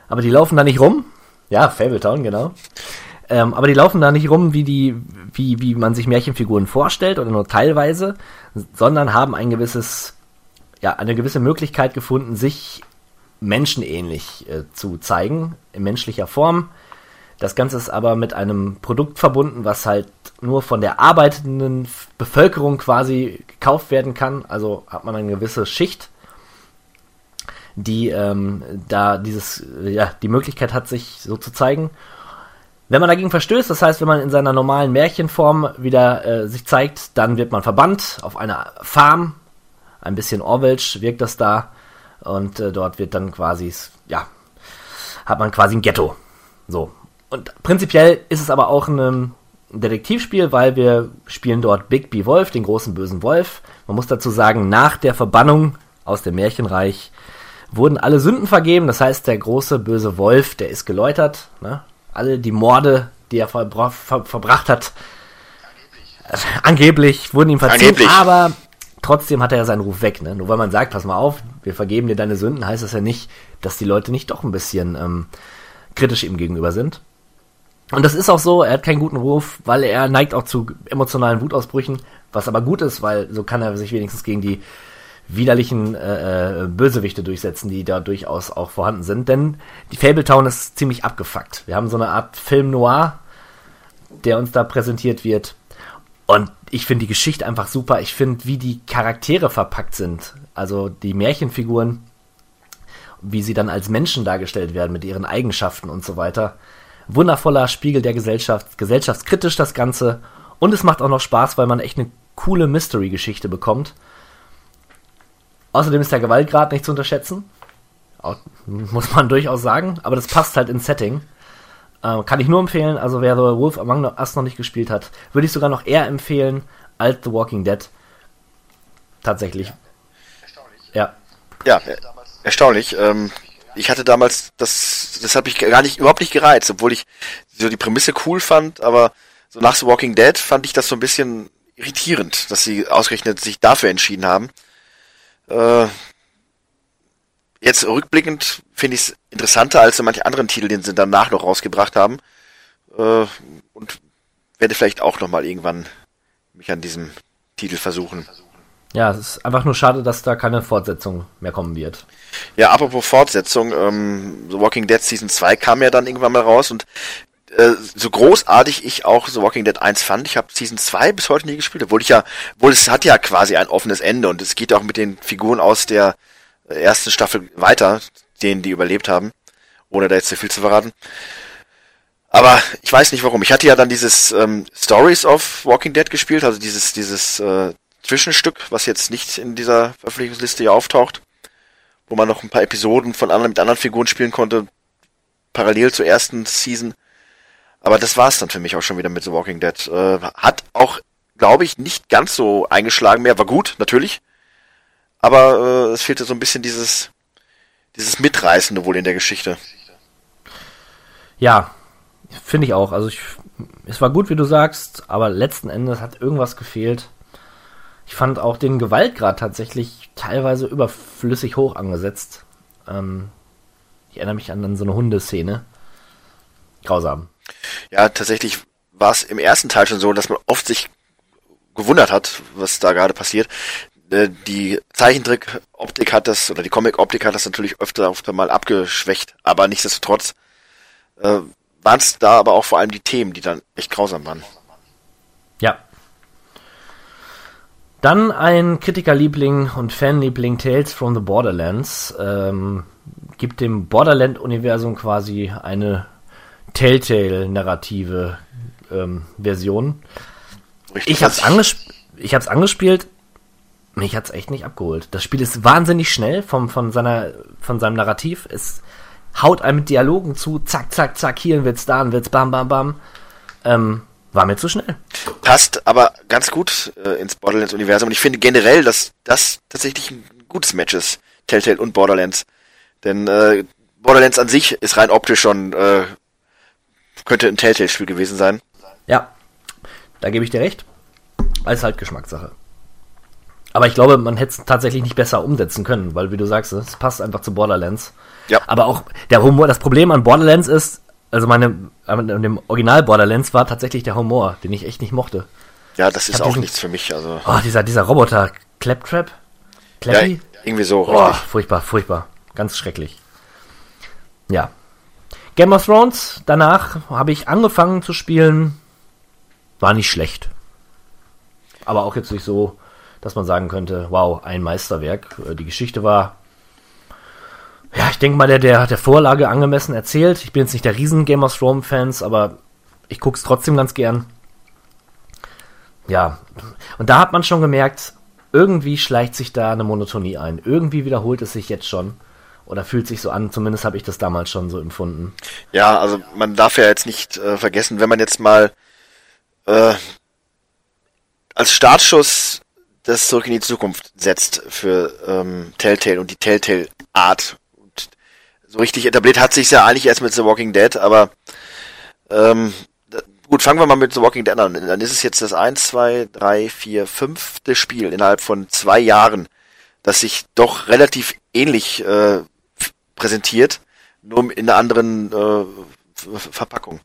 Aber die laufen da nicht rum. Ja, Fabletown, genau. Ähm, aber die laufen da nicht rum, wie die, wie, wie man sich Märchenfiguren vorstellt oder nur teilweise, sondern haben ein gewisses, ja, eine gewisse Möglichkeit gefunden, sich menschenähnlich äh, zu zeigen, in menschlicher Form. Das Ganze ist aber mit einem Produkt verbunden, was halt nur von der arbeitenden Bevölkerung quasi gekauft werden kann. Also hat man eine gewisse Schicht, die ähm, da dieses, ja, die Möglichkeit hat, sich so zu zeigen. Wenn man dagegen verstößt, das heißt, wenn man in seiner normalen Märchenform wieder äh, sich zeigt, dann wird man verbannt auf einer Farm. Ein bisschen Orwellsch wirkt das da. Und äh, dort wird dann quasi, ja, hat man quasi ein Ghetto. So, und prinzipiell ist es aber auch ein Detektivspiel, weil wir spielen dort Big B Wolf, den großen bösen Wolf. Man muss dazu sagen, nach der Verbannung aus dem Märchenreich wurden alle Sünden vergeben. Das heißt, der große böse Wolf, der ist geläutert. Ne? Alle die Morde, die er verbra ver verbracht hat, äh, angeblich wurden ihm verziehen. Angeblich. Aber trotzdem hat er ja seinen Ruf weg. Ne? Nur weil man sagt, pass mal auf, wir vergeben dir deine Sünden, heißt das ja nicht, dass die Leute nicht doch ein bisschen ähm, kritisch ihm gegenüber sind. Und das ist auch so, er hat keinen guten Ruf, weil er neigt auch zu emotionalen Wutausbrüchen, was aber gut ist, weil so kann er sich wenigstens gegen die widerlichen äh, äh, Bösewichte durchsetzen, die da durchaus auch vorhanden sind. Denn die Fabletown ist ziemlich abgefuckt. Wir haben so eine Art Film noir, der uns da präsentiert wird. Und ich finde die Geschichte einfach super. Ich finde, wie die Charaktere verpackt sind. Also die Märchenfiguren, wie sie dann als Menschen dargestellt werden mit ihren Eigenschaften und so weiter wundervoller Spiegel der Gesellschaft, gesellschaftskritisch das Ganze. Und es macht auch noch Spaß, weil man echt eine coole Mystery-Geschichte bekommt. Außerdem ist der Gewaltgrad nicht zu unterschätzen. Muss man durchaus sagen. Aber das passt halt ins Setting. Äh, kann ich nur empfehlen. Also wer The Wolf Among Us noch nicht gespielt hat, würde ich sogar noch eher empfehlen als The Walking Dead. Tatsächlich. Ja. Erstaunlich. Ja. Ja, erstaunlich. Ähm, ich hatte damals, das, das hat mich gar nicht, überhaupt nicht gereizt, obwohl ich so die Prämisse cool fand, aber so nach The Walking Dead fand ich das so ein bisschen irritierend, dass sie ausgerechnet sich dafür entschieden haben. Äh, jetzt rückblickend finde ich es interessanter als so manche anderen Titel, den sie danach noch rausgebracht haben. Äh, und werde vielleicht auch nochmal irgendwann mich an diesem Titel versuchen. Ja, es ist einfach nur schade, dass da keine Fortsetzung mehr kommen wird. Ja, apropos Fortsetzung, ähm, The Walking Dead Season 2 kam ja dann irgendwann mal raus und äh, so großartig ich auch The Walking Dead 1 fand, ich habe Season 2 bis heute nie gespielt, obwohl ich ja, obwohl es hat ja quasi ein offenes Ende und es geht auch mit den Figuren aus der ersten Staffel weiter, denen die überlebt haben, ohne da jetzt zu viel zu verraten. Aber ich weiß nicht warum. Ich hatte ja dann dieses ähm, Stories of Walking Dead gespielt, also dieses dieses äh, Zwischenstück, was jetzt nicht in dieser Verpflichtungsliste hier auftaucht, wo man noch ein paar Episoden von anderen mit anderen Figuren spielen konnte, parallel zur ersten Season. Aber das war's dann für mich auch schon wieder mit The Walking Dead. Äh, hat auch, glaube ich, nicht ganz so eingeschlagen mehr. War gut, natürlich. Aber äh, es fehlte so ein bisschen dieses, dieses Mitreißende wohl in der Geschichte. Ja, finde ich auch. Also ich, es war gut, wie du sagst, aber letzten Endes hat irgendwas gefehlt. Ich fand auch den Gewaltgrad tatsächlich teilweise überflüssig hoch angesetzt. Ähm, ich erinnere mich an, an so eine Hundeszene. Grausam. Ja, tatsächlich war es im ersten Teil schon so, dass man oft sich gewundert hat, was da gerade passiert. Äh, die Zeichentrick-Optik hat das, oder die Comic-Optik hat das natürlich öfter, öfter mal abgeschwächt, aber nichtsdestotrotz äh, waren es da aber auch vor allem die Themen, die dann echt grausam waren. Ja, dann ein Kritikerliebling und Fanliebling Tales from the Borderlands. Ähm, gibt dem Borderland-Universum quasi eine Telltale-narrative ähm, Version. Richtig. Ich hab's, angesp ich hab's angespielt, mich hat's echt nicht abgeholt. Das Spiel ist wahnsinnig schnell vom, von, seiner, von seinem Narrativ. Es haut einem mit Dialogen zu, zack, zack, zack, hier wird's, da wird's, bam, bam, bam. Ähm, war mir zu schnell. Passt aber ganz gut äh, ins Borderlands-Universum und ich finde generell, dass das tatsächlich ein gutes Match ist, Telltale und Borderlands. Denn äh, Borderlands an sich ist rein optisch schon, äh, könnte ein Telltale-Spiel gewesen sein. Ja, da gebe ich dir recht. Alles halt Geschmackssache. Aber ich glaube, man hätte es tatsächlich nicht besser umsetzen können, weil, wie du sagst, es passt einfach zu Borderlands. Ja. Aber auch der Humor, das Problem an Borderlands ist, also meine, an dem Original Borderlands war tatsächlich der Humor, den ich echt nicht mochte. Ja, das ist auch diesen- nichts für mich. Also Oh, dieser, dieser Roboter, Claptrap? ja, Clappy? irgendwie so. Richtig. furchtbar, furchtbar. Ganz schrecklich. Ja. Game of Thrones, danach habe ich angefangen zu spielen. War nicht schlecht. Aber auch jetzt nicht so, dass man sagen könnte, wow, ein Meisterwerk. Äh, Die Geschichte war, ja, ich denke mal, der, der, der Vorlage angemessen erzählt. Ich bin jetzt nicht der riesen Game of Thrones Fans, aber ich gucke es trotzdem ganz gern. Ja, und da hat man schon gemerkt, irgendwie schleicht sich da eine Monotonie ein. Irgendwie wiederholt es sich jetzt schon. Oder fühlt sich so an, zumindest habe ich das damals schon so empfunden. Ja, also man darf ja jetzt nicht äh, vergessen, wenn man jetzt mal äh, als Startschuss das Zurück in die Zukunft setzt für ähm, Telltale und die Telltale Art. Und so richtig etabliert hat sich ja eigentlich erst mit The Walking Dead, aber ähm, gut, fangen wir mal mit The Walking Dead an. Dann ist es jetzt das 1, 2, 3, 4, fünfte Spiel innerhalb von zwei Jahren, das sich doch relativ ähnlich äh, präsentiert, nur in einer anderen äh, Verpackung.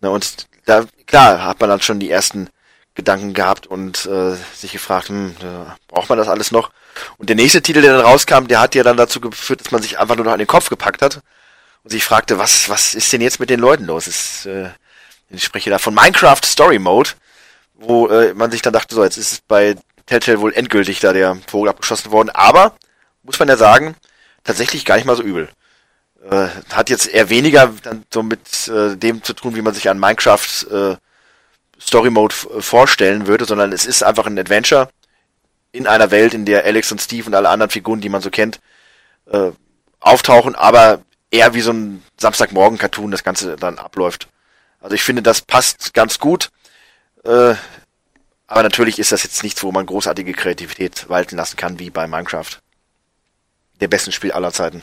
Na, und da, klar, hat man dann schon die ersten Gedanken gehabt und äh, sich gefragt, hm, äh, braucht man das alles noch? Und der nächste Titel, der dann rauskam, der hat ja dann dazu geführt, dass man sich einfach nur noch an den Kopf gepackt hat und sich fragte, was, was ist denn jetzt mit den Leuten los? Ist, äh, ich spreche da von Minecraft Story Mode, wo äh, man sich dann dachte, so, jetzt ist bei Telltale wohl endgültig da der Vogel abgeschossen worden, aber, muss man ja sagen, tatsächlich gar nicht mal so übel. Äh, hat jetzt eher weniger dann so mit äh, dem zu tun, wie man sich an Minecraft äh, Story Mode vorstellen würde, sondern es ist einfach ein Adventure in einer Welt, in der Alex und Steve und alle anderen Figuren, die man so kennt, äh, auftauchen, aber eher wie so ein Samstagmorgen-Cartoon das Ganze dann abläuft. Also ich finde, das passt ganz gut. Äh, aber natürlich ist das jetzt nichts, wo man großartige Kreativität walten lassen kann, wie bei Minecraft. Der besten Spiel aller Zeiten.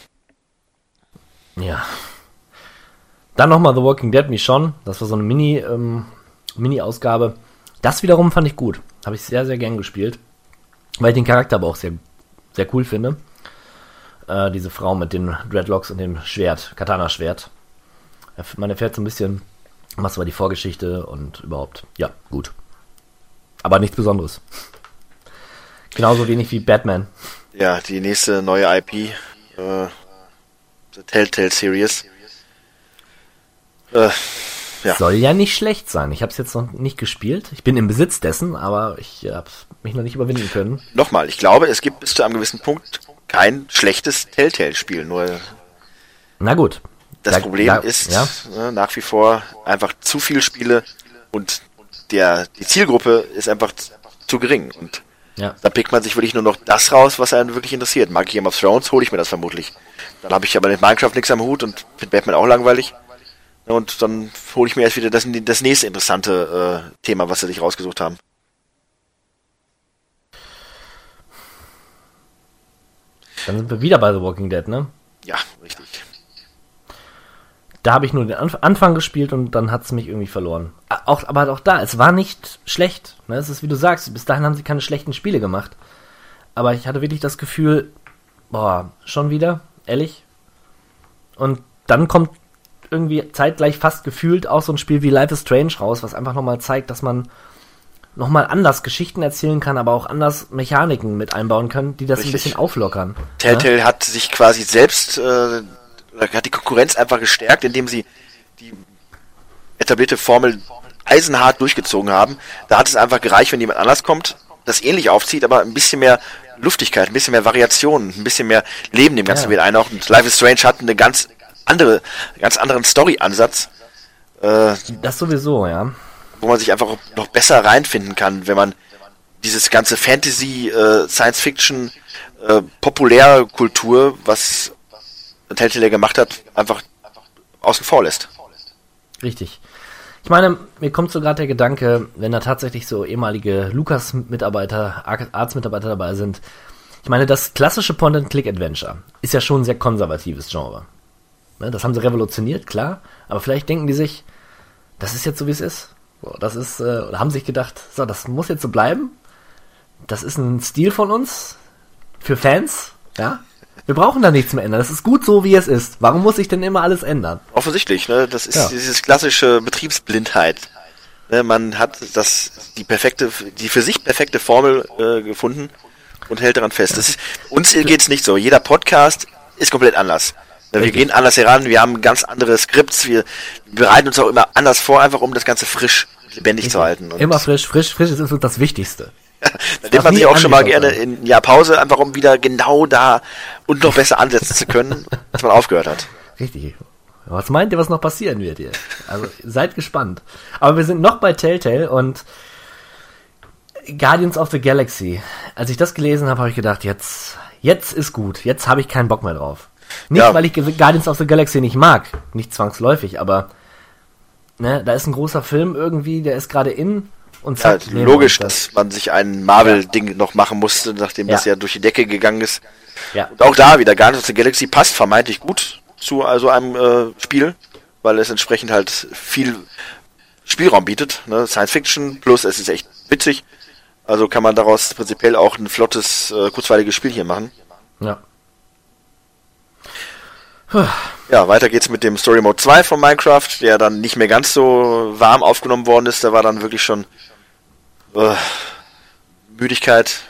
Ja. Dann nochmal The Walking Dead Michonne. Das war so eine Mini, ähm, Mini-Ausgabe. Das wiederum fand ich gut. Habe ich sehr, sehr gern gespielt. Weil ich den Charakter aber auch sehr, sehr cool finde. Äh, diese Frau mit den Dreadlocks und dem Schwert, Katana-Schwert. Man erfährt so ein bisschen, was war die Vorgeschichte und überhaupt. Ja, gut. Aber nichts Besonderes. Genauso wenig wie Batman. Ja, die nächste neue IP, äh, The Telltale Series. Äh, ja. Soll ja nicht schlecht sein. Ich habe es jetzt noch nicht gespielt. Ich bin im Besitz dessen, aber ich habe mich noch nicht überwinden können. Nochmal, ich glaube, es gibt bis zu einem gewissen Punkt kein schlechtes Telltale-Spiel. Nur Na gut. das Da- Problem da- ist ja. ne, nach wie vor einfach zu viele Spiele und der die Zielgruppe ist einfach zu gering. Und Ja. da pickt man sich wirklich nur noch das raus, was einen wirklich interessiert. Mag ich Game of Thrones, hole ich mir das vermutlich. Dann habe ich aber mit Minecraft nichts am Hut und finde Batman auch langweilig. Und dann hole ich mir erst wieder das, das nächste interessante äh, Thema, was sie sich rausgesucht haben. Dann sind wir wieder bei The Walking Dead, ne? Ja, richtig. Da habe ich nur den Anf Anfang gespielt und dann hat es mich irgendwie verloren. Auch, aber auch da, es war nicht schlecht. Ne? Es ist wie du sagst, bis dahin haben sie keine schlechten Spiele gemacht. Aber ich hatte wirklich das Gefühl, boah, schon wieder, ehrlich. Und dann kommt irgendwie zeitgleich fast gefühlt auch so ein Spiel wie Life is Strange raus, was einfach nochmal zeigt, dass man nochmal anders Geschichten erzählen kann, aber auch anders Mechaniken mit einbauen kann, die das Richtig. ein bisschen auflockern. ne? Telltale hat sich quasi selbst, äh, hat die Konkurrenz einfach gestärkt, indem sie die etablierte Formel eisenhart durchgezogen haben. Da hat es einfach gereicht, wenn jemand anders kommt, das ähnlich aufzieht, aber ein bisschen mehr Luftigkeit, ein bisschen mehr Variation, ein bisschen mehr Leben dem Ganzen Ja. wieder einhaucht. Und Life is Strange hat eine ganz andere, ganz anderen Story-Ansatz, äh, Das sowieso, ja. wo man sich einfach noch besser reinfinden kann, wenn man dieses ganze Fantasy, äh, Science Fiction, äh, Populärkultur, was Telltale gemacht hat, einfach außen vor lässt. Richtig. Ich meine, mir kommt so gerade der Gedanke, wenn da tatsächlich so ehemalige Lukas-Mitarbeiter, Ar- Arztmitarbeiter dabei sind. Ich meine, das klassische Point-and-Click-Adventure ist ja schon ein sehr konservatives Genre. Ne, das haben sie revolutioniert, klar. Aber vielleicht denken die sich, das ist jetzt so, wie es ist. So, das ist, äh, oder haben sich gedacht, so, das muss jetzt so bleiben. Das ist ein Stil von uns. Für Fans, ja. Wir brauchen da nichts mehr ändern. Das ist gut so, wie es ist. Warum muss ich denn immer alles ändern? Offensichtlich, ne? Das ist Ja. dieses klassische Betriebsblindheit. Ne? Man hat das, die perfekte, die für sich perfekte Formel äh, gefunden und hält daran fest. Das ist, uns geht's nicht so. Jeder Podcast ist komplett anders. Ne, Wir gehen anders heran, wir haben ganz andere Skripts, wir bereiten uns auch immer anders vor, einfach um das Ganze frisch, lebendig zu halten. Und Immer frisch, frisch, frisch ist uns das Wichtigste. da nimmt man sich auch schon mal gerne in ein Jahr Pause, einfach um wieder genau da und noch besser ansetzen zu können, als man aufgehört hat. Richtig. Was meint ihr, was noch passieren wird hier? Also seid gespannt. Aber wir sind noch bei Telltale und Guardians of the Galaxy. Als ich das gelesen habe, habe ich gedacht, jetzt, jetzt ist gut. Jetzt habe ich keinen Bock mehr drauf. Nicht, Ja. weil ich Guardians of the Galaxy nicht mag. Nicht zwangsläufig, aber ne, da ist ein großer Film irgendwie, der ist gerade in und Ja, zack, wir logisch, das. dass man sich ein Marvel-Ding noch machen musste, nachdem das Ja. ja durch die Decke gegangen ist. Ja. Und auch da wieder, Guardians of the Galaxy passt vermeintlich gut zu also einem äh, Spiel, weil es entsprechend halt viel Spielraum bietet. Ne? Science Fiction plus es ist echt witzig. Also kann man daraus prinzipiell auch ein flottes, äh, kurzweiliges Spiel hier machen. Ja. Ja, weiter geht's mit dem Story Mode 2 von Minecraft, der dann nicht mehr ganz so warm aufgenommen worden ist. Da war dann wirklich schon äh, Müdigkeit.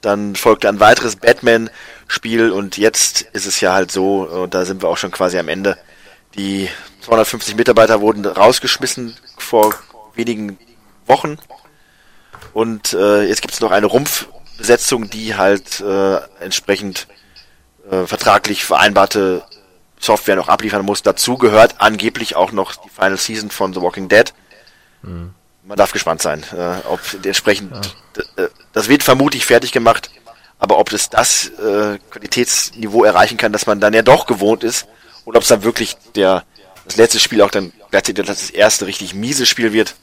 Dann folgte ein weiteres Batman-Spiel und jetzt ist es ja halt so, und da sind wir auch schon quasi am Ende. Die 250 Mitarbeiter wurden rausgeschmissen vor wenigen Wochen. Und äh, jetzt gibt's noch eine Rumpfbesetzung, die halt äh, entsprechend äh, vertraglich vereinbarte Software noch abliefern muss. Dazu gehört angeblich auch noch die Final Season von The Walking Dead. Man darf gespannt sein, äh, ob entsprechend d- äh, das wird vermutlich fertig gemacht, aber ob es das äh, Qualitätsniveau erreichen kann, dass man dann ja doch gewohnt ist, oder ob es dann wirklich der das letzte Spiel auch dann gleichzeitig das erste richtig miese Spiel wird.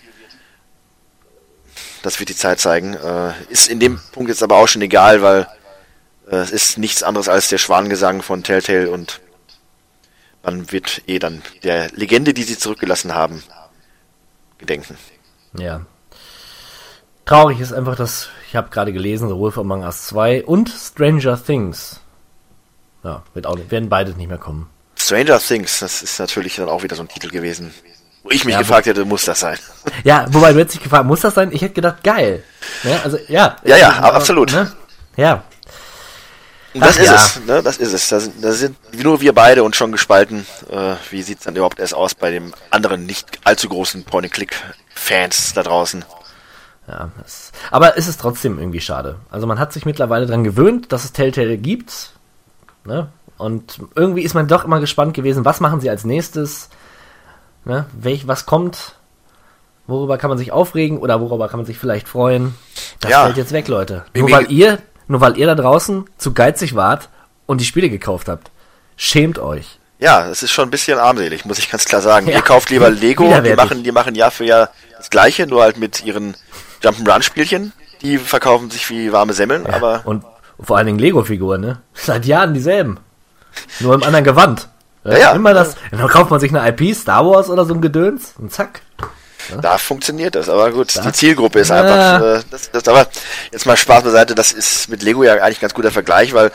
Das wird die Zeit zeigen. Äh, ist in dem Punkt jetzt aber auch schon egal, weil äh, es ist nichts anderes als der Schwanengesang von Telltale und man wird eh dann der Legende, die sie zurückgelassen haben, gedenken. Ja. Traurig ist einfach, dass ich habe gerade gelesen, The Wolf Among Us 2 und Stranger Things. Ja, wird auch, werden beide nicht mehr kommen. Stranger Things, das ist natürlich dann auch wieder so ein Titel gewesen, wo ich mich Ja, gefragt hätte, muss das sein? Ja, wobei du hättest dich gefragt, muss das sein? Ich hätte gedacht, geil. Ne? Also, ja. Ja, ja, Aber, absolut. Ne? Ja, Und das Ach ist ja. es, ne? Das ist es. Da sind, da sind nur wir beide und schon gespalten. Äh, wie sieht's dann überhaupt erst aus bei dem anderen nicht allzu großen Point-and-Click-Fans da draußen? ja. Das, aber es ist trotzdem irgendwie schade. Also man hat sich mittlerweile dran gewöhnt, dass es Telltale gibt. Ne? Und irgendwie ist man doch immer gespannt gewesen, was machen sie als nächstes? Ne? Welch, was kommt? Worüber kann man sich aufregen oder worüber kann man sich vielleicht freuen? Das Ja. fällt jetzt weg, Leute. Nur weil ihr, nur weil ihr da draußen zu geizig wart und die Spiele gekauft habt. Schämt euch. Ja, es ist schon ein bisschen armselig, muss ich ganz klar sagen. Ja. Ihr kauft lieber Lego, die machen, die machen Jahr für Jahr das gleiche, nur halt mit ihren Jump'n'Run-Spielchen. Die verkaufen sich wie warme Semmeln, aber Und vor allen Dingen Lego-Figuren, ne? Seit Jahren dieselben. Nur im anderen Gewand. Ja, ja. Immer das. Dann kauft man sich eine IP, Star Wars oder so ein Gedöns und zack. Da funktioniert das. Aber gut, Da- die Zielgruppe ist einfach, äh, das, das, aber jetzt mal Spaß beiseite, das ist mit Lego ja eigentlich ein ganz guter Vergleich, weil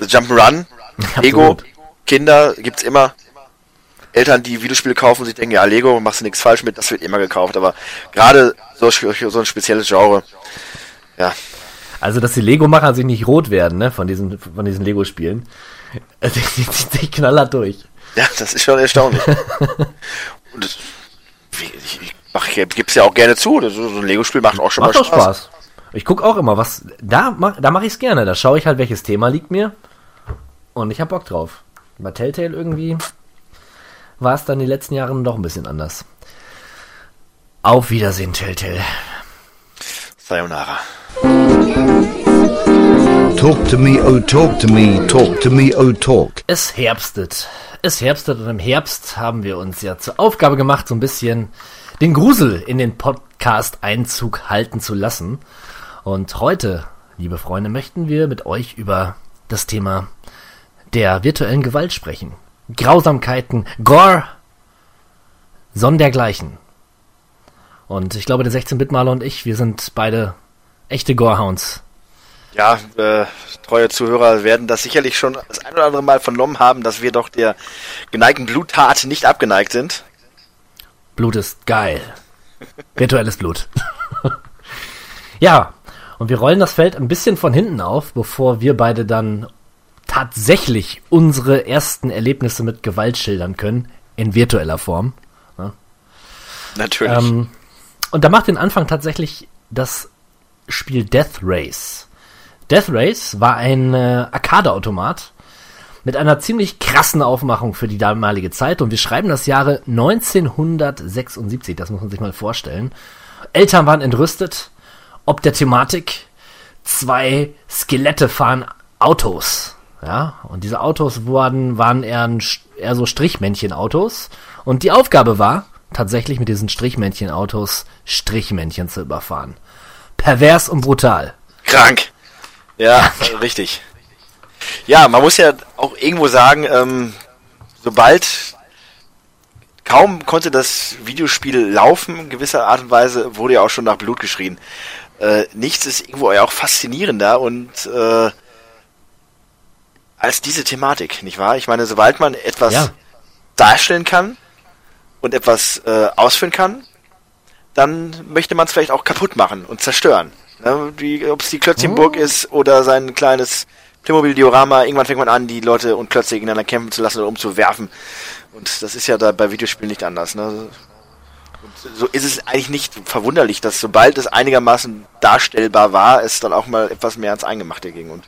Jump'n'Run, Lego. Kinder gibt's immer. Eltern, die Videospiele kaufen, sich denken, ja, Lego, machst du nichts falsch mit, das wird immer gekauft. Aber gerade so, so ein spezielles Genre, ja, Also, dass die Lego-Macher sich nicht rot werden, ne? Von diesen, von diesen Lego-Spielen. Die die zieht sich knallhart durch. Ja, das ist schon erstaunlich. Und das, ich, ich mach, ich gib's ja auch gerne zu. Das, so ein Lego-Spiel macht auch schon Macht mal doch Spaß. Ich guck auch immer, was. Da, mach- da mache ich's gerne. Da schaue ich halt, welches Thema liegt mir. Und ich hab Bock drauf. Bei Telltale irgendwie war es dann die letzten Jahre doch ein bisschen anders. Auf Wiedersehen, Telltale. Sayonara. Talk to me, oh talk to me, talk to me, oh talk. Es herbstet. Es herbstet und im Herbst haben wir uns ja zur Aufgabe gemacht, so ein bisschen den Grusel in den Podcast Einzug halten zu lassen. Und heute, liebe Freunde, möchten wir mit euch über das Thema der virtuellen Gewalt sprechen. Grausamkeiten, Gore, sondergleichen. Und ich glaube, der 16-Bit-Maler und ich, wir sind beide echte Gorehounds. Ja, äh, treue Zuhörer werden das sicherlich schon das ein oder andere Mal vernommen haben, dass wir doch der geneigten Bluttat nicht abgeneigt sind. Blut ist geil. Virtuelles Blut. ja, und wir rollen das Feld ein bisschen von hinten auf, bevor wir beide dann tatsächlich unsere ersten Erlebnisse mit Gewalt schildern können, in virtueller Form. Ja. Natürlich. Ähm, und da macht den Anfang tatsächlich das Spiel Death Race. Death Race war ein äh, Arcade-Automat mit einer ziemlich krassen Aufmachung für die damalige Zeit und wir schreiben das Jahre 1976, das muss man sich mal vorstellen. Eltern waren entrüstet, ob der Thematik, zwei Skelette fahren Autos. Ja, und diese Autos waren, waren eher, ein, eher so Strichmännchen-Autos. Und die Aufgabe war, tatsächlich mit diesen Strichmännchen-Autos Strichmännchen zu überfahren. Pervers und brutal. Krank. Ja, richtig. Ja, man muss ja auch irgendwo sagen, ähm, sobald kaum konnte das Videospiel laufen, in gewisser Art und Weise, wurde ja auch schon nach Blut geschrien. Äh, nichts ist irgendwo ja auch faszinierender und äh, als diese Thematik, nicht wahr? Ich meine, sobald man etwas Ja. darstellen kann und etwas äh, ausführen kann, dann möchte man es vielleicht auch kaputt machen und zerstören. Ne? Ob es die Klötzchenburg ist oder sein kleines Playmobil-Diorama, irgendwann fängt man an, die Leute und Klötze gegeneinander kämpfen zu lassen oder umzuwerfen. Und das ist ja da bei Videospielen nicht anders. Ne? Und so ist es eigentlich nicht verwunderlich, dass sobald es einigermaßen darstellbar war, es dann auch mal etwas mehr ans Eingemachte ging. Und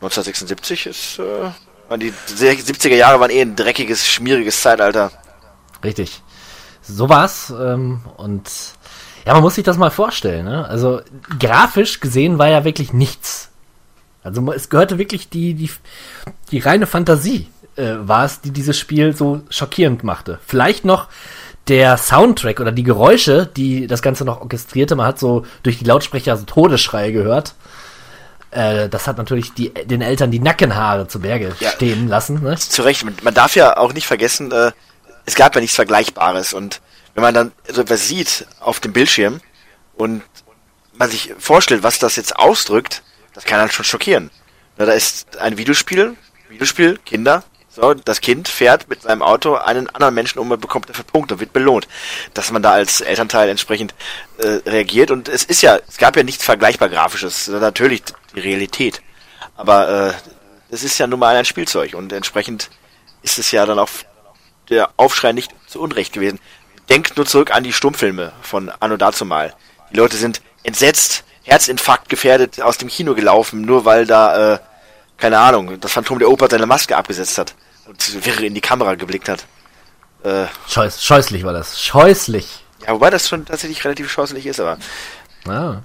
1976 ist, äh, die 70er Jahre waren eh ein dreckiges, schmieriges Zeitalter. Richtig. So war's. Ähm, und ja, man muss sich das mal vorstellen. Ne? Also grafisch gesehen war ja wirklich nichts. Also es gehörte wirklich die, die, die reine Fantasie äh, war es, die dieses Spiel so schockierend machte. Vielleicht noch der Soundtrack oder die Geräusche, die das Ganze noch orchestrierte. Man hat so durch die Lautsprecher so Todesschreie gehört. Äh, das hat natürlich die, den Eltern die Nackenhaare zu Berge Ja. stehen lassen. Ne? Zu Recht, man- darf ja auch nicht vergessen, äh, es gab ja nichts Vergleichbares und wenn man dann so etwas sieht auf dem Bildschirm und man sich vorstellt, was das jetzt ausdrückt, das kann dann schon schockieren. Na, da ist ein Videospiel, Videospiel, Kinder, so, das Kind fährt mit seinem Auto einen anderen Menschen um und bekommt dafür Punkte und wird belohnt. Dass man da als Elternteil entsprechend äh, reagiert und es ist ja, es gab ja nichts vergleichbar Grafisches, natürlich die Realität. Aber äh, es ist ja nun mal ein Spielzeug und entsprechend ist es ja dann auch der Aufschrei nicht zu Unrecht gewesen. Denkt nur zurück an die Stummfilme von Anno dazumal. Die Leute sind entsetzt, Herzinfarkt gefährdet aus dem Kino gelaufen, nur weil da, äh, keine Ahnung, das Phantom der Oper seine Maske abgesetzt hat und wirre in die Kamera geblickt hat. Äh, Scheuß, scheußlich war das. Scheußlich. ja, wobei das schon tatsächlich relativ scheußlich ist, aber Ah.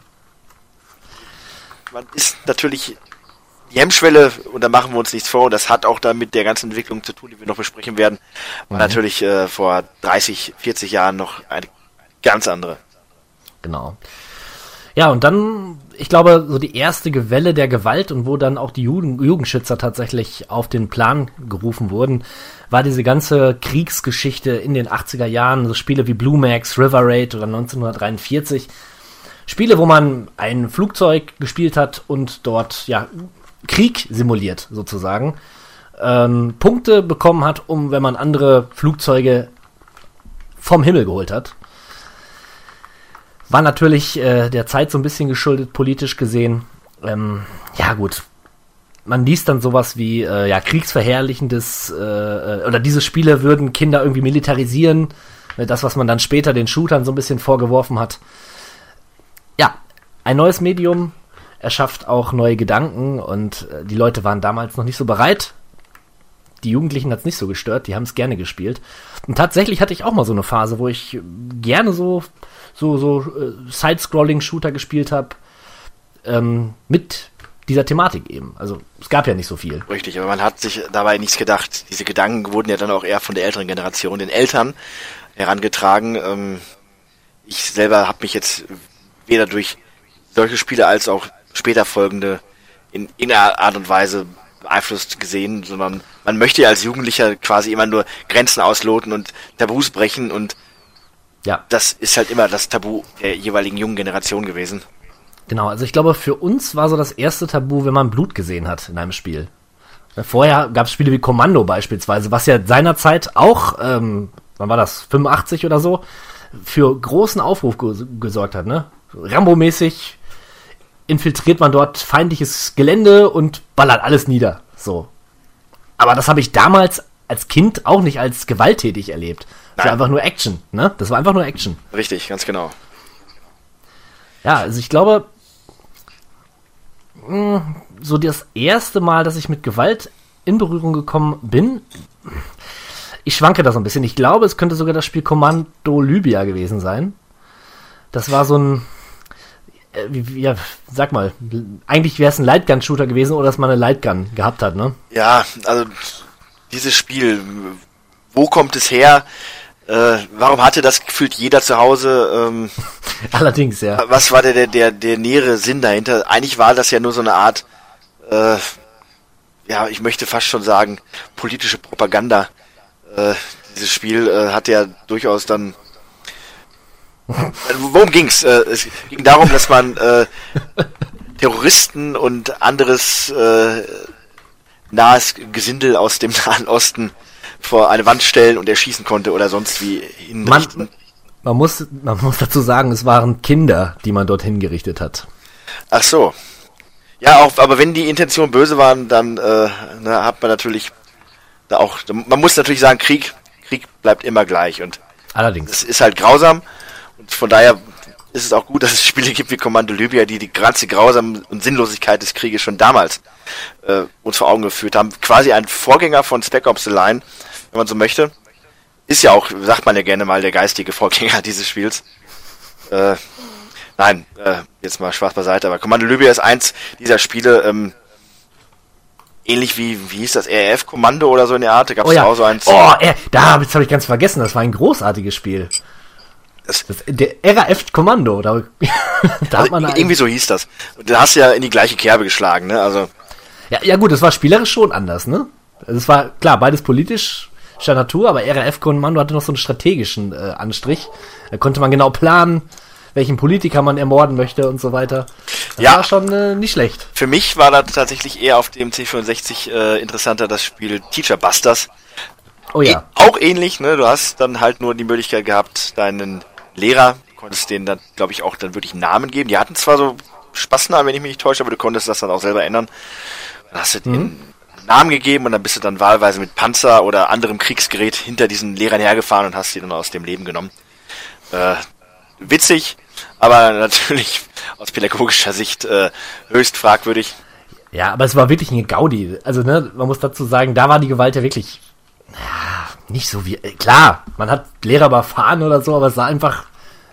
man ist natürlich die Hemmschwelle, und da machen wir uns nichts vor, und das hat auch da mit der ganzen Entwicklung zu tun, die wir noch besprechen werden, war natürlich äh, vor 30, 40 Jahren noch eine ganz andere. Genau. Ja, und dann, ich glaube, so die erste Welle der Gewalt und wo dann auch die Juden, Jugendschützer tatsächlich auf den Plan gerufen wurden, war diese ganze Kriegsgeschichte in den 80er Jahren, so Spiele wie Blue Max, River Raid oder 1943. Spiele, wo man ein Flugzeug gespielt hat und dort, ja, Krieg simuliert, sozusagen. Ähm, Punkte bekommen hat, um, wenn man andere Flugzeuge vom Himmel geholt hat. War natürlich äh, der Zeit so ein bisschen geschuldet, politisch gesehen. Ähm, ja, gut. Man liest dann sowas wie, äh, ja, kriegsverherrlichendes, äh, äh, oder diese Spiele würden Kinder irgendwie militarisieren. Äh, Das, was man dann später den Shootern so ein bisschen vorgeworfen hat. Ja, ein neues Medium erschafft auch neue Gedanken und äh, die Leute waren damals noch nicht so bereit. Die Jugendlichen hat es nicht so gestört, die haben es gerne gespielt. Und tatsächlich hatte ich auch mal so eine Phase, wo ich gerne so so so äh, Side-Scrolling-Shooter gespielt habe ähm, mit dieser Thematik eben. Also es gab ja nicht so viel. Richtig, aber man hat sich dabei nichts gedacht. Diese Gedanken wurden ja dann auch eher von der älteren Generation, den Eltern herangetragen. Ähm, ich selber habe mich jetzt weder durch solche Spiele als auch später folgende in irgendeiner Art und Weise beeinflusst gesehen, sondern man möchte ja als Jugendlicher quasi immer nur Grenzen ausloten und Tabus brechen und Ja. das ist halt immer das Tabu der jeweiligen jungen Generation gewesen. Genau, also ich glaube, für uns war so das erste Tabu, wenn man Blut gesehen hat in einem Spiel. Vorher gab es Spiele wie Kommando beispielsweise, was ja seinerzeit auch, ähm, wann war das, 85 oder so, für großen Aufruf ges gesorgt hat, ne? Rambo-mäßig infiltriert man dort feindliches Gelände und ballert alles nieder. So. Aber das habe ich damals als Kind auch nicht als gewalttätig erlebt. Das war Nein. einfach nur Action, ne? Das war einfach nur Action. Richtig, ganz genau. Ja, also ich glaube, mh, so das erste Mal, dass ich mit Gewalt in Berührung gekommen bin, ich schwanke da so ein bisschen. Ich glaube, es könnte sogar das Spiel Kommando Libya gewesen sein. Das war so ein, ja, sag mal, eigentlich wäre es ein Lightgun-Shooter gewesen oder dass man eine Lightgun gehabt hat, ne? Ja, also dieses Spiel, wo kommt es her? Äh, warum hatte das gefühlt jeder zu Hause? Ähm, Allerdings, ja. was war der, der, der, der nähere Sinn dahinter? Eigentlich war das ja nur so eine Art, äh, ja, ich möchte fast schon sagen, politische Propaganda. Äh, dieses Spiel äh, hat ja durchaus dann. Äh, Worum ging's? Äh, es ging darum, dass man äh, Terroristen und anderes äh, nahes Gesindel aus dem Nahen Osten vor eine Wand stellen und erschießen konnte oder sonst wie hinrichten. Man, man, muss, man muss dazu sagen, es waren Kinder, die man dort hingerichtet hat. Ach so. Ja, auch, aber wenn die Intentionen böse waren, dann äh, na, hat man natürlich da auch, man muss natürlich sagen, Krieg, Krieg bleibt immer gleich und Allerdings. es ist halt grausam von daher ist es auch gut, dass es Spiele gibt wie Kommando Libya, die die ganze Grausam und Sinnlosigkeit des Krieges schon damals äh, uns vor Augen geführt haben. Quasi ein Vorgänger von Spec Ops The Line, wenn man so möchte. Ist ja auch, sagt man ja gerne mal, der geistige Vorgänger dieses Spiels. Äh, nein, äh, jetzt mal Spaß beiseite, aber Kommando Libya ist eins dieser Spiele, ähm, ähnlich wie, wie hieß das, RAF-Kommando oder so in der Art, da gab es Oh ja. auch so eins. Oh, da habe hab ich ganz vergessen, das war ein großartiges Spiel. Das- Das, der RAF-Kommando, da, da hat man also, irgendwie so hieß das. Und da hast du ja in die gleiche Kerbe geschlagen, ne? Also, ja, ja gut, das war spielerisch schon anders, ne? Also es war, klar, beides politischer Natur, aber RAF-Kommando hatte noch so einen strategischen äh, Anstrich. Da konnte man genau planen, welchen Politiker man ermorden möchte und so weiter. Das Ja. war schon äh, nicht schlecht. für mich war da tatsächlich eher auf dem C64 äh, interessanter das Spiel Teacher Busters. Oh ja. Auch ähnlich, ne? Du hast dann halt nur die Möglichkeit gehabt, deinen Lehrer, du konntest denen dann, glaube ich, auch dann wirklich Namen geben. Die hatten zwar so Spaßnamen, wenn ich mich nicht täusche, aber du konntest das dann auch selber ändern. Dann hast du den Namen gegeben und dann bist du dann wahlweise mit Panzer oder anderem Kriegsgerät hinter diesen Lehrern hergefahren und hast sie dann aus dem Leben genommen. Äh, witzig, aber natürlich aus pädagogischer Sicht äh, höchst fragwürdig. Ja, aber es war wirklich eine Gaudi. Also, ne, man muss dazu sagen, da war die Gewalt ja wirklich ja, nicht so wie. Äh, klar, man hat Lehrer überfahren oder so, aber es sah einfach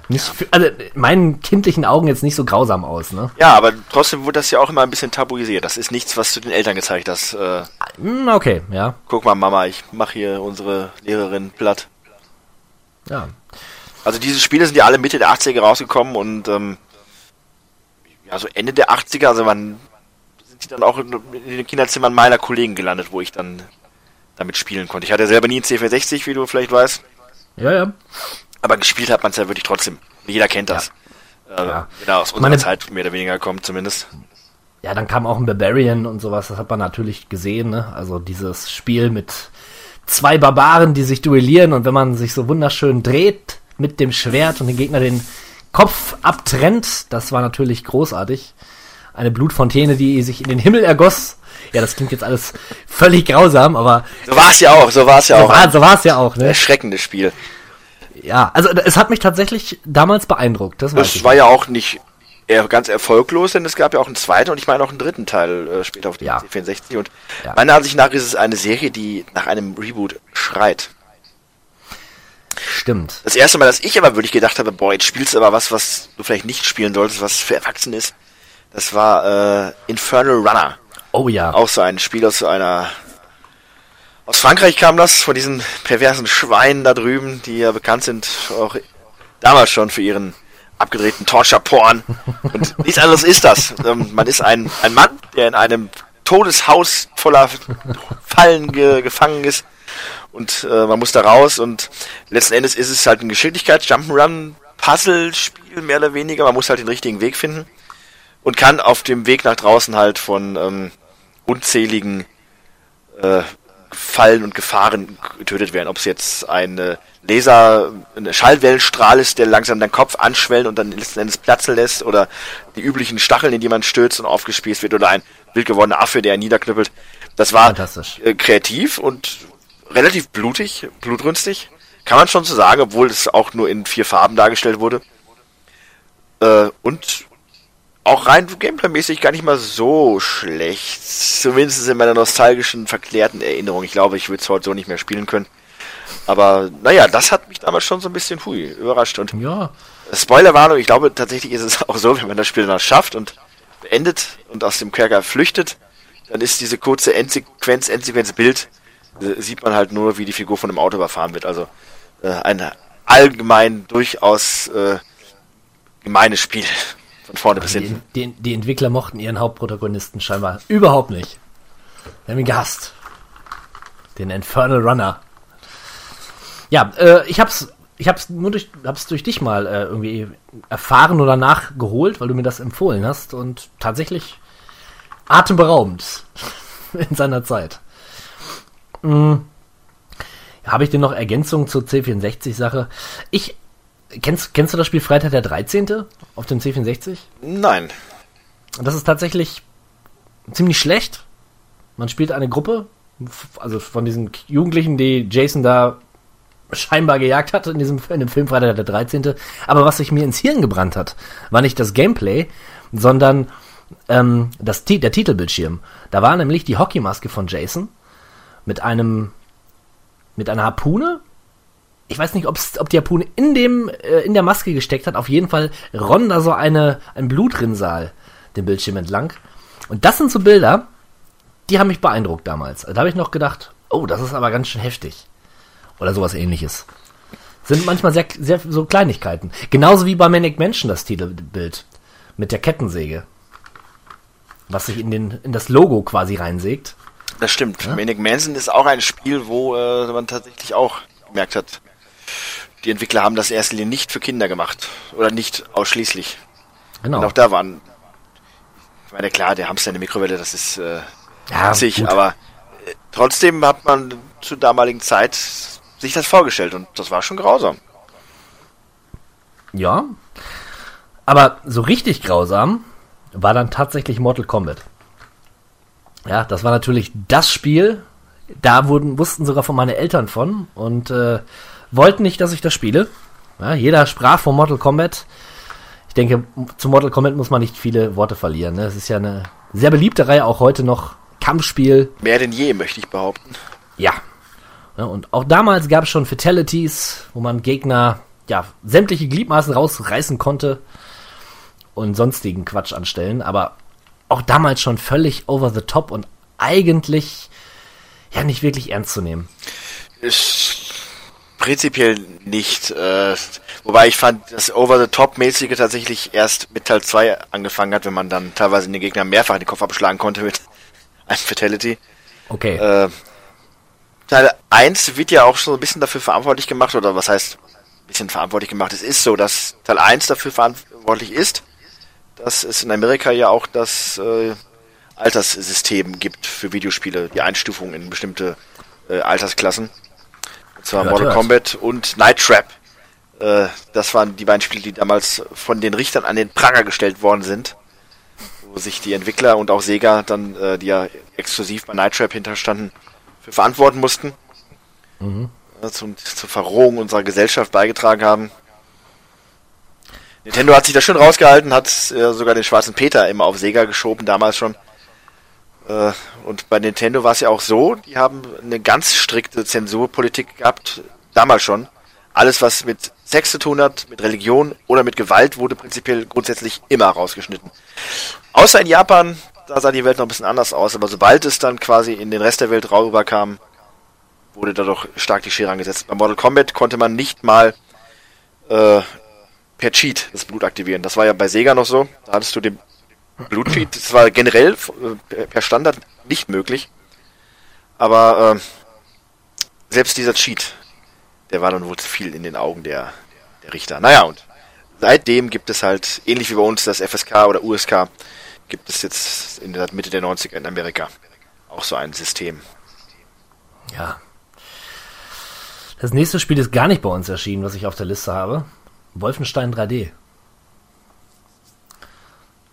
nicht für, also in meinen kindlichen Augen jetzt nicht so grausam aus, ne? Ja, aber trotzdem wurde das ja auch immer ein bisschen tabuisiert. Das ist nichts, was du den Eltern gezeigt hast. Äh, Hm, okay, ja. guck mal, Mama, ich mache hier unsere Lehrerin platt. Ja. Also diese Spiele sind ja alle Mitte der 80er rausgekommen und ähm, ja, so Ende der 80er, also man sind die dann auch in, in den Kinderzimmern meiner Kollegen gelandet, wo ich dann damit spielen konnte. Ich hatte selber nie einen C64, wie du vielleicht weißt, Ja, ja. aber gespielt hat man es ja wirklich trotzdem. Jeder kennt das. Äh, Ja. Er aus unserer Meine- Zeit mehr oder weniger kommt, zumindest. Ja, dann kam auch ein Barbarian und sowas, das hat man natürlich gesehen, ne? Also dieses Spiel mit zwei Barbaren, die sich duellieren und wenn man sich so wunderschön dreht mit dem Schwert und den Gegner den Kopf abtrennt, das war natürlich großartig. Eine Blutfontäne, die sich in den Himmel ergoss. Ja, das klingt jetzt alles völlig grausam, aber So war es ja auch, so war es ja so auch. war, so war es ja auch, ne? Erschreckendes Spiel. Ja, also es hat mich tatsächlich damals beeindruckt, das Das war ja auch nicht eher ganz erfolglos, denn es gab ja auch einen zweiten und ich meine auch einen dritten Teil äh, später auf dem Ja. C64. Und Ja. meiner Ansicht nach ist es eine Serie, die nach einem Reboot schreit. Stimmt. Das erste Mal, dass ich aber wirklich gedacht habe, boah, jetzt spielst du aber was, was du vielleicht nicht spielen solltest, was für Erwachsene ist. Das war äh, Infernal Runner. Oh ja. Auch so ein Spiel aus einer. Aus Frankreich kam das, von diesen perversen Schweinen da drüben, die ja bekannt sind, auch damals schon für ihren abgedrehten Torture-Porn. Und nichts anderes ist das. Ähm, man ist ein, ein Mann, der in einem Todeshaus voller Fallen ge gefangen ist. Und äh, man muss da raus und letzten Endes ist es halt ein Geschicklichkeits Jump'n'Run Puzzle-Spiel, mehr oder weniger. Man muss halt den richtigen Weg finden und kann auf dem Weg nach draußen halt von ähm, unzähligen äh, Fallen und Gefahren getötet werden. Ob es jetzt ein Laser, ein Schallwellenstrahl ist, der langsam deinen Kopf anschwellen und dann letzten Endes platzen lässt, oder die üblichen Stacheln, in die man stürzt und aufgespießt wird, oder ein wild gewordener Affe, der niederknüppelt. Das war äh, kreativ und relativ blutig, blutrünstig. Kann man schon so sagen, obwohl es auch nur in vier Farben dargestellt wurde. Äh, und auch rein Gameplay-mäßig gar nicht mal so schlecht. Zumindest in meiner nostalgischen, verklärten Erinnerung. Ich glaube, ich würde es heute so nicht mehr spielen können. Aber naja, das hat mich damals schon so ein bisschen hui, überrascht. Und ja. Spoilerwarnung, ich glaube tatsächlich ist es auch so, wenn man das Spiel dann schafft und beendet und aus dem Kerker flüchtet, dann ist diese kurze Endsequenz, Endsequenz-Bild, äh, sieht man halt nur, wie die Figur von einem Auto überfahren wird. Also äh, ein allgemein durchaus äh, gemeines Spiel. Von vorne bis hinten. Die, die, die, Entwickler mochten ihren Hauptprotagonisten scheinbar überhaupt nicht. Wir haben ihn gehasst. Den Infernal Runner. Ja, äh, ich hab's, ich hab's nur durch, hab's durch dich mal äh, irgendwie erfahren oder nachgeholt, weil du mir das empfohlen hast und tatsächlich atemberaubend in seiner Zeit. Hm. Habe ich denn noch Ergänzungen zur C64-Sache? Ich Kennst, kennst du das Spiel Freitag der 13. auf dem C64? Nein. Das ist tatsächlich ziemlich schlecht. Man spielt eine Gruppe, also von diesen Jugendlichen, die Jason da scheinbar gejagt hat in diesem in dem Film Freitag der 13. Aber was sich mir ins Hirn gebrannt hat, war nicht das Gameplay, sondern ähm, das, der Titelbildschirm. Da war nämlich die Hockeymaske von Jason mit einem mit einer Harpune ich weiß nicht, ob's, ob die Harpune in dem, äh, in der Maske gesteckt hat. Auf jeden Fall ronnt da so eine, ein Blutrinsal den Bildschirm entlang. Und das sind so Bilder, die haben mich beeindruckt damals. Da habe ich noch gedacht, oh, das ist aber ganz schön heftig. Oder sowas ähnliches. Sind manchmal sehr, sehr so Kleinigkeiten. Genauso wie bei Manic Mansion das Titelbild. Mit der Kettensäge. Was sich in, den, in das Logo quasi reinsägt. Das stimmt. Ja? Manic Mansion ist auch ein Spiel, wo äh, man tatsächlich auch gemerkt hat, die Entwickler haben das erste Linie nicht für Kinder gemacht. Oder nicht ausschließlich. Genau. Und auch da waren, ich meine, klar, der Hamster in der Mikrowelle, das ist äh, ja, witzig, aber äh, trotzdem hat man zur damaligen Zeit sich das vorgestellt und das war schon grausam. Ja, aber so richtig grausam war dann tatsächlich Mortal Kombat. Ja, das war natürlich das Spiel, da wurden, wussten sogar von meinen Eltern von und äh, wollten nicht, dass ich das spiele. Ja, jeder sprach von Mortal Kombat. Ich denke, zu Mortal Kombat muss man nicht viele Worte verlieren. Ne? Es ist ja eine sehr beliebte Reihe, auch heute noch. Kampfspiel. Mehr denn je, möchte ich behaupten. Ja. ja und auch damals gab es schon Fatalities, wo man Gegner ja sämtliche Gliedmaßen rausreißen konnte und sonstigen Quatsch anstellen. Aber auch damals schon völlig over the top und eigentlich ja nicht wirklich ernst zu nehmen. Ich Prinzipiell nicht. Äh, wobei ich fand, das Over-the-Top-mäßige tatsächlich erst mit Teil 2 angefangen hat, wenn man dann teilweise den Gegner mehrfach den Kopf abschlagen konnte mit einem Fatality. Okay. Äh, Teil 1 wird ja auch schon ein bisschen dafür verantwortlich gemacht, oder was heißt ein bisschen verantwortlich gemacht? Es ist so, dass Teil 1 dafür verantwortlich ist, dass es in Amerika ja auch das äh, Alterssystem gibt für Videospiele, die Einstufung in bestimmte äh, Altersklassen zwar Mortal. Kombat und Night Trap. Äh, das waren die beiden Spiele, die damals von den Richtern an den Pranger gestellt worden sind. Wo sich die Entwickler und auch Sega dann, äh, die ja exklusiv bei Night Trap hinterstanden, für verantworten mussten. Mhm. Äh, zum, zur Verrohung unserer Gesellschaft beigetragen haben. Nintendo hat sich da schön rausgehalten, hat äh, sogar den schwarzen Peter immer auf Sega geschoben, damals schon. Äh, und bei Nintendo war es ja auch so, die haben eine ganz strikte Zensurpolitik gehabt, damals schon. alles, was mit Sex zu tun hat, mit Religion oder mit Gewalt, wurde prinzipiell grundsätzlich immer rausgeschnitten. Außer in Japan, da sah die Welt noch ein bisschen anders aus, aber sobald es dann quasi in den Rest der Welt rüberkam, wurde da doch stark die Schere angesetzt. Bei Mortal Kombat konnte man nicht mal äh, per Cheat das Blut aktivieren. Das war ja bei Sega noch so. Da hattest du den Blutcheat. Das war generell äh, per Standard nicht möglich. Aber äh, selbst dieser Cheat, der war dann wohl zu viel in den Augen der, der Richter. Naja, und seitdem gibt es halt, ähnlich wie bei uns das FSK oder USK, gibt es jetzt in der Mitte der 90er in Amerika auch so ein System. Ja. Das nächste Spiel ist gar nicht bei uns erschienen, was ich auf der Liste habe. Wolfenstein 3D.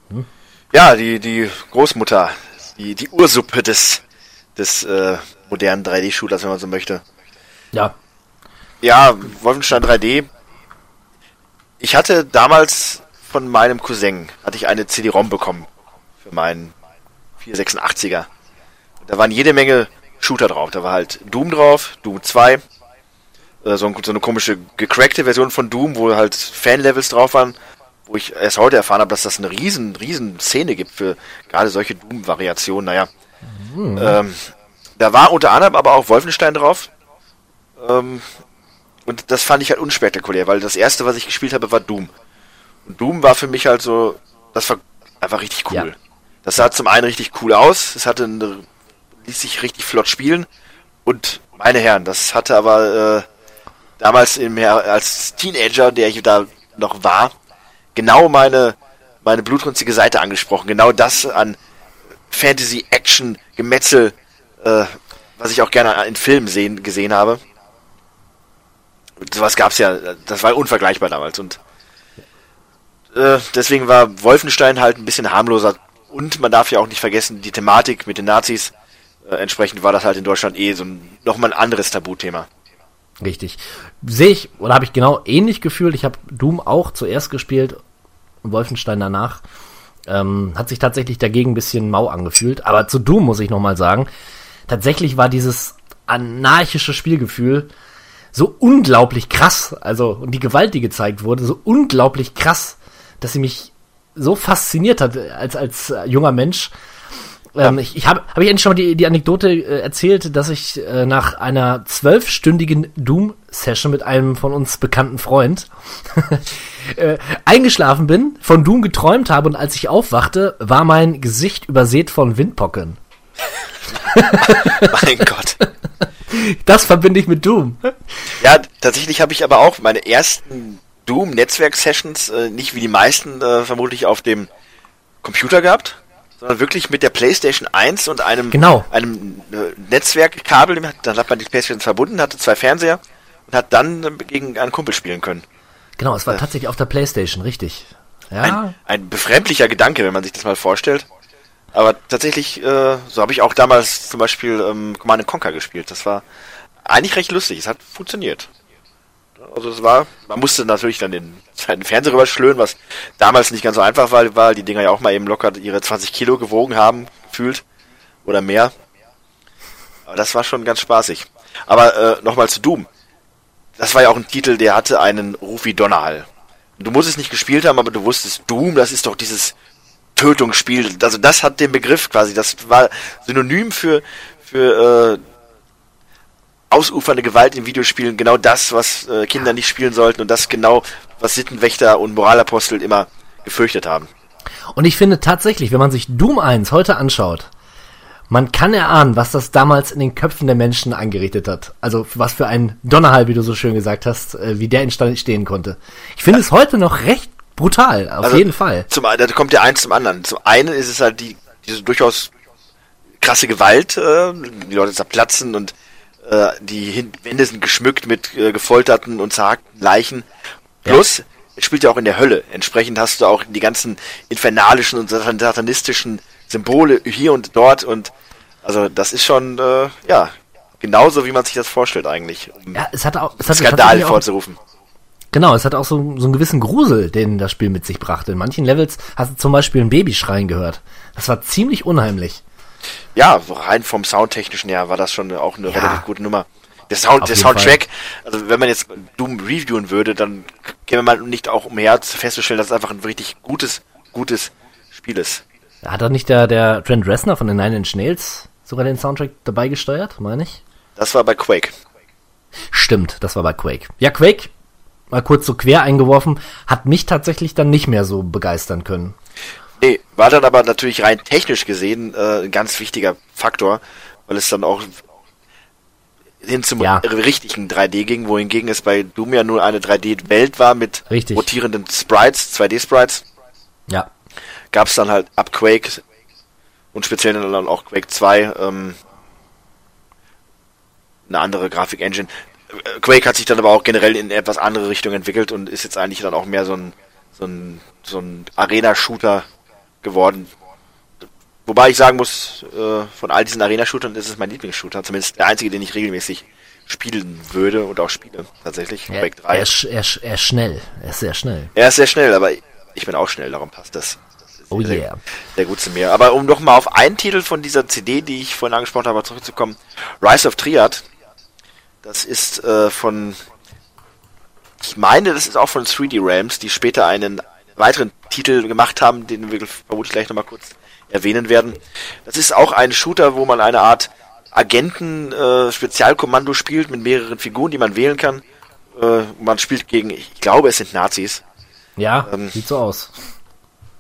Hm? Ja, die, die Großmutter, die, die Ursuppe des, des äh, modernen 3D-Shooters, wenn man so möchte. Ja. Ja, Wolfenstein 3D. Ich hatte damals von meinem Cousin, hatte ich eine CD-ROM bekommen für meinen 486er. Da waren jede Menge Shooter drauf. Da war halt Doom drauf, Doom 2, äh, so, ein, so, eine komische gecrackte Version von Doom, wo halt Fan-Levels drauf waren, wo ich erst heute erfahren habe, dass das eine riesen, riesen Szene gibt für gerade solche Doom-Variationen. Naja. Mhm. Ähm, da war unter anderem aber auch Wolfenstein drauf. Ähm, und das fand ich halt unspektakulär, weil das erste, was ich gespielt habe, war Doom. Und Doom war für mich halt so, das war einfach richtig cool. Ja. Das sah zum einen richtig cool aus, es hatte eine, ließ sich richtig flott spielen und meine Herren, das hatte aber äh, damals im, als Teenager, der ich da noch war, genau meine meine blutrünstige Seite angesprochen. Genau das an Fantasy, Action, Gemetzel, äh, was ich auch gerne in Filmen sehen, gesehen habe. Sowas gab's ja, das war unvergleichbar damals und äh, deswegen war Wolfenstein halt ein bisschen harmloser und man darf ja auch nicht vergessen, die Thematik mit den Nazis, äh, entsprechend war das halt in Deutschland eh so ein, nochmal ein anderes Tabuthema. Richtig. Sehe ich, oder habe ich genau ähnlich gefühlt. Ich habe Doom auch zuerst gespielt Wolfenstein danach. Ähm, hat sich tatsächlich dagegen ein bisschen mau angefühlt. Aber zu Doom muss ich nochmal sagen, tatsächlich war dieses anarchische Spielgefühl so unglaublich krass, also und die Gewalt, die gezeigt wurde, so unglaublich krass, dass sie mich so fasziniert hat als als junger Mensch. Ähm, ich ich habe hab ich endlich schon mal die, die Anekdote äh, erzählt, dass ich äh, nach einer zwölfstündigen Doom-Session mit einem von uns bekannten Freund äh, eingeschlafen bin, von Doom geträumt habe und als ich aufwachte, war mein Gesicht übersät von Windpocken. mein Gott. Das verbinde ich mit Doom. Ja, tatsächlich habe ich aber auch meine ersten Doom-Netzwerk-Sessions äh, nicht wie die meisten äh, vermutlich auf dem Computer gehabt, sondern wirklich mit der PlayStation 1 und einem, genau. einem äh, Netzwerkkabel. Dann hat man die PlayStation verbunden, hatte zwei Fernseher und hat dann äh, gegen einen Kumpel spielen können. Genau, es war äh, tatsächlich auf der PlayStation, richtig. Ja. Ein, ein befremdlicher Gedanke, wenn man sich das mal vorstellt. Aber tatsächlich, äh, so habe ich auch damals zum Beispiel ähm, Command Conquer gespielt. Das war eigentlich recht lustig. Es hat funktioniert. Also es war, man musste natürlich dann den zweiten Fernseher rüberschlönen, was damals nicht ganz so einfach war, weil die Dinger ja auch mal eben locker ihre 20 Kilo gewogen haben, gefühlt. Oder mehr. Aber das war schon ganz spaßig. Aber äh, nochmal zu Doom. Das war ja auch ein Titel, der hatte einen Ruf wie Donnerhall. Du musst es nicht gespielt haben, aber du wusstest, Doom, das ist doch dieses Tötungsspiel. Also das hat den Begriff quasi. Das war synonym für, für äh, ausufernde Gewalt in Videospielen. Genau das, was äh, Kinder nicht spielen sollten und das genau, was Sittenwächter und Moralapostel immer gefürchtet haben. Und ich finde tatsächlich, wenn man sich Doom 1 heute anschaut, man kann erahnen, was das damals in den Köpfen der Menschen angerichtet hat. Also was für ein Donnerhall, wie du so schön gesagt hast, äh, wie der entstehen konnte. Ich finde ja. es heute noch recht brutal, auf also jeden Fall. Zum da kommt der eins zum anderen. Zum einen ist es halt die diese durchaus krasse Gewalt, äh, die Leute zerplatzen und äh, die Wände sind geschmückt mit äh, gefolterten und zerhackten Leichen. Plus, ja. es spielt ja auch in der Hölle. Entsprechend hast du auch die ganzen infernalischen und satanistischen Symbole hier und dort und also das ist schon, äh, ja, genauso wie man sich das vorstellt eigentlich. Um ja, es hat auch, es hat Skandal vorzurufen. Genau, es hat auch so, so einen gewissen Grusel, den das Spiel mit sich brachte. In manchen Levels hast du zum Beispiel ein Babyschreien gehört. Das war ziemlich unheimlich. Ja, rein vom Soundtechnischen her war das schon auch eine ja. relativ gute Nummer. Der, Sound, Auf der Soundtrack, also wenn man jetzt Doom reviewen würde, dann käme man nicht auch umher festzustellen, dass es einfach ein richtig gutes, gutes Spiel ist. Hat doch nicht der, der Trent Reznor von den Nine Inch Nails sogar den Soundtrack dabei gesteuert, meine ich? Das war bei Quake. Stimmt, das war bei Quake. Ja, Quake, mal kurz so quer eingeworfen, hat mich tatsächlich dann nicht mehr so begeistern können. Nee, war dann aber natürlich rein technisch gesehen äh, ein ganz wichtiger Faktor, weil es dann auch hin zum Ja. richtigen 3D ging, wohingegen es bei Doom ja nur eine 3D-Welt war mit Richtig. rotierenden Sprites, 2D-Sprites. Ja, Gab es dann halt ab Quake und speziell dann auch Quake 2 ähm, eine andere Grafik-Engine. Quake hat sich dann aber auch generell in etwas andere Richtung entwickelt und ist jetzt eigentlich dann auch mehr so ein, so ein, so ein Arena-Shooter geworden. Wobei ich sagen muss, äh, von all diesen Arena-Shootern ist es mein Lieblingsshooter, zumindest der einzige, den ich regelmäßig spielen würde und auch spiele, tatsächlich. er, er, 3. ist, er, ist, er ist schnell, er ist sehr schnell. Er ist sehr schnell, aber ich bin auch schnell, darum passt das. Oh sehr, yeah. Sehr gut zu mir. Aber um noch mal auf einen Titel von dieser CD, die ich vorhin angesprochen habe, zurückzukommen. Rise of Triad. Das ist äh, von, ich meine, das ist auch von 3D Realms, die später einen weiteren Titel gemacht haben, den wir vermutlich gleich nochmal kurz erwähnen werden. Das ist auch ein Shooter, wo man eine Art Agenten-Spezialkommando spielt mit mehreren Figuren, die man wählen kann. Äh, man spielt gegen, ich glaube, es sind Nazis. Ja, Ähm, sieht so aus.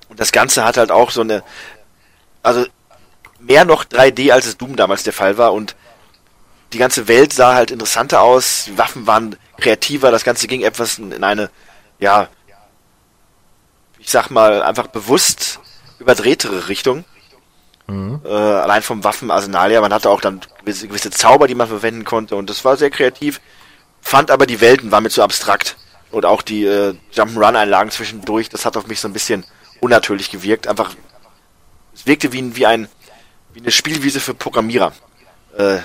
Und das Ganze hat halt auch so eine, also mehr noch 3D, als es Doom damals der Fall war. Und die ganze Welt sah halt interessanter aus, die Waffen waren kreativer, das Ganze ging etwas in eine, ja, ich sag mal, einfach bewusst überdrehtere Richtung. Äh, allein vom Waffenarsenal her, man hatte auch dann gewisse, gewisse Zauber, die man verwenden konnte und das war sehr kreativ. Fand aber die Welten waren mir zu abstrakt und auch die äh, Jump'n'Run-Einlagen zwischendurch, das hat auf mich so ein bisschen unnatürlich gewirkt. Einfach, es wirkte wie, wie ein wie eine Spielwiese für Programmierer, äh,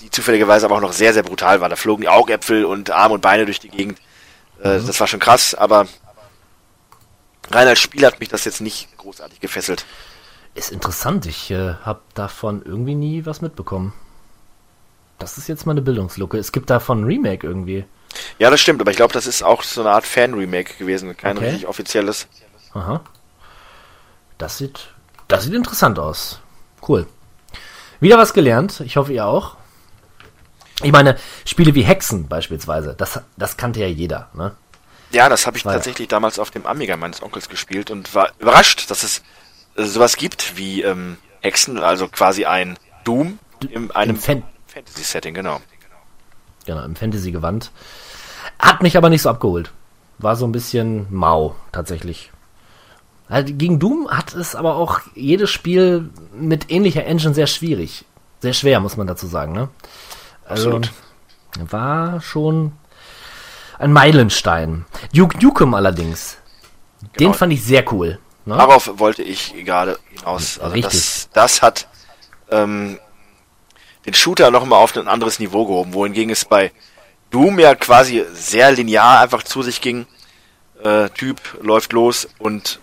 die zufälligerweise aber auch noch sehr, sehr brutal war. Da flogen die Augäpfel und Arme und Beine durch die Gegend. Äh, Das war schon krass, aber rein als Spiel hat mich das jetzt nicht großartig gefesselt. Ist interessant, ich äh, habe davon irgendwie nie was mitbekommen. Das ist jetzt mal eine Bildungslücke. Es gibt davon ein Remake irgendwie. Ja, das stimmt, aber ich glaube, das ist auch so eine Art Fan-Remake gewesen, kein Okay. richtig offizielles. Aha. Das sieht, das sieht interessant aus. Cool. Wieder was gelernt. Ich hoffe, ihr auch. Ich meine, Spiele wie Hexen beispielsweise, das, das kannte ja jeder, ne? Ja, das habe ich War ja- tatsächlich damals auf dem Amiga meines Onkels gespielt und war überrascht, dass es äh, sowas gibt wie ähm, Hexen, also quasi ein Doom in einem Fan Fantasy-Setting, genau. genau, im Fantasy-Gewand. Hat mich aber nicht so abgeholt. War so ein bisschen mau, tatsächlich. Also gegen Doom hat es aber auch jedes Spiel mit ähnlicher Engine sehr schwierig. Sehr schwer, muss man dazu sagen, ne? Also, Absolut. war schon ein Meilenstein. Duke Nukem allerdings, den Genau. fand ich sehr cool. Ne? Darauf wollte ich gerade hinaus. Also Richtig. das, das hat ähm, den Shooter nochmal auf ein anderes Niveau gehoben, wohingegen es bei Doom ja quasi sehr linear einfach zu sich ging. Äh, typ läuft los und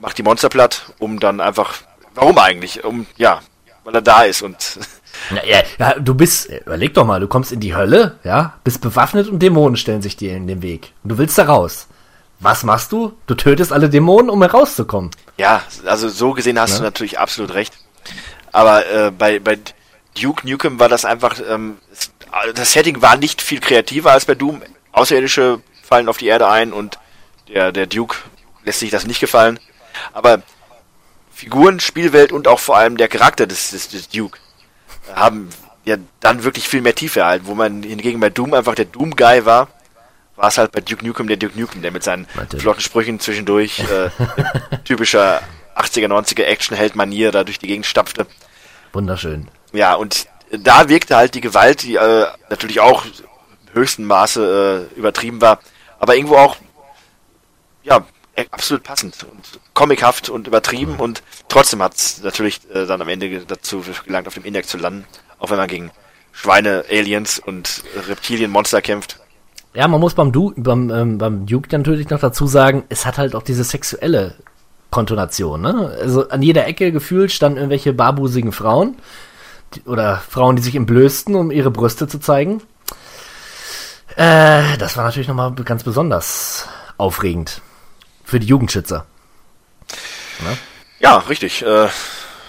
macht die Monster platt, um dann einfach. Warum eigentlich? Um ja, weil er da ist und Ja, ja, ja, du bist, überleg doch mal, du kommst in die Hölle, ja, bist bewaffnet und Dämonen stellen sich dir in den Weg. Und du willst da raus. Was machst du? Du tötest alle Dämonen, um herauszukommen. Ja, also so gesehen hast Ja. du natürlich absolut recht. Aber äh, bei, bei Duke Nukem war das einfach, ähm, das Setting war nicht viel kreativer als bei Doom. Außerirdische fallen auf die Erde ein und der, der Duke lässt sich das nicht gefallen. Aber Figuren, Spielwelt und auch vor allem der Charakter des, des, des Duke haben ja dann wirklich viel mehr Tiefe erhalten. Wo man hingegen bei Doom einfach der Doom-Guy war, war es halt bei Duke Nukem der Duke Nukem, der mit seinen Natürlich. flotten Sprüchen zwischendurch äh, typischer 80er, 90er Action-Held-Manier da durch die Gegend stapfte. Wunderschön. Ja, und da wirkte halt die Gewalt, die äh, natürlich auch im höchsten Maße äh, übertrieben war, aber irgendwo auch, ja, absolut passend und comichaft und übertrieben und trotzdem hat es natürlich äh, dann am Ende dazu gelangt, auf dem Index zu landen, auch wenn man gegen Schweine, Aliens und Reptilienmonster kämpft. Ja, man muss beim, du beim, ähm, beim Duke natürlich noch dazu sagen, es hat halt auch diese sexuelle Kontonation, ne? Also an jeder Ecke gefühlt standen irgendwelche barbusigen Frauen die- oder Frauen, die sich entblößten, um ihre Brüste zu zeigen. Äh, das war natürlich nochmal ganz besonders aufregend. Für die Jugendschützer. Ja, richtig. Äh,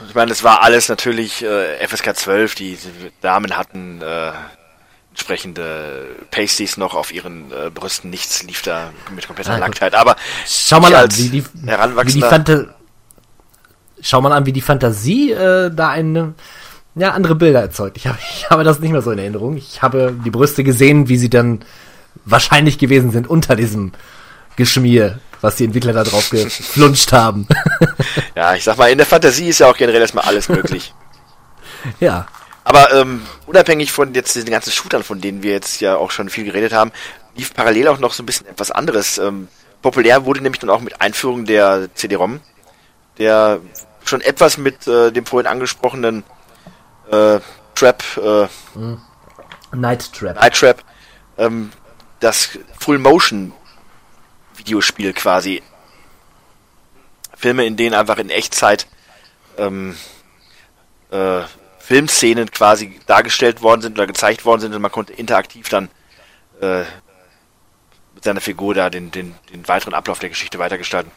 ich meine, es war alles natürlich äh, FSK 12. Die Damen hatten äh, entsprechende Pasties noch auf ihren äh, Brüsten. Nichts lief da mit kompletter gut. Nacktheit. Aber Schau mal an, wie die, wie die Fanta Schau mal an, wie die Fantasie äh, da eine, ja, andere Bilder erzeugt. Ich habe, ich habe das nicht mehr so in Erinnerung. Ich habe die Brüste gesehen, wie sie dann wahrscheinlich gewesen sind unter diesem Geschmier, was die Entwickler da drauf geflunscht haben. ja, ich sag mal, in der Fantasie ist ja auch generell erstmal alles möglich. ja. Aber ähm, unabhängig von jetzt diesen ganzen Shootern, von denen wir jetzt ja auch schon viel geredet haben, lief parallel auch noch so ein bisschen etwas anderes. Ähm, populär wurde nämlich dann auch mit Einführung der CD-ROM, der schon etwas mit äh, dem vorhin angesprochenen äh, Trap, äh, Night Trap. Night Trap, ähm, das Full-Motion Videospiel quasi. Filme, in denen einfach in Echtzeit ähm, äh, Filmszenen quasi dargestellt worden sind oder gezeigt worden sind und man konnte interaktiv dann äh, mit seiner Figur da den, den, den weiteren Ablauf der Geschichte weitergestalten.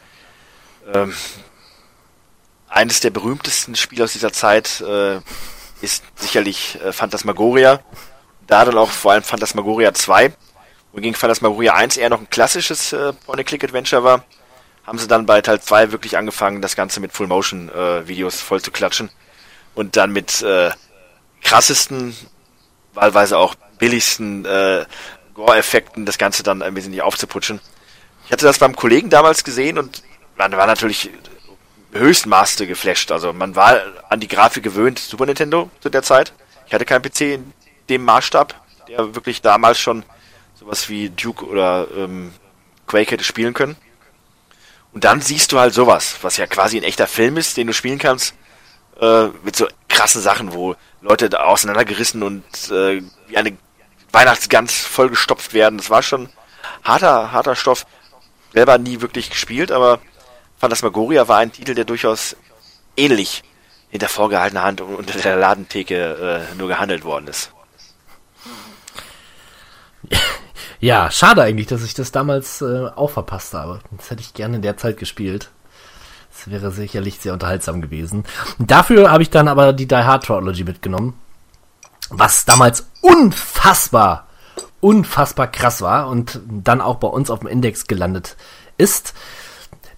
Ähm, eines der berühmtesten Spiele aus dieser Zeit äh, ist sicherlich äh, Phantasmagoria. Da dann auch vor allem Phantasmagoria 2. Wogegen Phantasmagoria 1 eher noch ein klassisches äh, Point-and-Click-Adventure war, haben sie dann bei Teil 2 wirklich angefangen, das Ganze mit Full-Motion-Videos voll zu klatschen. Und dann mit äh, krassesten, wahlweise auch billigsten äh, Gore-Effekten das Ganze dann ein bisschen aufzuputschen. Ich hatte das beim Kollegen damals gesehen und man war natürlich höchstmaßte geflasht. Also man war an die Grafik gewöhnt, Super Nintendo zu der Zeit. Ich hatte keinen PC in dem Maßstab, der wirklich damals schon sowas wie Duke oder ähm, Quake hätte spielen können. Und dann siehst du halt sowas, was ja quasi ein echter Film ist, den du spielen kannst, äh, mit so krassen Sachen, wo Leute da auseinandergerissen und äh, wie eine Weihnachtsgans vollgestopft werden. Das war schon harter, harter Stoff. Selber nie wirklich gespielt, aber Phantasmagoria war ein Titel, der durchaus ähnlich hinter vorgehaltener Hand und unter der Ladentheke äh, nur gehandelt worden ist. Ja, schade eigentlich, dass ich das damals äh, auch verpasst habe. Das hätte ich gerne in der Zeit gespielt. Das wäre sicherlich sehr unterhaltsam gewesen. Dafür habe ich dann aber die Die Hard Trilogy mitgenommen, was damals unfassbar, unfassbar krass war und dann auch bei uns auf dem Index gelandet ist.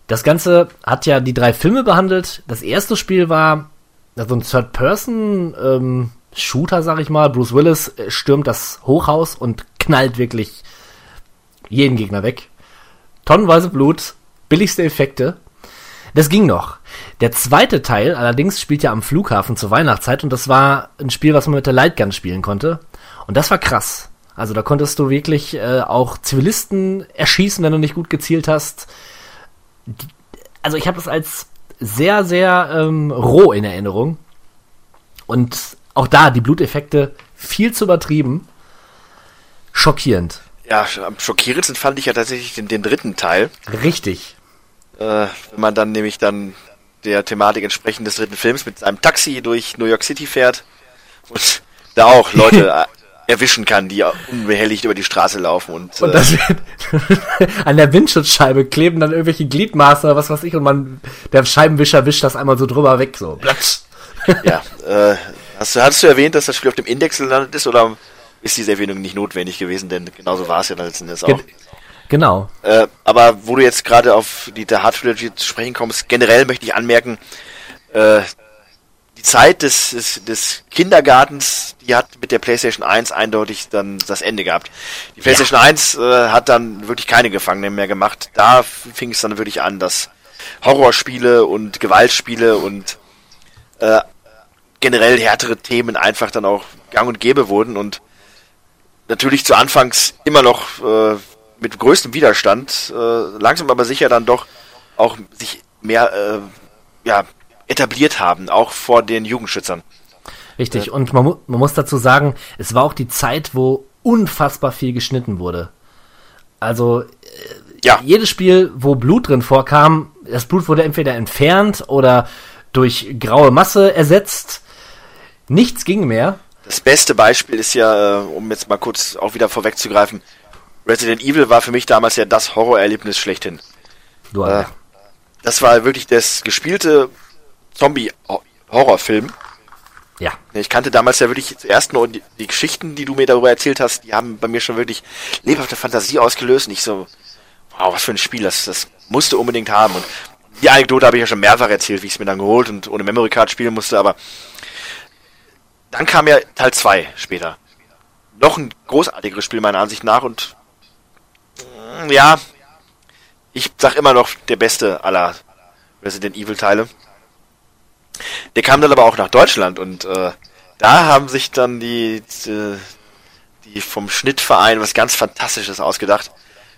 Das Ganze hat ja die drei Filme behandelt. Das erste Spiel war so ein Third-Person-Shooter, sag ich mal. Bruce Willis äh, stürmt das Hochhaus und knallt wirklich jeden Gegner weg. Tonnenweise Blut, billigste Effekte. Das ging noch. Der zweite Teil allerdings spielt ja am Flughafen zur Weihnachtszeit und das war ein Spiel, was man mit der Lightgun spielen konnte. Und das war krass. Also da konntest du wirklich äh, auch Zivilisten erschießen, wenn du nicht gut gezielt hast. Also ich habe das als sehr, sehr ähm, roh in Erinnerung. Und auch da die Bluteffekte viel zu übertrieben. Schockierend. Ja, am schockierendsten fand ich ja tatsächlich den, den dritten Teil. Richtig. Äh, wenn man dann nämlich dann der Thematik entsprechend des dritten Films mit einem Taxi durch New York City fährt und da auch Leute äh, erwischen kann, die unbehelligt über die Straße laufen und, Und äh, das an der Windschutzscheibe kleben dann irgendwelche Gliedmaße oder was weiß ich und man, der Scheibenwischer wischt das einmal so drüber weg, so. Platsch. ja, äh, hast, du, hattest du erwähnt, dass das Spiel auf dem Index gelandet ist oder ist diese Erwähnung nicht notwendig gewesen, denn genauso war es ja dann letzten Endes auch. Gen genau. Äh, aber wo du jetzt gerade auf die The Hard Trilogy zu sprechen kommst, generell möchte ich anmerken, äh, die Zeit des, des, des Kindergartens, die hat mit der PlayStation 1 eindeutig dann das Ende gehabt. Die PlayStation 1 äh, hat dann wirklich keine Gefangenen mehr gemacht. Da fing es dann wirklich an, dass Horrorspiele und Gewaltspiele und äh, generell härtere Themen einfach dann auch gang und gäbe wurden und natürlich zu Anfangs immer noch äh, mit größtem Widerstand, äh, langsam aber sicher dann doch auch sich mehr äh, ja, etabliert haben, auch vor den Jugendschützern. Richtig. Und man, mu man muss dazu sagen, es war auch die Zeit, wo unfassbar viel geschnitten wurde. Also äh, Ja. jedes Spiel, wo Blut drin vorkam, das Blut wurde entweder entfernt oder durch graue Masse ersetzt. Nichts ging mehr. Das beste Beispiel ist ja, äh, um jetzt mal kurz auch wieder vorwegzugreifen, Resident Evil war für mich damals ja das Horrorerlebnis schlechthin. Du, Äh, das war wirklich das gespielte Zombie-Horrorfilm. ja. Ich kannte damals ja wirklich zuerst nur die, die Geschichten, die du mir darüber erzählt hast, die haben bei mir schon wirklich lebhafte Fantasie ausgelöst. Und ich so, wow, was für ein Spiel, das, das musste unbedingt haben. Und die Anekdote habe ich ja schon mehrfach erzählt, wie ich es mir dann geholt und ohne Memory Card spielen musste, aber dann kam ja Teil 2 später. Noch ein großartigeres Spiel meiner Ansicht nach und mm, ja, ich sag immer noch der beste aller Resident Evil Teile. Der kam dann aber auch nach Deutschland und äh, da haben sich dann die, die, die vom Schnittverein was ganz Fantastisches ausgedacht.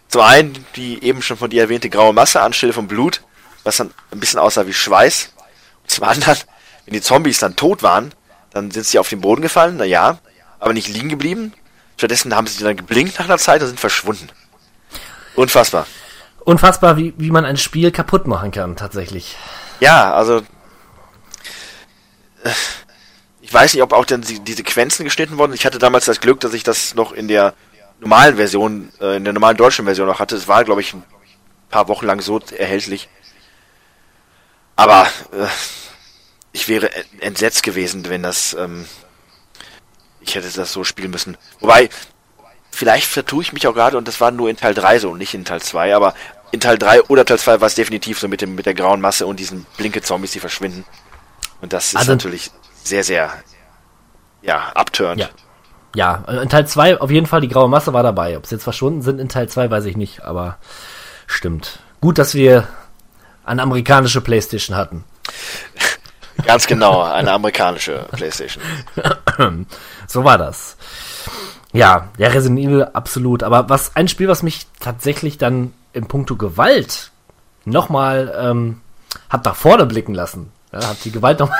Zum einen die eben schon von dir erwähnte graue Masse anstelle von Blut, was dann ein bisschen aussah wie Schweiß. Und zum anderen, wenn die Zombies dann tot waren, dann sind sie auf den Boden gefallen, na ja, aber nicht liegen geblieben. Stattdessen haben sie dann geblinkt nach einer Zeit und sind verschwunden. Unfassbar. Unfassbar, wie, wie man ein Spiel kaputt machen kann, tatsächlich. Ja, also äh, ich weiß nicht, ob auch dann die, die Sequenzen geschnitten wurden. Ich hatte damals das Glück, dass ich das noch in der normalen Version, äh, in der normalen deutschen Version noch hatte. Es war, glaube ich, ein paar Wochen lang so erhältlich. Aber äh, ich wäre en- entsetzt gewesen, wenn das, ähm, ich hätte das so spielen müssen. Wobei, vielleicht vertue ich mich auch gerade und das war nur in Teil 3 so und nicht in Teil 2, aber in Teil 3 oder Teil 2 war es definitiv so mit dem mit der grauen Masse und diesen blinke Zombies, die verschwinden. Und das ist Also- natürlich sehr, sehr ja, abturnt. Ja. Ja, in Teil 2 auf jeden Fall die graue Masse war dabei. Ob sie jetzt verschwunden sind in Teil 2, weiß ich nicht, aber stimmt. Gut, dass wir eine amerikanische Playstation hatten. Ganz genau, eine amerikanische Playstation. So war das. Ja, der Resident Evil absolut. Aber was ein Spiel, was mich tatsächlich dann im Punkto Gewalt nochmal ähm, hat nach vorne blicken lassen. Ja, hat die Gewalt noch,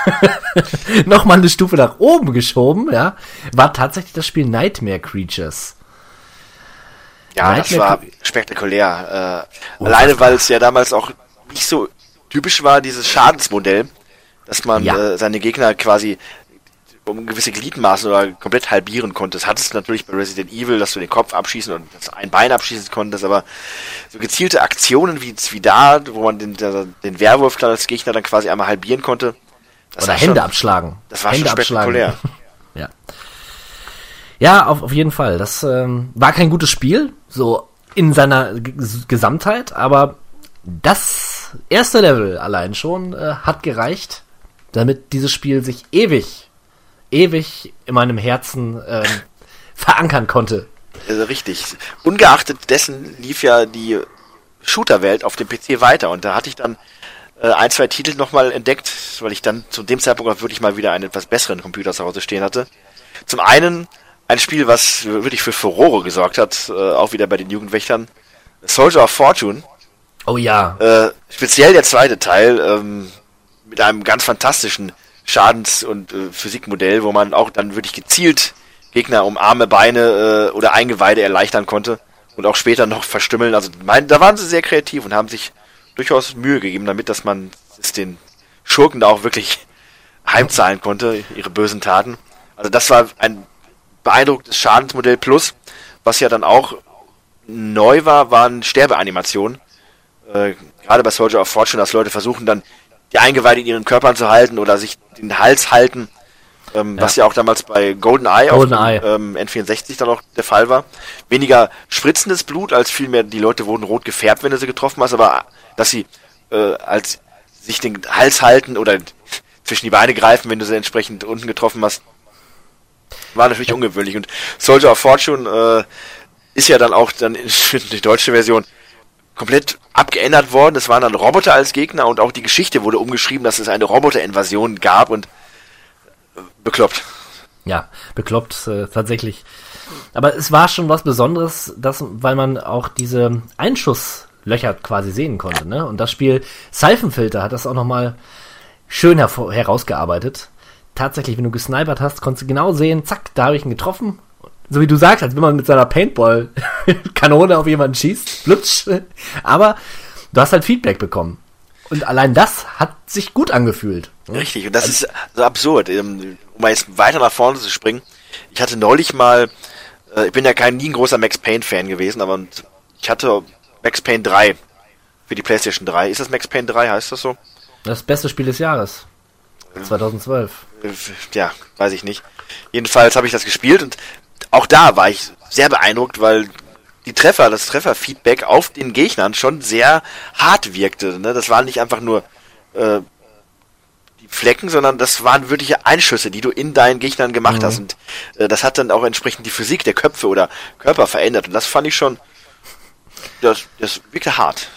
noch mal eine Stufe nach oben geschoben, ja, war tatsächlich das Spiel Nightmare Creatures. Ja, das Nightmare war spektakulär. Äh, alleine, weil es ja damals auch nicht so typisch war, dieses Schadensmodell, dass man Ja. äh, seine Gegner quasi um gewisse Gliedmaßen oder komplett halbieren konnte. Das hattest du natürlich bei Resident Evil, dass du den Kopf abschießen und das ein Bein abschießen konntest, aber so gezielte Aktionen wie, wie da, wo man den, den Werwolf dann als Gegner dann quasi einmal halbieren konnte. Oder Hände schon, abschlagen. Das war Hände schon spektakulär. Ja. Ja, auf, auf jeden Fall. Das ähm, war kein gutes Spiel, so in seiner G Gesamtheit, aber das erste Level allein schon äh, hat gereicht, damit dieses Spiel sich ewig, ewig in meinem Herzen ähm, verankern konnte. Richtig. Ungeachtet dessen lief ja die Shooter-Welt auf dem PC weiter und da hatte ich dann äh, ein, zwei Titel nochmal entdeckt, weil ich dann zu dem Zeitpunkt auch wirklich mal wieder einen etwas besseren Computer zu Hause stehen hatte. Zum einen ein Spiel, was wirklich für Furore gesorgt hat, äh, auch wieder bei den Jugendwächtern. Soldier of Fortune. Oh ja, Äh, speziell der zweite Teil ähm, mit einem ganz fantastischen Schadens- und äh, Physikmodell, wo man auch dann wirklich gezielt Gegner um Arme, Beine äh, oder Eingeweide erleichtern konnte und auch später noch verstümmeln. Also mein, da waren sie sehr kreativ und haben sich durchaus Mühe gegeben, damit, dass man es den Schurken da auch wirklich heimzahlen konnte, ihre bösen Taten. Also das war ein beeindruckendes Schadensmodell plus, was ja dann auch neu war, waren Sterbeanimationen äh, gerade bei Soldier of Fortune, dass Leute versuchen dann die Eingeweide in ihren Körpern zu halten oder sich den Hals halten, ähm, was ja auch damals bei GoldenEye auf GoldenEye. dem, ähm, N64 dann auch der Fall war. Weniger spritzendes Blut, als vielmehr die Leute wurden rot gefärbt, wenn du sie getroffen hast, aber dass sie äh, als sich den Hals halten oder zwischen die Beine greifen, wenn du sie entsprechend unten getroffen hast, war natürlich ungewöhnlich. Und Soldier of Fortune äh, ist ja dann auch dann in die deutsche Version komplett abgeändert worden. Es waren dann Roboter als Gegner und auch die Geschichte wurde umgeschrieben, dass es eine Roboterinvasion gab und äh, bekloppt. ja, bekloppt äh, tatsächlich. Aber es war schon was Besonderes, dass, weil man auch diese Einschusslöcher quasi sehen konnte. Ne? Und das Spiel Seifenfilter hat das auch nochmal schön herausgearbeitet. Tatsächlich, wenn du gesnipert hast, konntest du genau sehen, zack, da habe ich ihn getroffen. So wie du sagst, als wenn man mit seiner Paintball-Kanone auf jemanden schießt. Plutsch. Aber du hast halt Feedback bekommen. Und allein das hat sich gut angefühlt. Richtig, und das ist so absurd. Ähm, um mal jetzt weiter nach vorne zu springen, ich hatte neulich mal, äh, ich bin ja kein nie ein großer Max Payne-Fan gewesen, aber ich hatte Max Payne 3 für die PlayStation 3. Ist das Max Payne 3, heißt das so? Das beste Spiel des Jahres. 2012. Äh, Ja, weiß ich nicht. Jedenfalls habe ich das gespielt und auch da war ich sehr beeindruckt, weil die Treffer, das Trefferfeedback auf den Gegnern schon sehr hart wirkte. Ne? Das waren nicht einfach nur äh, die Flecken, sondern das waren wirkliche Einschüsse, die du in deinen Gegnern gemacht hast. Und äh, das hat dann auch entsprechend die Physik der Köpfe oder Körper verändert. Und das fand ich schon, das, das wirkte hart.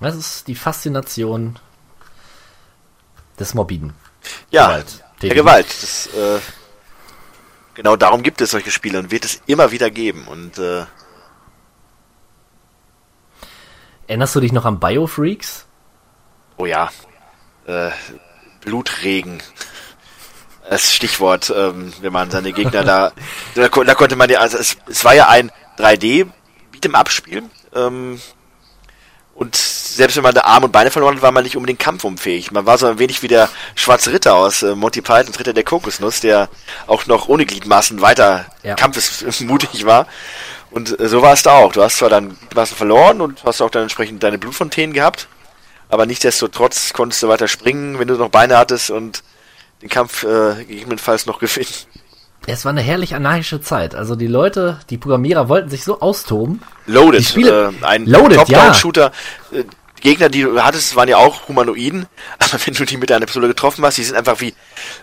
Das ist die Faszination des Morbiden. Ja, Gewalt. der Gewalt. Das, äh, genau darum gibt es solche Spiele und wird es immer wieder geben. Und äh, Erinnerst du dich noch an Biofreaks? oh ja, äh, Blutregen. Das Stichwort, ähm, wenn man seine Gegner da, da, da konnte man ja, also es, es war ja ein 3D Beat'em Up Spiel, ähm, und selbst wenn man da Arme und Beine verloren hat, war man nicht unbedingt kampfunfähig. Man war so ein wenig wie der schwarze Ritter aus äh, Monty Python, Ritter der Kokosnuss, der auch noch ohne Gliedmaßen weiter Ja. kampfesmutig war. Und äh, so war es da auch. Du hast zwar dann Gliedmaßen verloren und hast auch dann entsprechend deine Blutfontänen gehabt, aber nichtsdestotrotz konntest du weiter springen, wenn du noch Beine hattest und den Kampf äh, gegebenenfalls noch gewinnen. Es war eine herrlich anarchische Zeit. Also die Leute, die Programmierer wollten sich so austoben. Loaded, Die Spiele- äh, ein Top-Down-Shooter. Äh, die Gegner, die du hattest, waren ja auch Humanoiden, aber wenn du die mit deiner Pistole getroffen hast, die sind einfach wie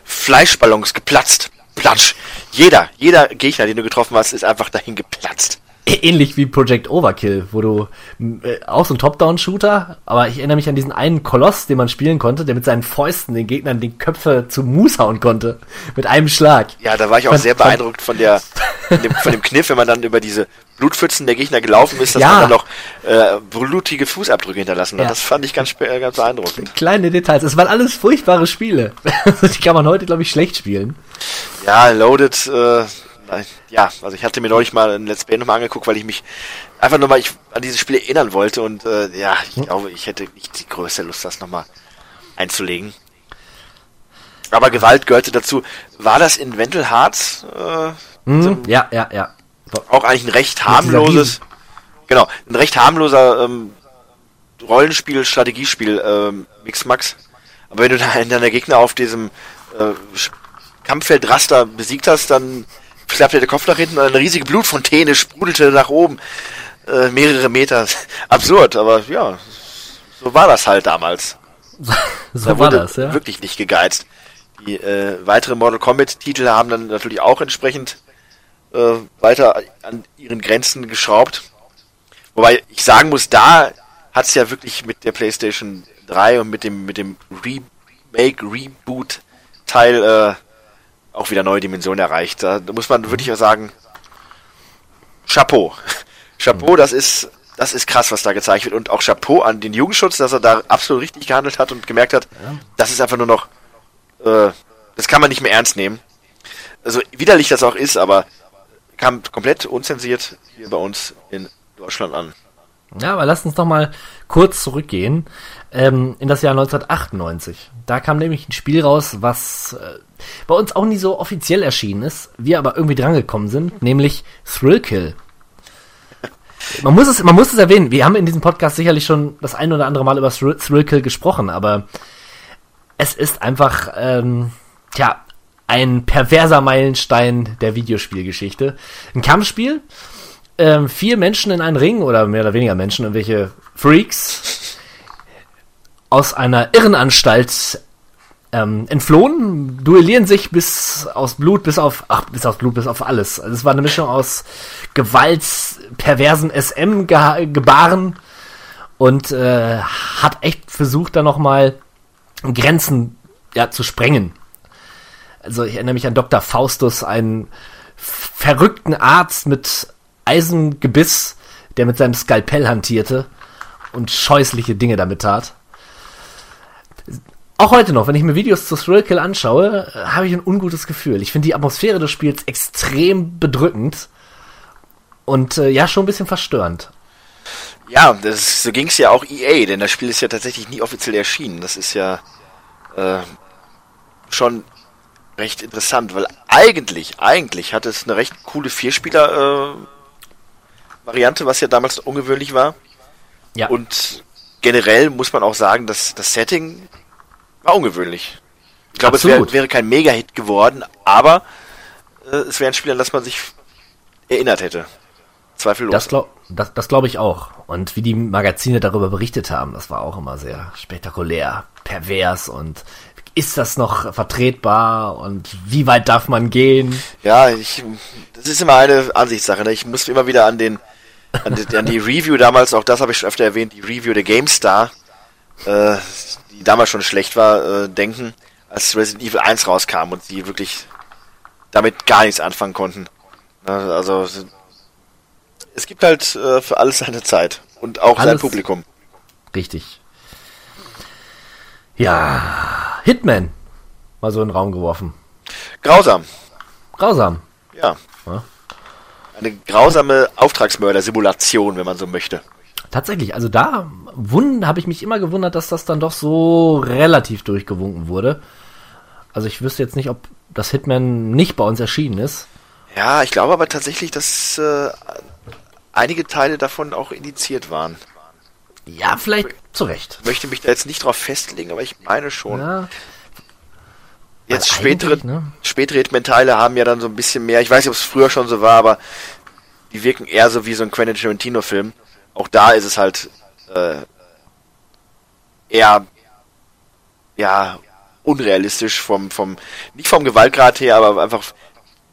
Fleischballons geplatzt. Platsch. Jeder, jeder Gegner, den du getroffen hast, ist einfach dahin geplatzt. Ähnlich wie Project Overkill, wo du äh, auch so ein Top-Down-Shooter, aber ich erinnere mich an diesen einen Koloss, den man spielen konnte, der mit seinen Fäusten den Gegnern die Köpfe zu Mus hauen konnte. Mit einem Schlag. Ja, da war ich auch sehr beeindruckt von der, von dem, von dem Kniff, wenn man dann über diese Blutpfützen der Gegner gelaufen ist, dass Ja. man dann noch äh, blutige Fußabdrücke hinterlassen hat. Ja. Das fand ich ganz, äh, ganz beeindruckend. Kleine Details. Es waren alles furchtbare Spiele. die kann man heute, glaube ich, schlecht spielen. Ja, Loaded, äh, ja, also ich hatte mir neulich mal ein Let's Play nochmal angeguckt, weil ich mich einfach nochmal ich, an dieses Spiel erinnern wollte und äh, ja, ich glaube, ich hätte nicht die größte Lust, das nochmal einzulegen. Aber Gewalt gehörte dazu. War das in Wendell Hearts äh, Hm, ja, ja, ja. auch eigentlich ein recht harmloses, genau, ein recht harmloser ähm, Rollenspiel, Strategiespiel, ähm, Mix-Max. Aber wenn du da einen deiner Gegner auf diesem äh, Kampffeldraster besiegt hast, dann klappte der Kopf nach hinten und eine riesige Blutfontäne sprudelte nach oben. Äh, mehrere Meter. Absurd, aber ja, so war das halt damals. So Da war wurde das, ja. wirklich nicht gegeizt. Die äh, weitere Mortal Kombat Titel haben dann natürlich auch entsprechend äh, weiter an ihren Grenzen geschraubt. Wobei ich sagen muss, da hat es ja wirklich mit der PlayStation 3 und mit dem mit dem Remake Reboot Teil äh, auch wieder neue Dimensionen erreicht. Da, muss man wirklich auch sagen, Chapeau. Chapeau, das ist das ist krass, was da gezeigt wird und auch Chapeau an den Jugendschutz, dass er da absolut richtig gehandelt hat und gemerkt hat, das ist einfach nur noch äh, das kann man nicht mehr ernst nehmen. Also widerlich das auch ist, aber kam komplett unzensiert hier bei uns in Deutschland an. Ja, aber lasst uns doch mal kurz zurückgehen ähm, in das Jahr 1998. Da kam nämlich ein Spiel raus, was äh, bei uns auch nie so offiziell erschienen ist, wir aber irgendwie drangekommen sind, nämlich Thrillkill. Man muss es, man muss es erwähnen. Wir haben in diesem Podcast sicherlich schon das ein oder andere Mal über Thrill- Thrillkill gesprochen, aber es ist einfach, ähm, tja, ein perverser Meilenstein der Videospielgeschichte. Ein Kampfspiel, ähm, vier Menschen in einen Ring oder mehr oder weniger Menschen, irgendwelche Freaks aus einer Irrenanstalt ähm, entflohen, duellieren sich bis aus Blut, bis auf, ach, bis auf Blut, bis auf alles. Also es war eine Mischung aus Gewalt, perversen SM-Gebaren und äh, hat echt versucht, da nochmal Grenzen ja, zu sprengen. Also ich erinnere mich an Dr. Faustus, einen verrückten Arzt mit Eisengebiss, der mit seinem Skalpell hantierte und scheußliche Dinge damit tat. Auch heute noch, wenn ich mir Videos zu Thrillkill anschaue, äh, habe ich ein ungutes Gefühl. Ich finde die Atmosphäre des Spiels extrem bedrückend und äh, ja, schon ein bisschen verstörend. Ja, das, so ging es ja auch EA, denn das Spiel ist ja tatsächlich nie offiziell erschienen. Das ist ja äh, schon recht interessant, weil eigentlich, eigentlich hat es eine recht coole Vierspieler-Variante, was ja damals ungewöhnlich war. Ja. Und generell muss man auch sagen, dass das Setting war ungewöhnlich. Ich glaube, es wär, wäre kein Mega-Hit geworden, aber äh, es wäre ein Spiel, an das man sich erinnert hätte. Zweifellos. Das glaube das, das glaub ich auch. Und wie die Magazine darüber berichtet haben, das war auch immer sehr spektakulär, pervers und ist das noch vertretbar und wie weit darf man gehen? Ja, ich, das ist immer eine Ansichtssache. Ne? Ich muss immer wieder an den, an die, an die Review damals, auch das habe ich schon öfter erwähnt, die Review der GameStar, äh, die damals schon schlecht war, äh, denken, als Resident Evil 1 rauskam und sie wirklich damit gar nichts anfangen konnten. Ne? Also es gibt halt äh, für alles seine Zeit und auch sein Alles- Publikum. Richtig. Ja, Hitman. Mal so in den Raum geworfen. Grausam, Grausam. ja. Ja. Eine grausame Auftragsmörder-Simulation, wenn man so möchte. Tatsächlich, also da habe ich mich immer gewundert, dass das dann doch so relativ durchgewunken wurde. Also ich wüsste jetzt nicht, ob das Hitman nicht bei uns erschienen ist. Ja, ich glaube aber tatsächlich, dass äh, einige Teile davon auch indiziert waren. Ja, vielleicht zu Recht. Ich möchte mich da jetzt nicht drauf festlegen, aber ich meine schon. Ja, jetzt also spätere, ne? spätere Hitman-Teile haben ja dann so ein bisschen mehr, ich weiß nicht, ob es früher schon so war, aber die wirken eher so wie so ein Quentin Tarantino-Film. Auch da ist es halt äh, eher ja unrealistisch vom vom nicht vom Gewaltgrad her, aber einfach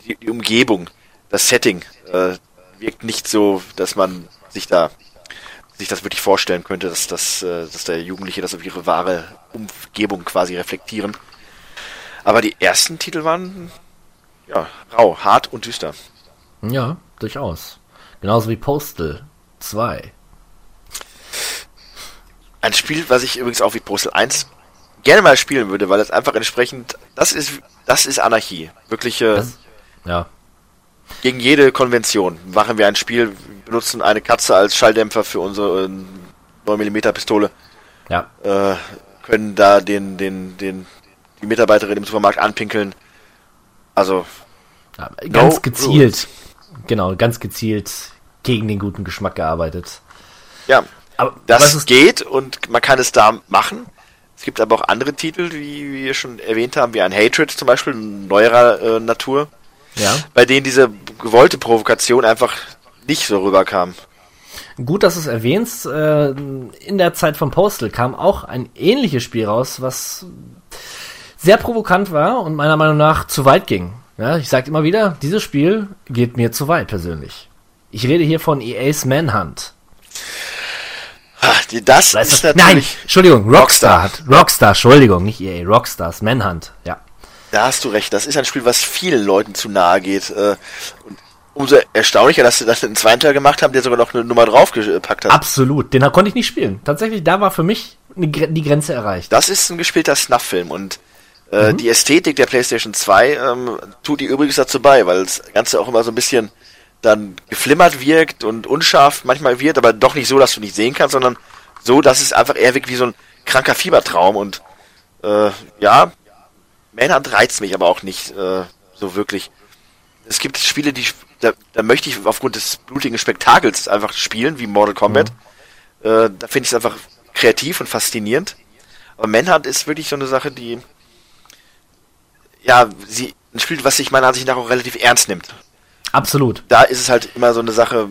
die, die Umgebung, das Setting äh, wirkt nicht so, dass man sich da sich das wirklich vorstellen könnte, dass das äh, dass der Jugendliche das auf ihre wahre Umgebung quasi reflektieren. Aber die ersten Titel waren ja rau, hart und düster. ja, durchaus. Genauso wie Postal 2. Ein Spiel, was ich übrigens auch wie Postal 1 gerne mal spielen würde, weil es einfach entsprechend, das ist, das ist Anarchie. Wirkliche, Das, ja, gegen jede Konvention. Machen wir ein Spiel, benutzen eine Katze als Schalldämpfer für unsere äh, 9mm Pistole, ja. äh, können da den, den, den, die Mitarbeiterin im Supermarkt anpinkeln. Also, ja ganz No gezielt. Genau, ganz gezielt gegen den guten Geschmack gearbeitet. ja, Aber das geht und man kann es da machen. Es gibt aber auch andere Titel, wie wir schon erwähnt haben, wie ein Hatred zum Beispiel, neuerer äh, Natur. ja. bei denen diese gewollte Provokation einfach nicht so rüberkam. Gut, dass du es erwähnst. Äh, in der Zeit von Postal kam auch ein ähnliches Spiel raus, was sehr provokant war und meiner Meinung nach zu weit ging. Ja, ich sage immer wieder, dieses Spiel geht mir zu weit persönlich. Ich rede hier von EA's Manhunt. Die- Das Weißt ist Nein, natürlich, Entschuldigung, Rockstar Rockstar. hat Rockstar, Entschuldigung, nicht EA, Rockstars Manhunt. Ja, da hast du recht, das ist ein Spiel, was vielen Leuten zu nahe geht. äh, Und umso erstaunlicher, dass sie das einen zweiten Teil gemacht haben, der sogar noch eine Nummer draufgepackt hat. absolut. Den konnte ich nicht spielen. Tatsächlich, da war für mich die Grenze erreicht. Das ist ein gespielter Snuff-Film und äh, die Ästhetik der PlayStation 2 ähm, tut die übrigens dazu bei, weil das Ganze auch immer so ein bisschen dann geflimmert wirkt und unscharf manchmal wird, aber doch nicht so, dass du nicht sehen kannst, sondern so, dass es einfach eher wirkt wie so ein kranker Fiebertraum und äh, ja, Manhunt reizt mich aber auch nicht äh, so wirklich. Es gibt Spiele, die da, da möchte ich aufgrund des blutigen Spektakels einfach spielen, wie Mortal Kombat. Äh, da finde ich es einfach kreativ und faszinierend. Aber Manhunt ist wirklich so eine Sache, die ja, sie ein Spiel, was sich meiner Ansicht nach auch relativ ernst nimmt. Absolut. Da ist es halt immer so eine Sache,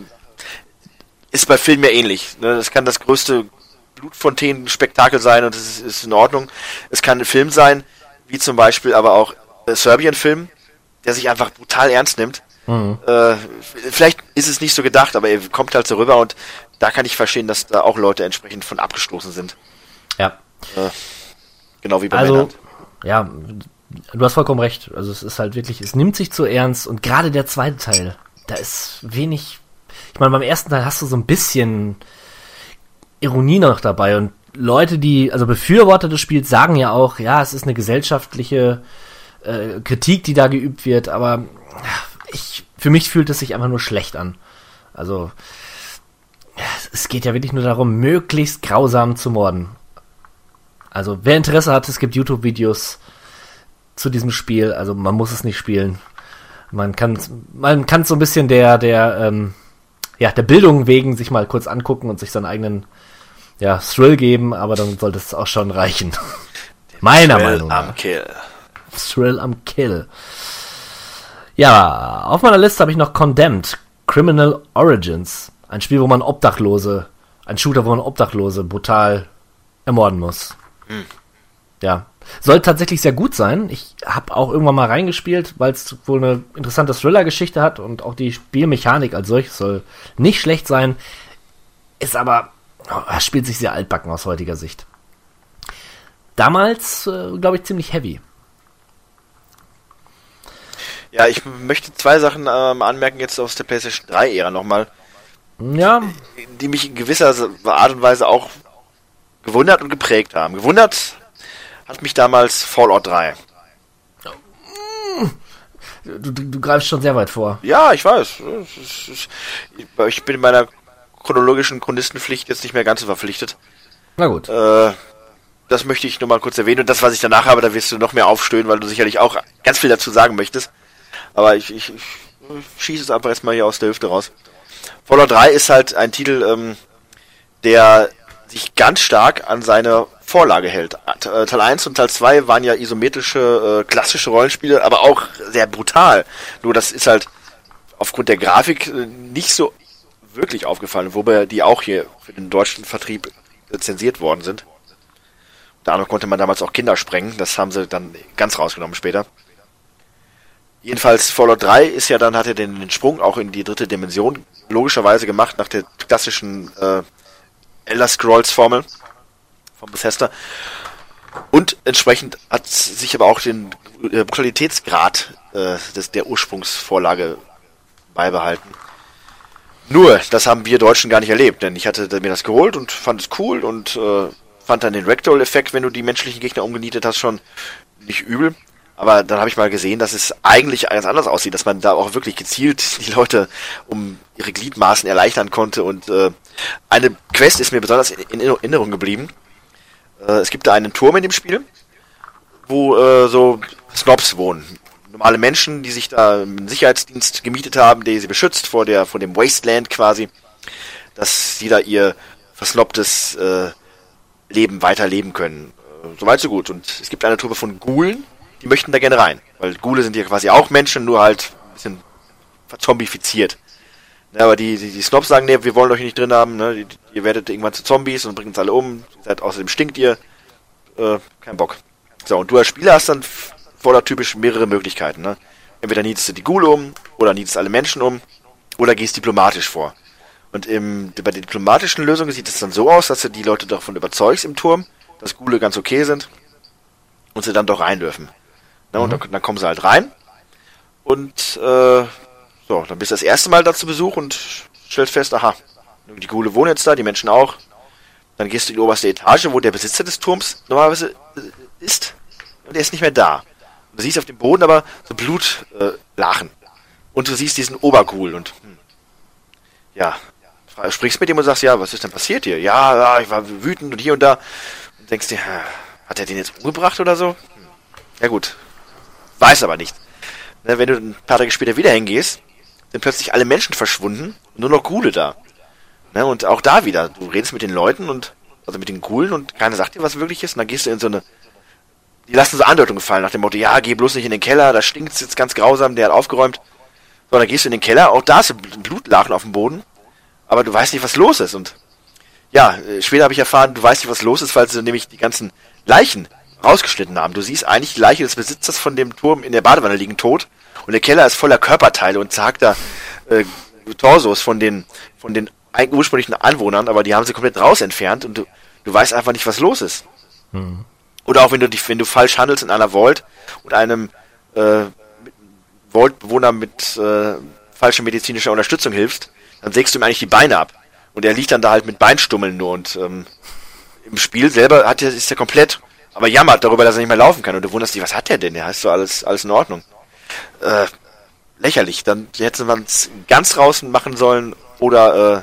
ist bei Filmen ja ähnlich. Ne? Das kann das größte Blutfontänen-Spektakel sein und das ist, ist in Ordnung. Es kann ein Film sein, wie zum Beispiel aber auch äh, Serbien-Film, der sich einfach brutal ernst nimmt. Äh, vielleicht ist es nicht so gedacht, aber er kommt halt so rüber und da kann ich verstehen, dass da auch Leute entsprechend von abgestoßen sind. Ja. Genau wie bei Also, Manhunt. ja, du hast vollkommen recht. Also es ist halt wirklich, es nimmt sich zu ernst und gerade der zweite Teil, da ist wenig. Ich meine, beim ersten Teil hast du so ein bisschen Ironie noch dabei und Leute, die, also Befürworter des Spiels sagen ja auch, ja, es ist eine gesellschaftliche äh, Kritik, die da geübt wird, aber ich, für mich fühlt es sich einfach nur schlecht an. Also, es geht ja wirklich nur darum, möglichst grausam zu morden. Also, wer Interesse hat, es gibt YouTube-Videos. Zu diesem Spiel. Also man muss es nicht spielen. Man kann man kann so ein bisschen der der ähm, ja der Bildung wegen sich mal kurz angucken und sich seinen eigenen ja Thrill geben, aber dann sollte es auch schon reichen. Meiner Thrill Meinung nach. am Kill. Thrill am Kill. Ja, auf meiner Liste habe ich noch Condemned, Criminal Origins. Ein Spiel, wo man Obdachlose, ein Shooter, wo man Obdachlose brutal ermorden muss. Ja. Soll tatsächlich sehr gut sein. Ich habe auch irgendwann mal reingespielt, weil es wohl eine interessante Thriller-Geschichte hat und auch die Spielmechanik als solches soll nicht schlecht sein. Ist aber, oh, spielt sich sehr altbacken aus heutiger Sicht. Damals, äh, glaube ich, ziemlich heavy. Ja, ich möchte zwei Sachen ähm, anmerken jetzt aus der PlayStation 3-Ära nochmal, Ja, die mich in gewisser Art und Weise auch gewundert und geprägt haben. Gewundert hat mich damals Fallout 3. du, du, du greifst schon sehr weit vor. Ja, ich weiß. Ich bin in meiner chronologischen Chronistenpflicht jetzt nicht mehr ganz so verpflichtet. Na gut. Äh, das möchte ich nur mal kurz erwähnen. Und das, was ich danach habe, da wirst du noch mehr aufstöhnen, weil du sicherlich auch ganz viel dazu sagen möchtest. Aber ich, ich, ich schieße es einfach erstmal hier aus der Hüfte raus. Fallout 3 ist halt ein Titel, ähm, der sich ganz stark an seine Vorlage hält. Äh, Teil 1 und Teil 2 waren ja isometrische, äh, klassische Rollenspiele, aber auch sehr brutal. Nur das ist halt aufgrund der Grafik äh, nicht so wirklich aufgefallen, wobei die auch hier für den deutschen Vertrieb zensiert worden sind. Dadurch konnte man damals auch Kinder sprengen, das haben sie dann ganz rausgenommen später. Jedenfalls Fallout 3 ist ja dann, hat er den, den Sprung auch in die dritte Dimension logischerweise gemacht, nach der klassischen äh, Elder Scrolls Formel von Bethesda. Und entsprechend hat sich aber auch den äh, Brutalitätsgrad äh, des, der Ursprungsvorlage beibehalten. Nur, das haben wir Deutschen gar nicht erlebt, denn ich hatte mir das geholt und fand es cool und äh, fand dann den Ragdoll-Effekt, wenn du die menschlichen Gegner umgenietet hast, schon nicht übel. Aber dann habe ich mal gesehen, dass es eigentlich ganz anders aussieht, dass man da auch wirklich gezielt die Leute um ihre Gliedmaßen erleichtern konnte. Und äh, eine Quest ist mir besonders in Erinnerung geblieben. Äh, es gibt da einen Turm in dem Spiel, wo äh, so Snobs wohnen. Normale Menschen, die sich da einen Sicherheitsdienst gemietet haben, der sie beschützt vor der vor dem Wasteland quasi, dass sie da ihr versnobtes äh, Leben weiterleben können. Äh, Soweit so gut. Und es gibt eine Truppe von Ghoulen, die möchten da gerne rein. Weil Ghule sind ja quasi auch Menschen, nur halt ein bisschen verzombifiziert. Ja, aber die, die, die Snobs sagen, nee, wir wollen euch nicht drin haben, ne? Ihr werdet irgendwann zu Zombies und bringt uns alle um. Seid, außerdem stinkt ihr. Äh, kein Bock. So, und du als Spieler hast dann f- vordertypisch mehrere Möglichkeiten, ne? Entweder niedest du die Ghule um, oder niedest alle Menschen um, oder gehst diplomatisch vor. Und im, bei den diplomatischen Lösungen sieht es dann so aus, dass du die Leute davon überzeugst im Turm, dass Ghule ganz okay sind und sie dann doch rein dürfen. Ne, Und dann, dann kommen sie halt rein und äh, so, dann bist du das erste Mal da zu Besuch und stellst fest, aha, die Ghule wohnen jetzt da, die Menschen auch. Dann gehst du in die oberste Etage, wo der Besitzer des Turms normalerweise äh, ist und der ist nicht mehr da. Du siehst auf dem Boden aber so Blutlachen. Äh, und du siehst diesen Oberghoul und hm, ja, fra- sprichst mit ihm und sagst, ja, was ist denn passiert hier? Ja, ja, ich war wütend und hier und da. Und denkst dir, "Ha, hat er den jetzt umgebracht oder so? Hm. Ja gut, weiß aber nicht. Ne, wenn du ein paar Tage später wieder hingehst, sind plötzlich alle Menschen verschwunden und nur noch Ghule da. Ne, und auch da wieder, du redest mit den Leuten und also mit den Ghoulen und keiner sagt dir, was wirklich ist. Und dann gehst du in so eine, die lassen so Andeutungen fallen nach dem Motto, ja, geh bloß nicht in den Keller, da stinkt's jetzt ganz grausam, der hat aufgeräumt. So, dann gehst du in den Keller, auch da ist Blutlachen auf dem Boden, aber du weißt nicht, was los ist. Und ja, äh, später habe ich erfahren, du weißt nicht, was los ist, weil sie nämlich die ganzen Leichen rausgeschnitten haben. Du siehst eigentlich die Leiche des Besitzers von dem Turm in der Badewanne liegen tot und der Keller ist voller Körperteile und zerhackter äh, Torsos von den von den ursprünglichen Anwohnern, aber die haben sie komplett raus entfernt und du, du weißt einfach nicht, was los ist. Oder auch wenn du dich, wenn du falsch handelst in einer Vault und einem äh, Vault-Bewohner mit äh, falscher medizinischer Unterstützung hilfst, dann sägst du ihm eigentlich die Beine ab. Und er liegt dann da halt mit Beinstummeln nur und ähm, im Spiel selber hat er, ist er komplett, aber jammert darüber, dass er nicht mehr laufen kann. Und du wunderst dich, was hat der denn? Ja, ist so alles, alles in Ordnung. Äh, lächerlich. Dann hätte man es ganz draußen machen sollen oder äh,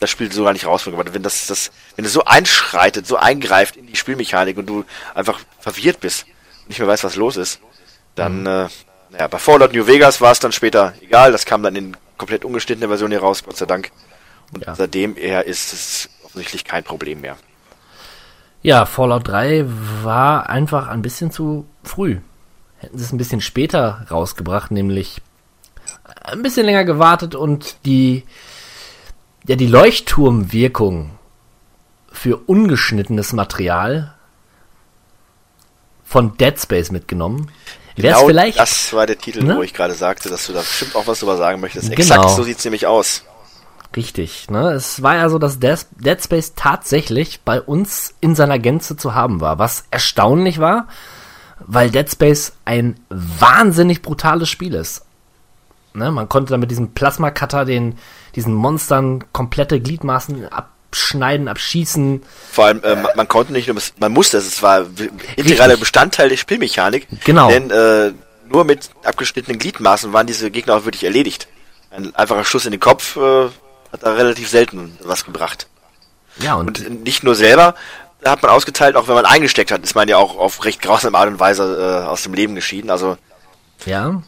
das Spiel sogar nicht rausbringen. Aber wenn das, das, wenn es so einschreitet, so eingreift in die Spielmechanik und du einfach verwirrt bist und nicht mehr weißt, was los ist, Dann, äh, naja, bei Fallout New Vegas war es dann später egal, das kam dann in komplett ungeschnittener Version hier raus, Gott sei Dank. Und Ja. seitdem eher ist es offensichtlich kein Problem mehr. Ja, Fallout 3 war einfach ein bisschen zu früh. Hätten sie es ein bisschen später rausgebracht, nämlich ein bisschen länger gewartet und die, ja, die Leuchtturmwirkung für ungeschnittenes Material von Dead Space mitgenommen. Es Genau vielleicht. das war der Titel, Ne? wo ich gerade sagte, dass du da bestimmt auch was drüber sagen möchtest. Genau. Exakt so sieht's nämlich aus. Richtig, ne? Es war ja so, dass Dead Space tatsächlich bei uns in seiner Gänze zu haben war, was erstaunlich war, weil Dead Space ein wahnsinnig brutales Spiel ist. Ne? Man konnte dann mit diesem Plasma-Cutter den, diesen Monstern komplette Gliedmaßen abschneiden, abschießen. Vor allem, äh, man, man konnte nicht nur, man musste es, es war integraler. Bestandteil der Spielmechanik. Genau. Denn äh, nur mit abgeschnittenen Gliedmaßen waren diese Gegner auch wirklich erledigt. Ein einfacher Schuss in den Kopf äh, hat da relativ selten was gebracht. Ja, und, Und nicht nur selber, hat man ausgeteilt, auch wenn man eingesteckt hat, ist man ja auch auf recht grausame Art und Weise äh, aus dem Leben geschieden. Also ja,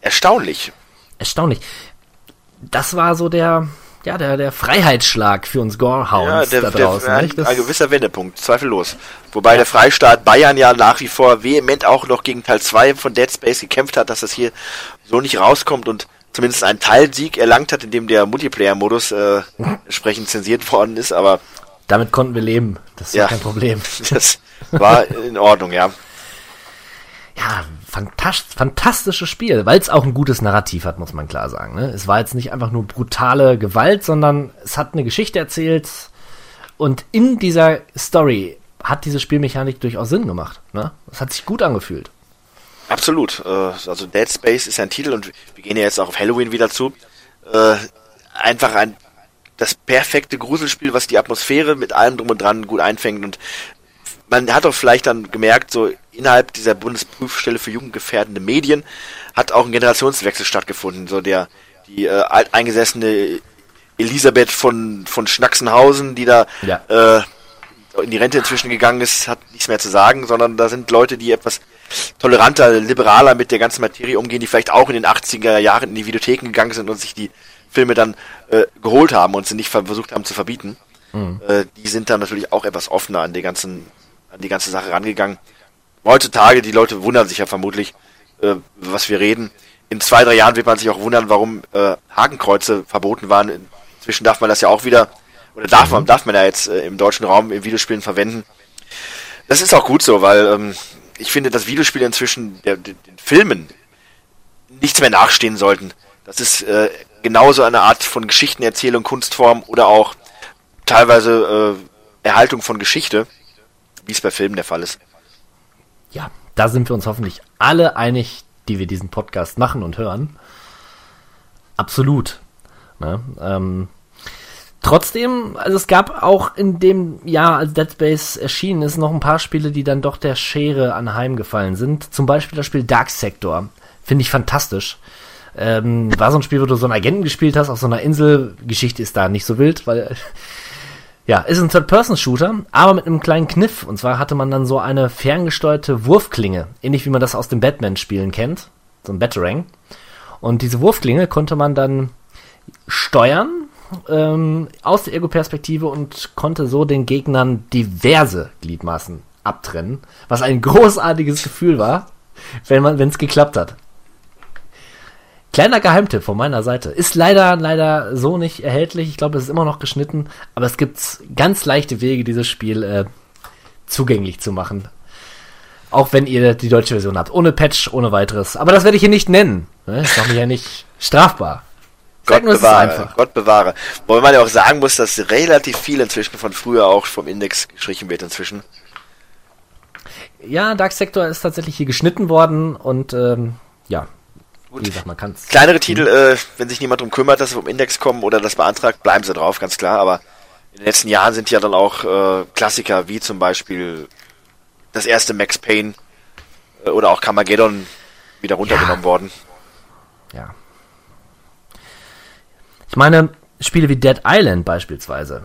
erstaunlich. erstaunlich. Das war so der, ja, der, der Freiheitsschlag für uns Ja, Gorehounds der, da der, draußen. ein, nicht? Das- ein gewisser Wendepunkt, zweifellos. Wobei der Freistaat Bayern ja nach wie vor vehement auch noch gegen Teil 2 von Dead Space gekämpft hat, dass das hier so nicht rauskommt und zumindest einen Teilsieg erlangt hat, in dem der Multiplayer-Modus äh, entsprechend zensiert worden ist, aber Damit konnten wir leben. Das war Ja. kein Problem. das war in Ordnung, ja. Ja, fantast fantastisches Spiel, weil es auch ein gutes Narrativ hat, muss man klar sagen. Ne? Es war jetzt nicht einfach nur brutale Gewalt, sondern es hat eine Geschichte erzählt und in dieser Story hat diese Spielmechanik durchaus Sinn gemacht. Ne? Es hat sich gut angefühlt. Absolut. Äh, also Dead Space ist ein Titel und wir gehen ja jetzt auch auf Halloween wieder zu. Äh, einfach ein das perfekte Gruselspiel, was die Atmosphäre mit allem drum und dran gut einfängt und man hat auch vielleicht dann gemerkt, so innerhalb dieser Bundesprüfstelle für jugendgefährdende Medien hat auch ein Generationswechsel stattgefunden. So der die äh, alteingesessene Elisabeth von von Schnacksenhausen, die da Ja. äh, in die Rente inzwischen gegangen ist, hat nichts mehr zu sagen, sondern da sind Leute, die etwas toleranter, liberaler mit der ganzen Materie umgehen, die vielleicht auch in den 80er Jahren in die Videotheken gegangen sind und sich die Filme dann äh, geholt haben und sie nicht ver- versucht haben zu verbieten. Äh, die sind dann natürlich auch etwas offener an die ganzen, an die ganze Sache rangegangen. Heutzutage, die Leute wundern sich ja vermutlich, äh, was wir reden. In zwei, drei Jahren wird man sich auch wundern, warum äh, Hakenkreuze verboten waren. Inzwischen darf man das ja auch wieder, oder darf man, darf man ja jetzt äh, im deutschen Raum in Videospielen verwenden. Das ist auch gut so, weil ähm, ich finde, dass Videospiele inzwischen der, der, den Filmen nichts mehr nachstehen sollten. Das ist äh, genauso eine Art von Geschichtenerzählung, Kunstform oder auch teilweise äh, Erhaltung von Geschichte, wie es bei Filmen der Fall ist. Ja, da sind wir uns hoffentlich alle einig, die wir diesen Podcast machen und hören. Absolut. Ne? Ähm, trotzdem, also es gab auch in dem Jahr, als Dead Space erschienen ist, noch ein paar Spiele, die dann doch der Schere anheimgefallen sind. Zum Beispiel das Spiel Dark Sector. Finde ich fantastisch. Ähm, war so ein Spiel, wo du so einen Agenten gespielt hast auf so einer Insel. Geschichte ist da nicht so wild, weil ja, ist ein Third-Person-Shooter, aber mit einem kleinen Kniff. Und zwar hatte man dann so eine ferngesteuerte Wurfklinge, ähnlich wie man das aus den Batman-Spielen kennt, so ein Batarang. Und diese Wurfklinge konnte man dann steuern ähm, aus der Ego-Perspektive und konnte so den Gegnern diverse Gliedmaßen abtrennen, was ein großartiges Gefühl war, wenn man, wenn es geklappt hat. Kleiner Geheimtipp von meiner Seite. Ist leider, leider so nicht erhältlich. Ich glaube, es ist immer noch geschnitten. Aber es gibt ganz leichte Wege, dieses Spiel äh, zugänglich zu machen. Auch wenn ihr die deutsche Version habt. Ohne Patch, ohne weiteres. Aber das werde ich hier nicht nennen. Ne? Ich mache mich ja nicht strafbar. Gott nur, ist bewahre, einfach. Gott bewahre. Wobei man ja auch sagen muss, dass relativ viel inzwischen von früher auch vom Index gestrichen wird inzwischen. Ja, Dark Sector ist tatsächlich hier geschnitten worden und ähm, ja. Wie gesagt, man kann es. Kleinere Titel, äh, wenn sich niemand drum kümmert, dass sie vom Index kommen oder das beantragt, bleiben sie drauf, ganz klar. Aber in den letzten Jahren sind ja dann auch äh, Klassiker wie zum Beispiel das erste Max Payne äh, oder auch Carmageddon wieder runtergenommen worden. Ja. Ich meine, Spiele wie Dead Island beispielsweise,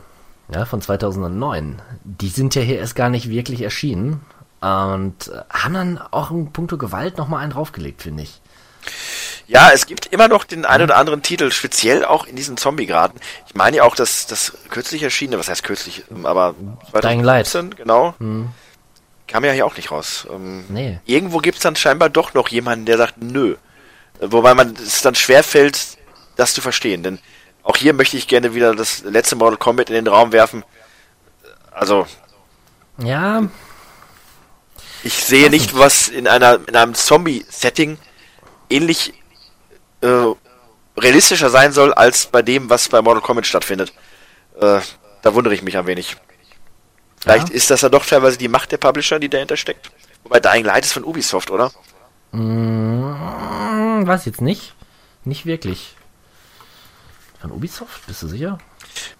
ja, von 2009, die sind ja hier erst gar nicht wirklich erschienen. Und äh, haben dann auch in puncto Gewalt nochmal einen draufgelegt, finde ich. Ja, es gibt immer noch den einen oder anderen Titel, speziell auch in diesen Zombie-Graden. Ich meine ja auch, dass das kürzlich erschienene, was heißt kürzlich, ähm, aber Dying Light. 2015, genau, Hm. kam ja hier auch nicht raus. Ähm, Nee. Irgendwo gibt's dann scheinbar doch noch jemanden, der sagt, nö. Äh, Wobei man es dann schwer fällt, das zu verstehen. Denn auch hier möchte ich gerne wieder das letzte Mortal Kombat in den Raum werfen. Also, Ja, ich sehe nicht, was in einer in einem Zombie-Setting ähnlich äh, realistischer sein soll als bei dem, was bei Mortal Kombat stattfindet. Äh, da wundere ich mich ein wenig. Vielleicht Ja. ist das ja doch teilweise die Macht der Publisher, die dahinter steckt. Wobei Dying Light ist von Ubisoft, oder? Hm, weiß jetzt nicht. Nicht wirklich. Von Ubisoft, bist du sicher?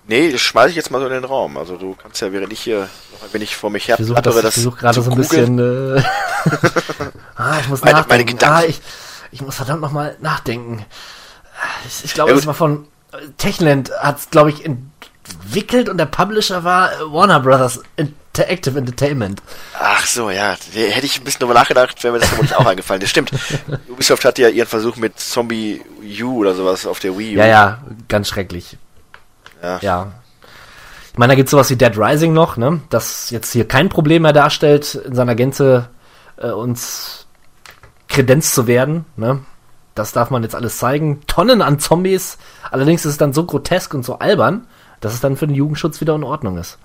Nee, das schmeiße ich jetzt mal so in den Raum. Also du kannst ja, während ich hier noch ein wenig vor mich her Ich versuche das, versuch gerade so ein googeln. bisschen. Äh, ah, ich muss Meine- nachdenken. meine Gedanken. Ah, ich, ich muss verdammt nochmal nachdenken. Ich, ich glaube, Ja, das war von äh, Techland, hat es, glaube ich, entwickelt und der Publisher war äh, Warner Brothers Interactive Entertainment. Ach so, ja. Da Hätte ich ein bisschen drüber nachgedacht, wäre mir das vermutlich auch eingefallen. Das stimmt. Ubisoft hatte ja ihren Versuch mit Zombie U oder sowas auf der Wii U. Ja, ja, ganz schrecklich. Ja. Ja. Ich meine, da gibt es sowas wie Dead Rising noch, ne? Das jetzt hier kein Problem mehr darstellt, in seiner Gänze äh, uns kredenzt zu werden, ne? Das darf man jetzt alles zeigen. Tonnen an Zombies. Allerdings ist es dann so grotesk und so albern, dass es dann für den Jugendschutz wieder in Ordnung ist.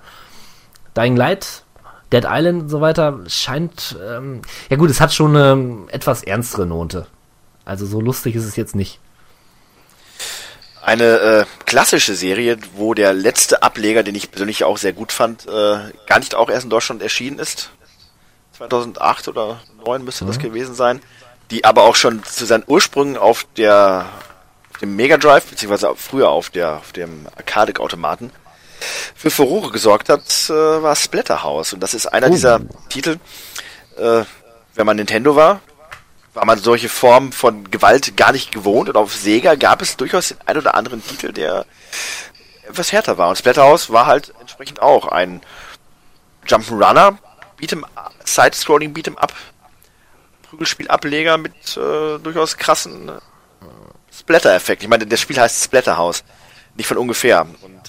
Dying Light, Dead Island und so weiter scheint, ähm, ja gut, es hat schon eine etwas ernstere Note. Also so lustig ist es jetzt nicht. Eine äh, klassische Serie, wo der letzte Ableger, den ich persönlich auch sehr gut fand, äh, gar nicht auch erst in Deutschland erschienen ist. 2008 oder 2009 müsste das gewesen sein. Die aber auch schon zu seinen Ursprüngen auf der auf dem Mega Drive, beziehungsweise früher auf der auf dem Arcade-Automaten für Furore gesorgt hat, äh, war Splatterhouse. Und das ist einer dieser Titel, äh, wenn man Nintendo war, war man solche Formen von Gewalt gar nicht gewohnt. Und auf Sega gab es durchaus den ein oder anderen Titel, der etwas härter war. Und Splatterhouse war halt entsprechend auch ein Jump'n'Runner, Beat'em, Side-Scrolling Beat'em Up, Prügelspiel-Ableger mit äh, durchaus krassen äh, Splatter-Effekt. Ich meine, das Spiel heißt Splatterhouse, nicht von ungefähr. Und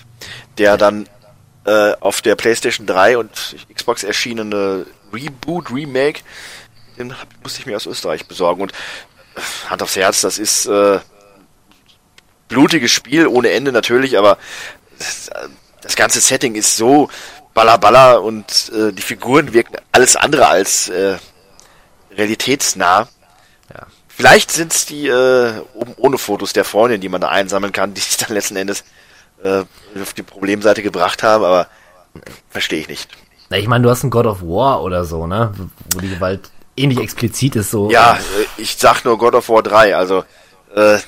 der dann äh, auf der PlayStation 3 und Xbox erschienene Reboot, Remake, den musste ich mir aus Österreich besorgen. Und äh, Hand aufs Herz, das ist äh, blutiges Spiel ohne Ende natürlich, aber das, äh, das ganze Setting ist so ballerballer und äh, die Figuren wirken alles andere als äh, realitätsnah. Ja. Vielleicht sind es die äh, oben ohne Fotos der Freundin, die man da einsammeln kann, die sich dann letzten Endes äh, auf die Problemseite gebracht haben, aber verstehe ich nicht. Na, ich meine, du hast ein God of War oder so, ne? Wo die Gewalt ähnlich explizit ist, so. Ja, äh, ich sag nur God of War 3, also äh,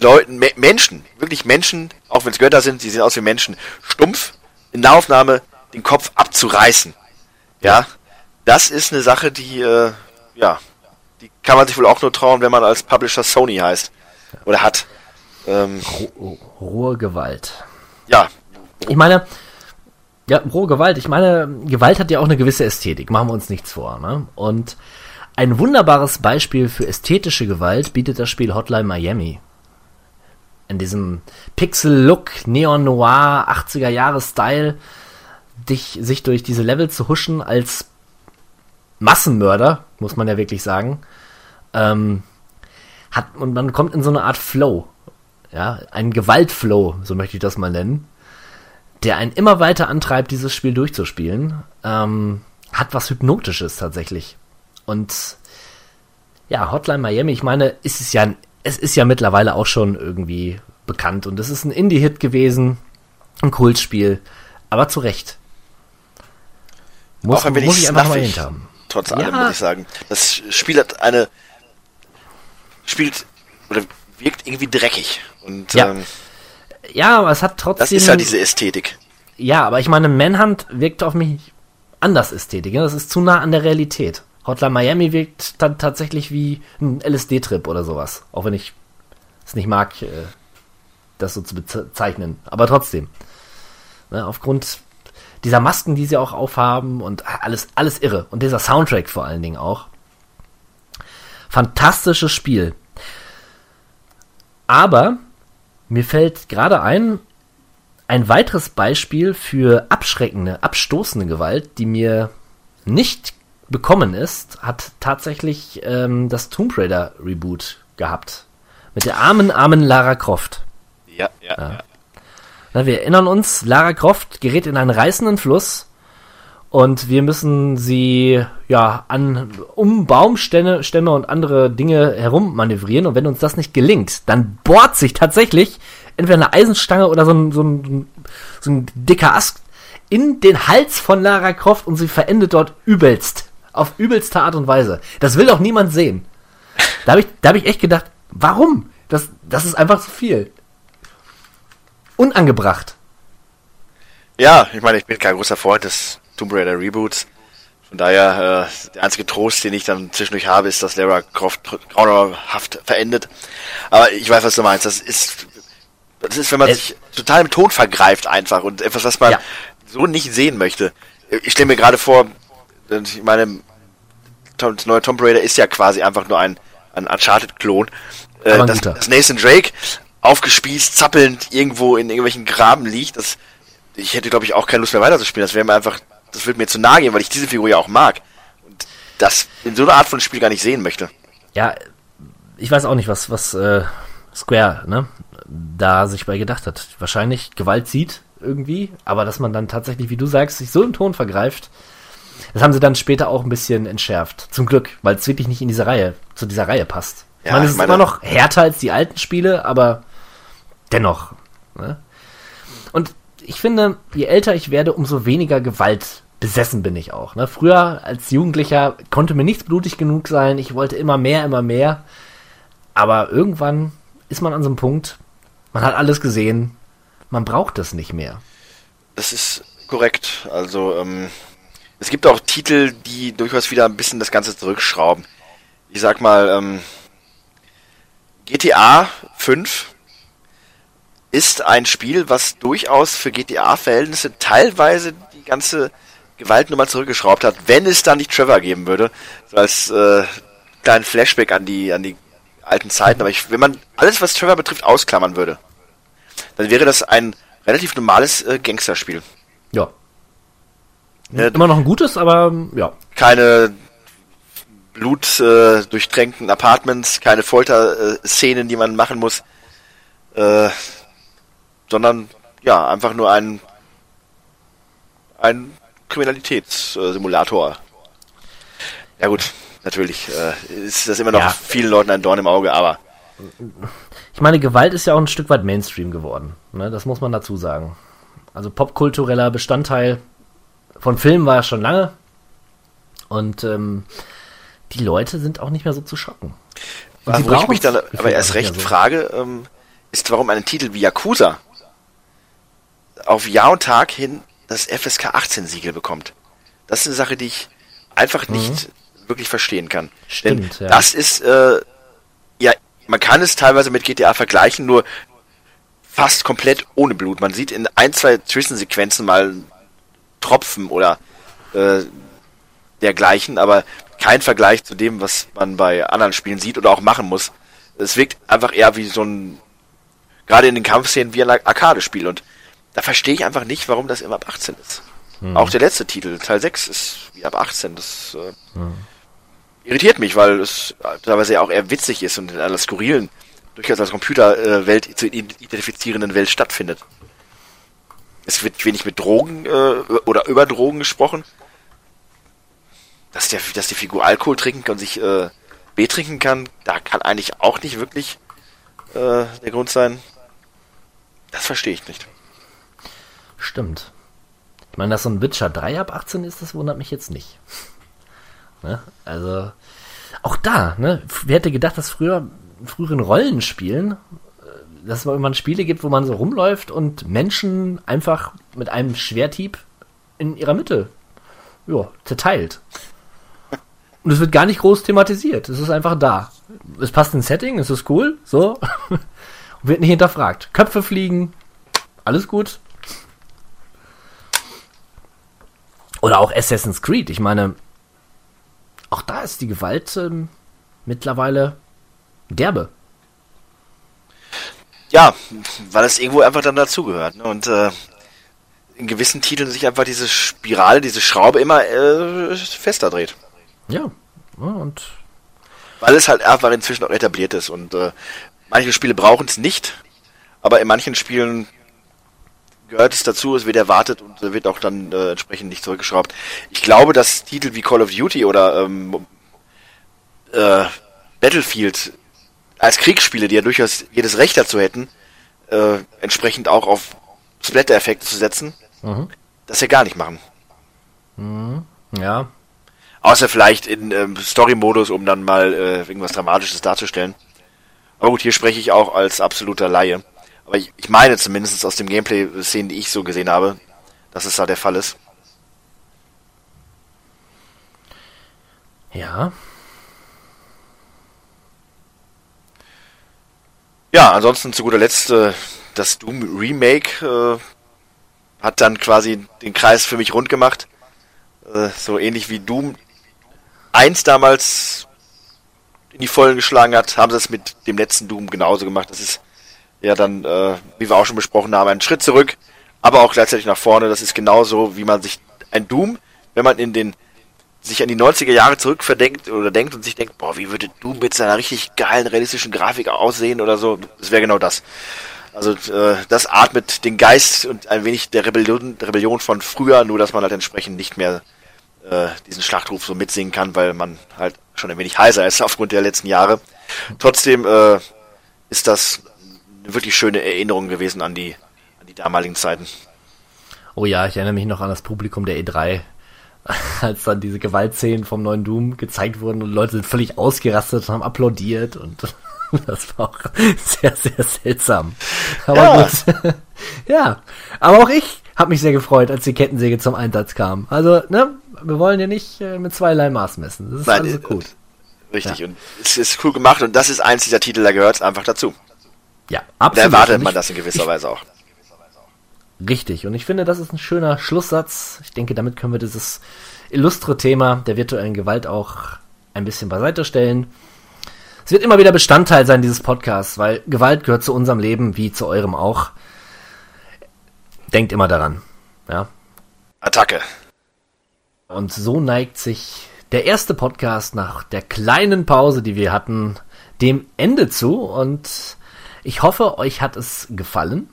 Leuten, Me Menschen, wirklich Menschen, auch wenn es Götter sind, die sehen aus wie Menschen, stumpf in Nahaufnahme den Kopf abzureißen. Ja, das ist eine Sache, die, äh, ja, die kann man sich wohl auch nur trauen, wenn man als Publisher Sony heißt oder hat. Ähm, Ro- rohe Gewalt. ja, Ich meine, ja, rohe Gewalt. Ich meine, Gewalt hat ja auch eine gewisse Ästhetik. Machen wir uns nichts vor, ne? Und ein wunderbares Beispiel für ästhetische Gewalt bietet das Spiel Hotline Miami. In diesem Pixel-Look, Neon-Noir, 80er-Jahre-Style, dich, sich durch diese Level zu huschen als Massenmörder, muss man ja wirklich sagen, ähm, hat, und man kommt in so eine Art Flow. Ja, ein Gewaltflow, so möchte ich das mal nennen, der einen immer weiter antreibt, dieses Spiel durchzuspielen, ähm, hat was Hypnotisches tatsächlich. Und ja, Hotline Miami, ich meine, ist es ja, es ist ja mittlerweile auch schon irgendwie bekannt und es ist ein Indie-Hit gewesen, ein Kultspiel, aber zu Recht. Muss, auch ein wenig muss ich einfach mal snuffig, hinterhaben. Trotz allem, Ja. muss ich sagen. Das Spiel hat eine, spielt, oder wirkt irgendwie dreckig. Und Ja. ähm, Ja, aber es hat trotzdem. das ist ja diese Ästhetik. Ja, aber ich meine, Manhunt wirkt auf mich anders Ästhetik. Das ist zu nah an der Realität. Hotline Miami wirkt dann tatsächlich wie ein LSD-Trip oder sowas. Auch wenn ich es nicht mag, äh, das so zu bezeichnen. Aber trotzdem. Ne, aufgrund dieser Masken, die sie auch aufhaben und alles, alles irre. Und dieser Soundtrack vor allen Dingen auch. Fantastisches Spiel. Aber mir fällt gerade ein, ein weiteres Beispiel für abschreckende, abstoßende Gewalt, die mir nicht bekommen ist, hat tatsächlich ähm, das Tomb Raider Reboot gehabt. Mit der armen, armen Lara Croft. Ja, ja, ja. ja. Na, wir erinnern uns, Lara Croft gerät in einen reißenden Fluss und wir müssen sie ja an um Baumstämme Stämme und andere Dinge herum manövrieren und wenn uns das nicht gelingt, dann bohrt sich tatsächlich entweder eine Eisenstange oder so ein, so ein, so ein dicker Ast in den Hals von Lara Croft und sie verendet dort übelst. Auf übelste Art und Weise. Das will doch niemand sehen. Da habe ich, hab ich echt gedacht, warum? Das, das ist einfach zu viel. Unangebracht. Ja, ich meine, ich bin kein großer Freund des Tomb Raider Reboots. Von daher, äh, der einzige Trost, den ich dann zwischendurch habe, ist, dass Lara Croft grauenhaft verendet. Aber ich weiß, was du meinst. Das ist, das ist, wenn man es sich total im Ton vergreift einfach und etwas, was man ja. so nicht sehen möchte. Ich stelle mir gerade vor, ich meine, das neue Tomb Raider ist ja quasi einfach nur ein, ein Uncharted-Klon. Äh, dass, dass Nathan Drake aufgespießt, zappelnd irgendwo in irgendwelchen Graben liegt, das, ich hätte, glaube ich, auch keine Lust mehr weiterzuspielen. Das wäre mir einfach das wird mir zu nahe gehen, weil ich diese Figur ja auch mag. Und das in so einer Art von Spiel gar nicht sehen möchte. Ja, ich weiß auch nicht, was, was äh, Square, ne, da sich bei gedacht hat. Wahrscheinlich Gewalt sieht irgendwie, aber dass man dann tatsächlich, wie du sagst, sich so im Ton vergreift, das haben sie dann später auch ein bisschen entschärft. Zum Glück, weil es wirklich nicht in diese Reihe, zu dieser Reihe passt. Ja, ich meine, es ist meine, immer noch härter als die alten Spiele, aber dennoch. Ne? Und ich finde, je älter ich werde, umso weniger Gewalt besessen bin ich auch. Ne? Früher als Jugendlicher konnte mir nichts blutig genug sein. Ich wollte immer mehr, immer mehr. Aber irgendwann ist man an so einem Punkt, man hat alles gesehen, man braucht das nicht mehr. Das ist korrekt. Also ähm, es gibt auch Titel, die durchaus wieder ein bisschen das Ganze zurückschrauben. Ich sag mal, ähm, GTA 5 ist ein Spiel, was durchaus für GTA-Verhältnisse teilweise die ganze Gewaltnummer zurückgeschraubt hat, wenn es da nicht Trevor geben würde. So als äh, kleinen Flashback an die, an die alten Zeiten. Aber ich, wenn man alles, was Trevor betrifft, ausklammern würde, dann wäre das ein relativ normales äh, Gangsterspiel. Ja. ja. Immer noch ein gutes, aber ja. Keine blutdurchtränkten äh, Apartments, keine Folterszenen, äh, die man machen muss. Äh, sondern ja, einfach nur ein, ein Kriminalitätssimulator. Ja gut, natürlich äh, ist das immer noch ja. vielen Leuten ein Dorn im Auge, aber. Ich meine, Gewalt ist ja auch ein Stück weit Mainstream geworden. Ne? Das muss man dazu sagen. Also popkultureller Bestandteil von Filmen war ja schon lange. Und ähm, die Leute sind auch nicht mehr so zu schocken. Wo ich mich dann aber erst recht so. frage, ähm, ist, warum einen Titel wie Yakuza auf Jahr und Tag hin das FSK 18 Siegel bekommt. Das ist eine Sache, die ich einfach mhm. nicht mhm. wirklich verstehen kann. Stimmt, Denn ja. das ist, äh, ja, man kann es teilweise mit GTA vergleichen, nur fast komplett ohne Blut. Man sieht in ein, zwei Zwischensequenzen mal Tropfen oder äh, dergleichen, aber kein Vergleich zu dem, was man bei anderen Spielen sieht oder auch machen muss. Es wirkt einfach eher wie so ein, gerade in den Kampfszenen, wie ein Arcade-Spiel und da verstehe ich einfach nicht, warum das immer ab 18 ist. Hm. Auch der letzte Titel, Teil 6, ist wie ab 18. Das äh, hm. irritiert mich, weil es teilweise ja auch eher witzig ist und in einer skurrilen, durchaus als Computerwelt äh, zu identifizierenden Welt stattfindet. Es wird wenig mit Drogen äh, oder über Drogen gesprochen. Dass, der, dass die Figur Alkohol trinken kann und sich äh, betrinken kann, da kann eigentlich auch nicht wirklich äh, der Grund sein. Das verstehe ich nicht. Stimmt. Ich meine, dass so ein Witcher 3 ab 18 ist, das wundert mich jetzt nicht. ne? Also, auch da, ne? Wer hätte gedacht, dass früher, früheren Rollenspielen, äh, dass es irgendwann Spiele gibt, wo man so rumläuft und Menschen einfach mit einem Schwerthieb in ihrer Mitte, ja, zerteilt. Und es wird gar nicht groß thematisiert. Es ist einfach da. Es passt ins Setting, es ist cool, so. Und wird nicht hinterfragt. Köpfe fliegen, alles gut. Oder auch Assassin's Creed. Ich meine, auch da ist die Gewalt ähm, mittlerweile derbe. Ja, weil es irgendwo einfach dann dazugehört. Ne? Und äh, in gewissen Titeln sich einfach diese Spirale, diese Schraube immer äh, fester dreht. Ja, und Weil es halt einfach inzwischen auch etabliert ist. Und äh, manche Spiele brauchen es nicht, aber in manchen Spielen gehört es dazu, es wird erwartet und wird auch dann äh, entsprechend nicht zurückgeschraubt. Ich glaube, dass Titel wie Call of Duty oder ähm, äh, Battlefield als Kriegsspiele, die ja durchaus jedes Recht dazu hätten, äh, entsprechend auch auf Splatter-Effekte zu setzen, Mhm. das ja gar nicht machen. ja, Außer vielleicht in ähm, Story-Modus, um dann mal äh, irgendwas Dramatisches darzustellen. Aber gut, hier spreche ich auch als absoluter Laie. Aber ich, ich meine zumindest aus dem Gameplay-Szenen, die ich so gesehen habe, dass es da der Fall ist. ja, Ja, ansonsten zu guter Letzt, äh, das Doom Remake äh, hat dann quasi den Kreis für mich rund gemacht. Äh, so ähnlich wie Doom 1 damals in die Vollen geschlagen hat, haben sie es mit dem letzten Doom genauso gemacht. Das ist ja dann, äh, wie wir auch schon besprochen haben, ein Schritt zurück, aber auch gleichzeitig nach vorne. Das ist genauso, wie man sich ein Doom, wenn man in den sich an die 90er Jahre zurück verdenkt oder denkt und sich denkt, boah, wie würde Doom mit seiner richtig geilen, realistischen Grafik aussehen oder so, das wäre genau das. Also äh, das atmet den Geist und ein wenig der Rebellion, der Rebellion von früher, nur dass man halt entsprechend nicht mehr äh, diesen Schlachtruf so mitsingen kann, weil man halt schon ein wenig heiser ist aufgrund der letzten Jahre. Trotzdem äh, ist das eine wirklich schöne Erinnerung gewesen an die, an die damaligen Zeiten. Oh ja, ich erinnere mich noch an das Publikum der E3, als dann diese Gewaltszenen vom neuen Doom gezeigt wurden und Leute sind völlig ausgerastet und haben applaudiert und das war auch sehr, sehr seltsam. Aber Ja. gut. ja, aber auch ich habe mich sehr gefreut, als die Kettensäge zum Einsatz kam. Also, ne, wir wollen ja nicht äh, mit zweierlei Maß messen. Das ist Nein, äh, gut. Richtig, und es ist cool gemacht und das ist eins dieser Titel, da gehört es einfach dazu. Ja, Da absolut. erwartet Und man ich- das in gewisser Weise auch. Richtig. Und ich finde, das ist ein schöner Schlusssatz. Ich denke, damit können wir dieses illustre Thema der virtuellen Gewalt auch ein bisschen beiseite stellen. Es wird immer wieder Bestandteil sein dieses Podcasts, weil Gewalt gehört zu unserem Leben wie zu eurem auch. Denkt immer daran. Ja. Attacke. Und so neigt sich der erste Podcast nach der kleinen Pause, die wir hatten, dem Ende zu. Und ich hoffe, euch hat es gefallen.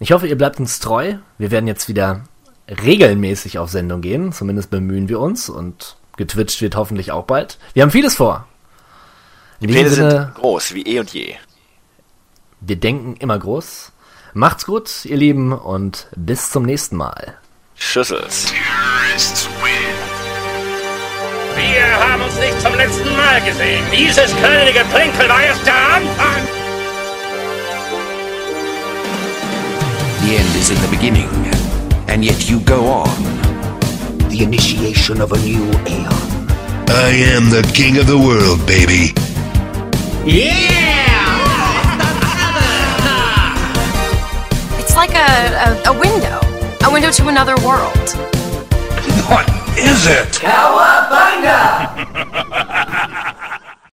Ich hoffe, ihr bleibt uns treu. Wir werden jetzt wieder regelmäßig auf Sendung gehen. Zumindest bemühen wir uns. Und getwitcht wird hoffentlich auch bald. Wir haben vieles vor. Die Pläne sind groß, wie eh und je. wir denken immer groß. Macht's gut, ihr Lieben, und bis zum nächsten Mal. Schüssels. Wir haben uns nicht zum letzten Mal gesehen. Dieses kleine Geplänkel war erst der Anfang. The end is in the beginning, and yet you go on. The initiation of a new aeon. I am the king of the world, baby. Yeah! It's like a, a, a window. A window to another world. What is it? Cowabunga!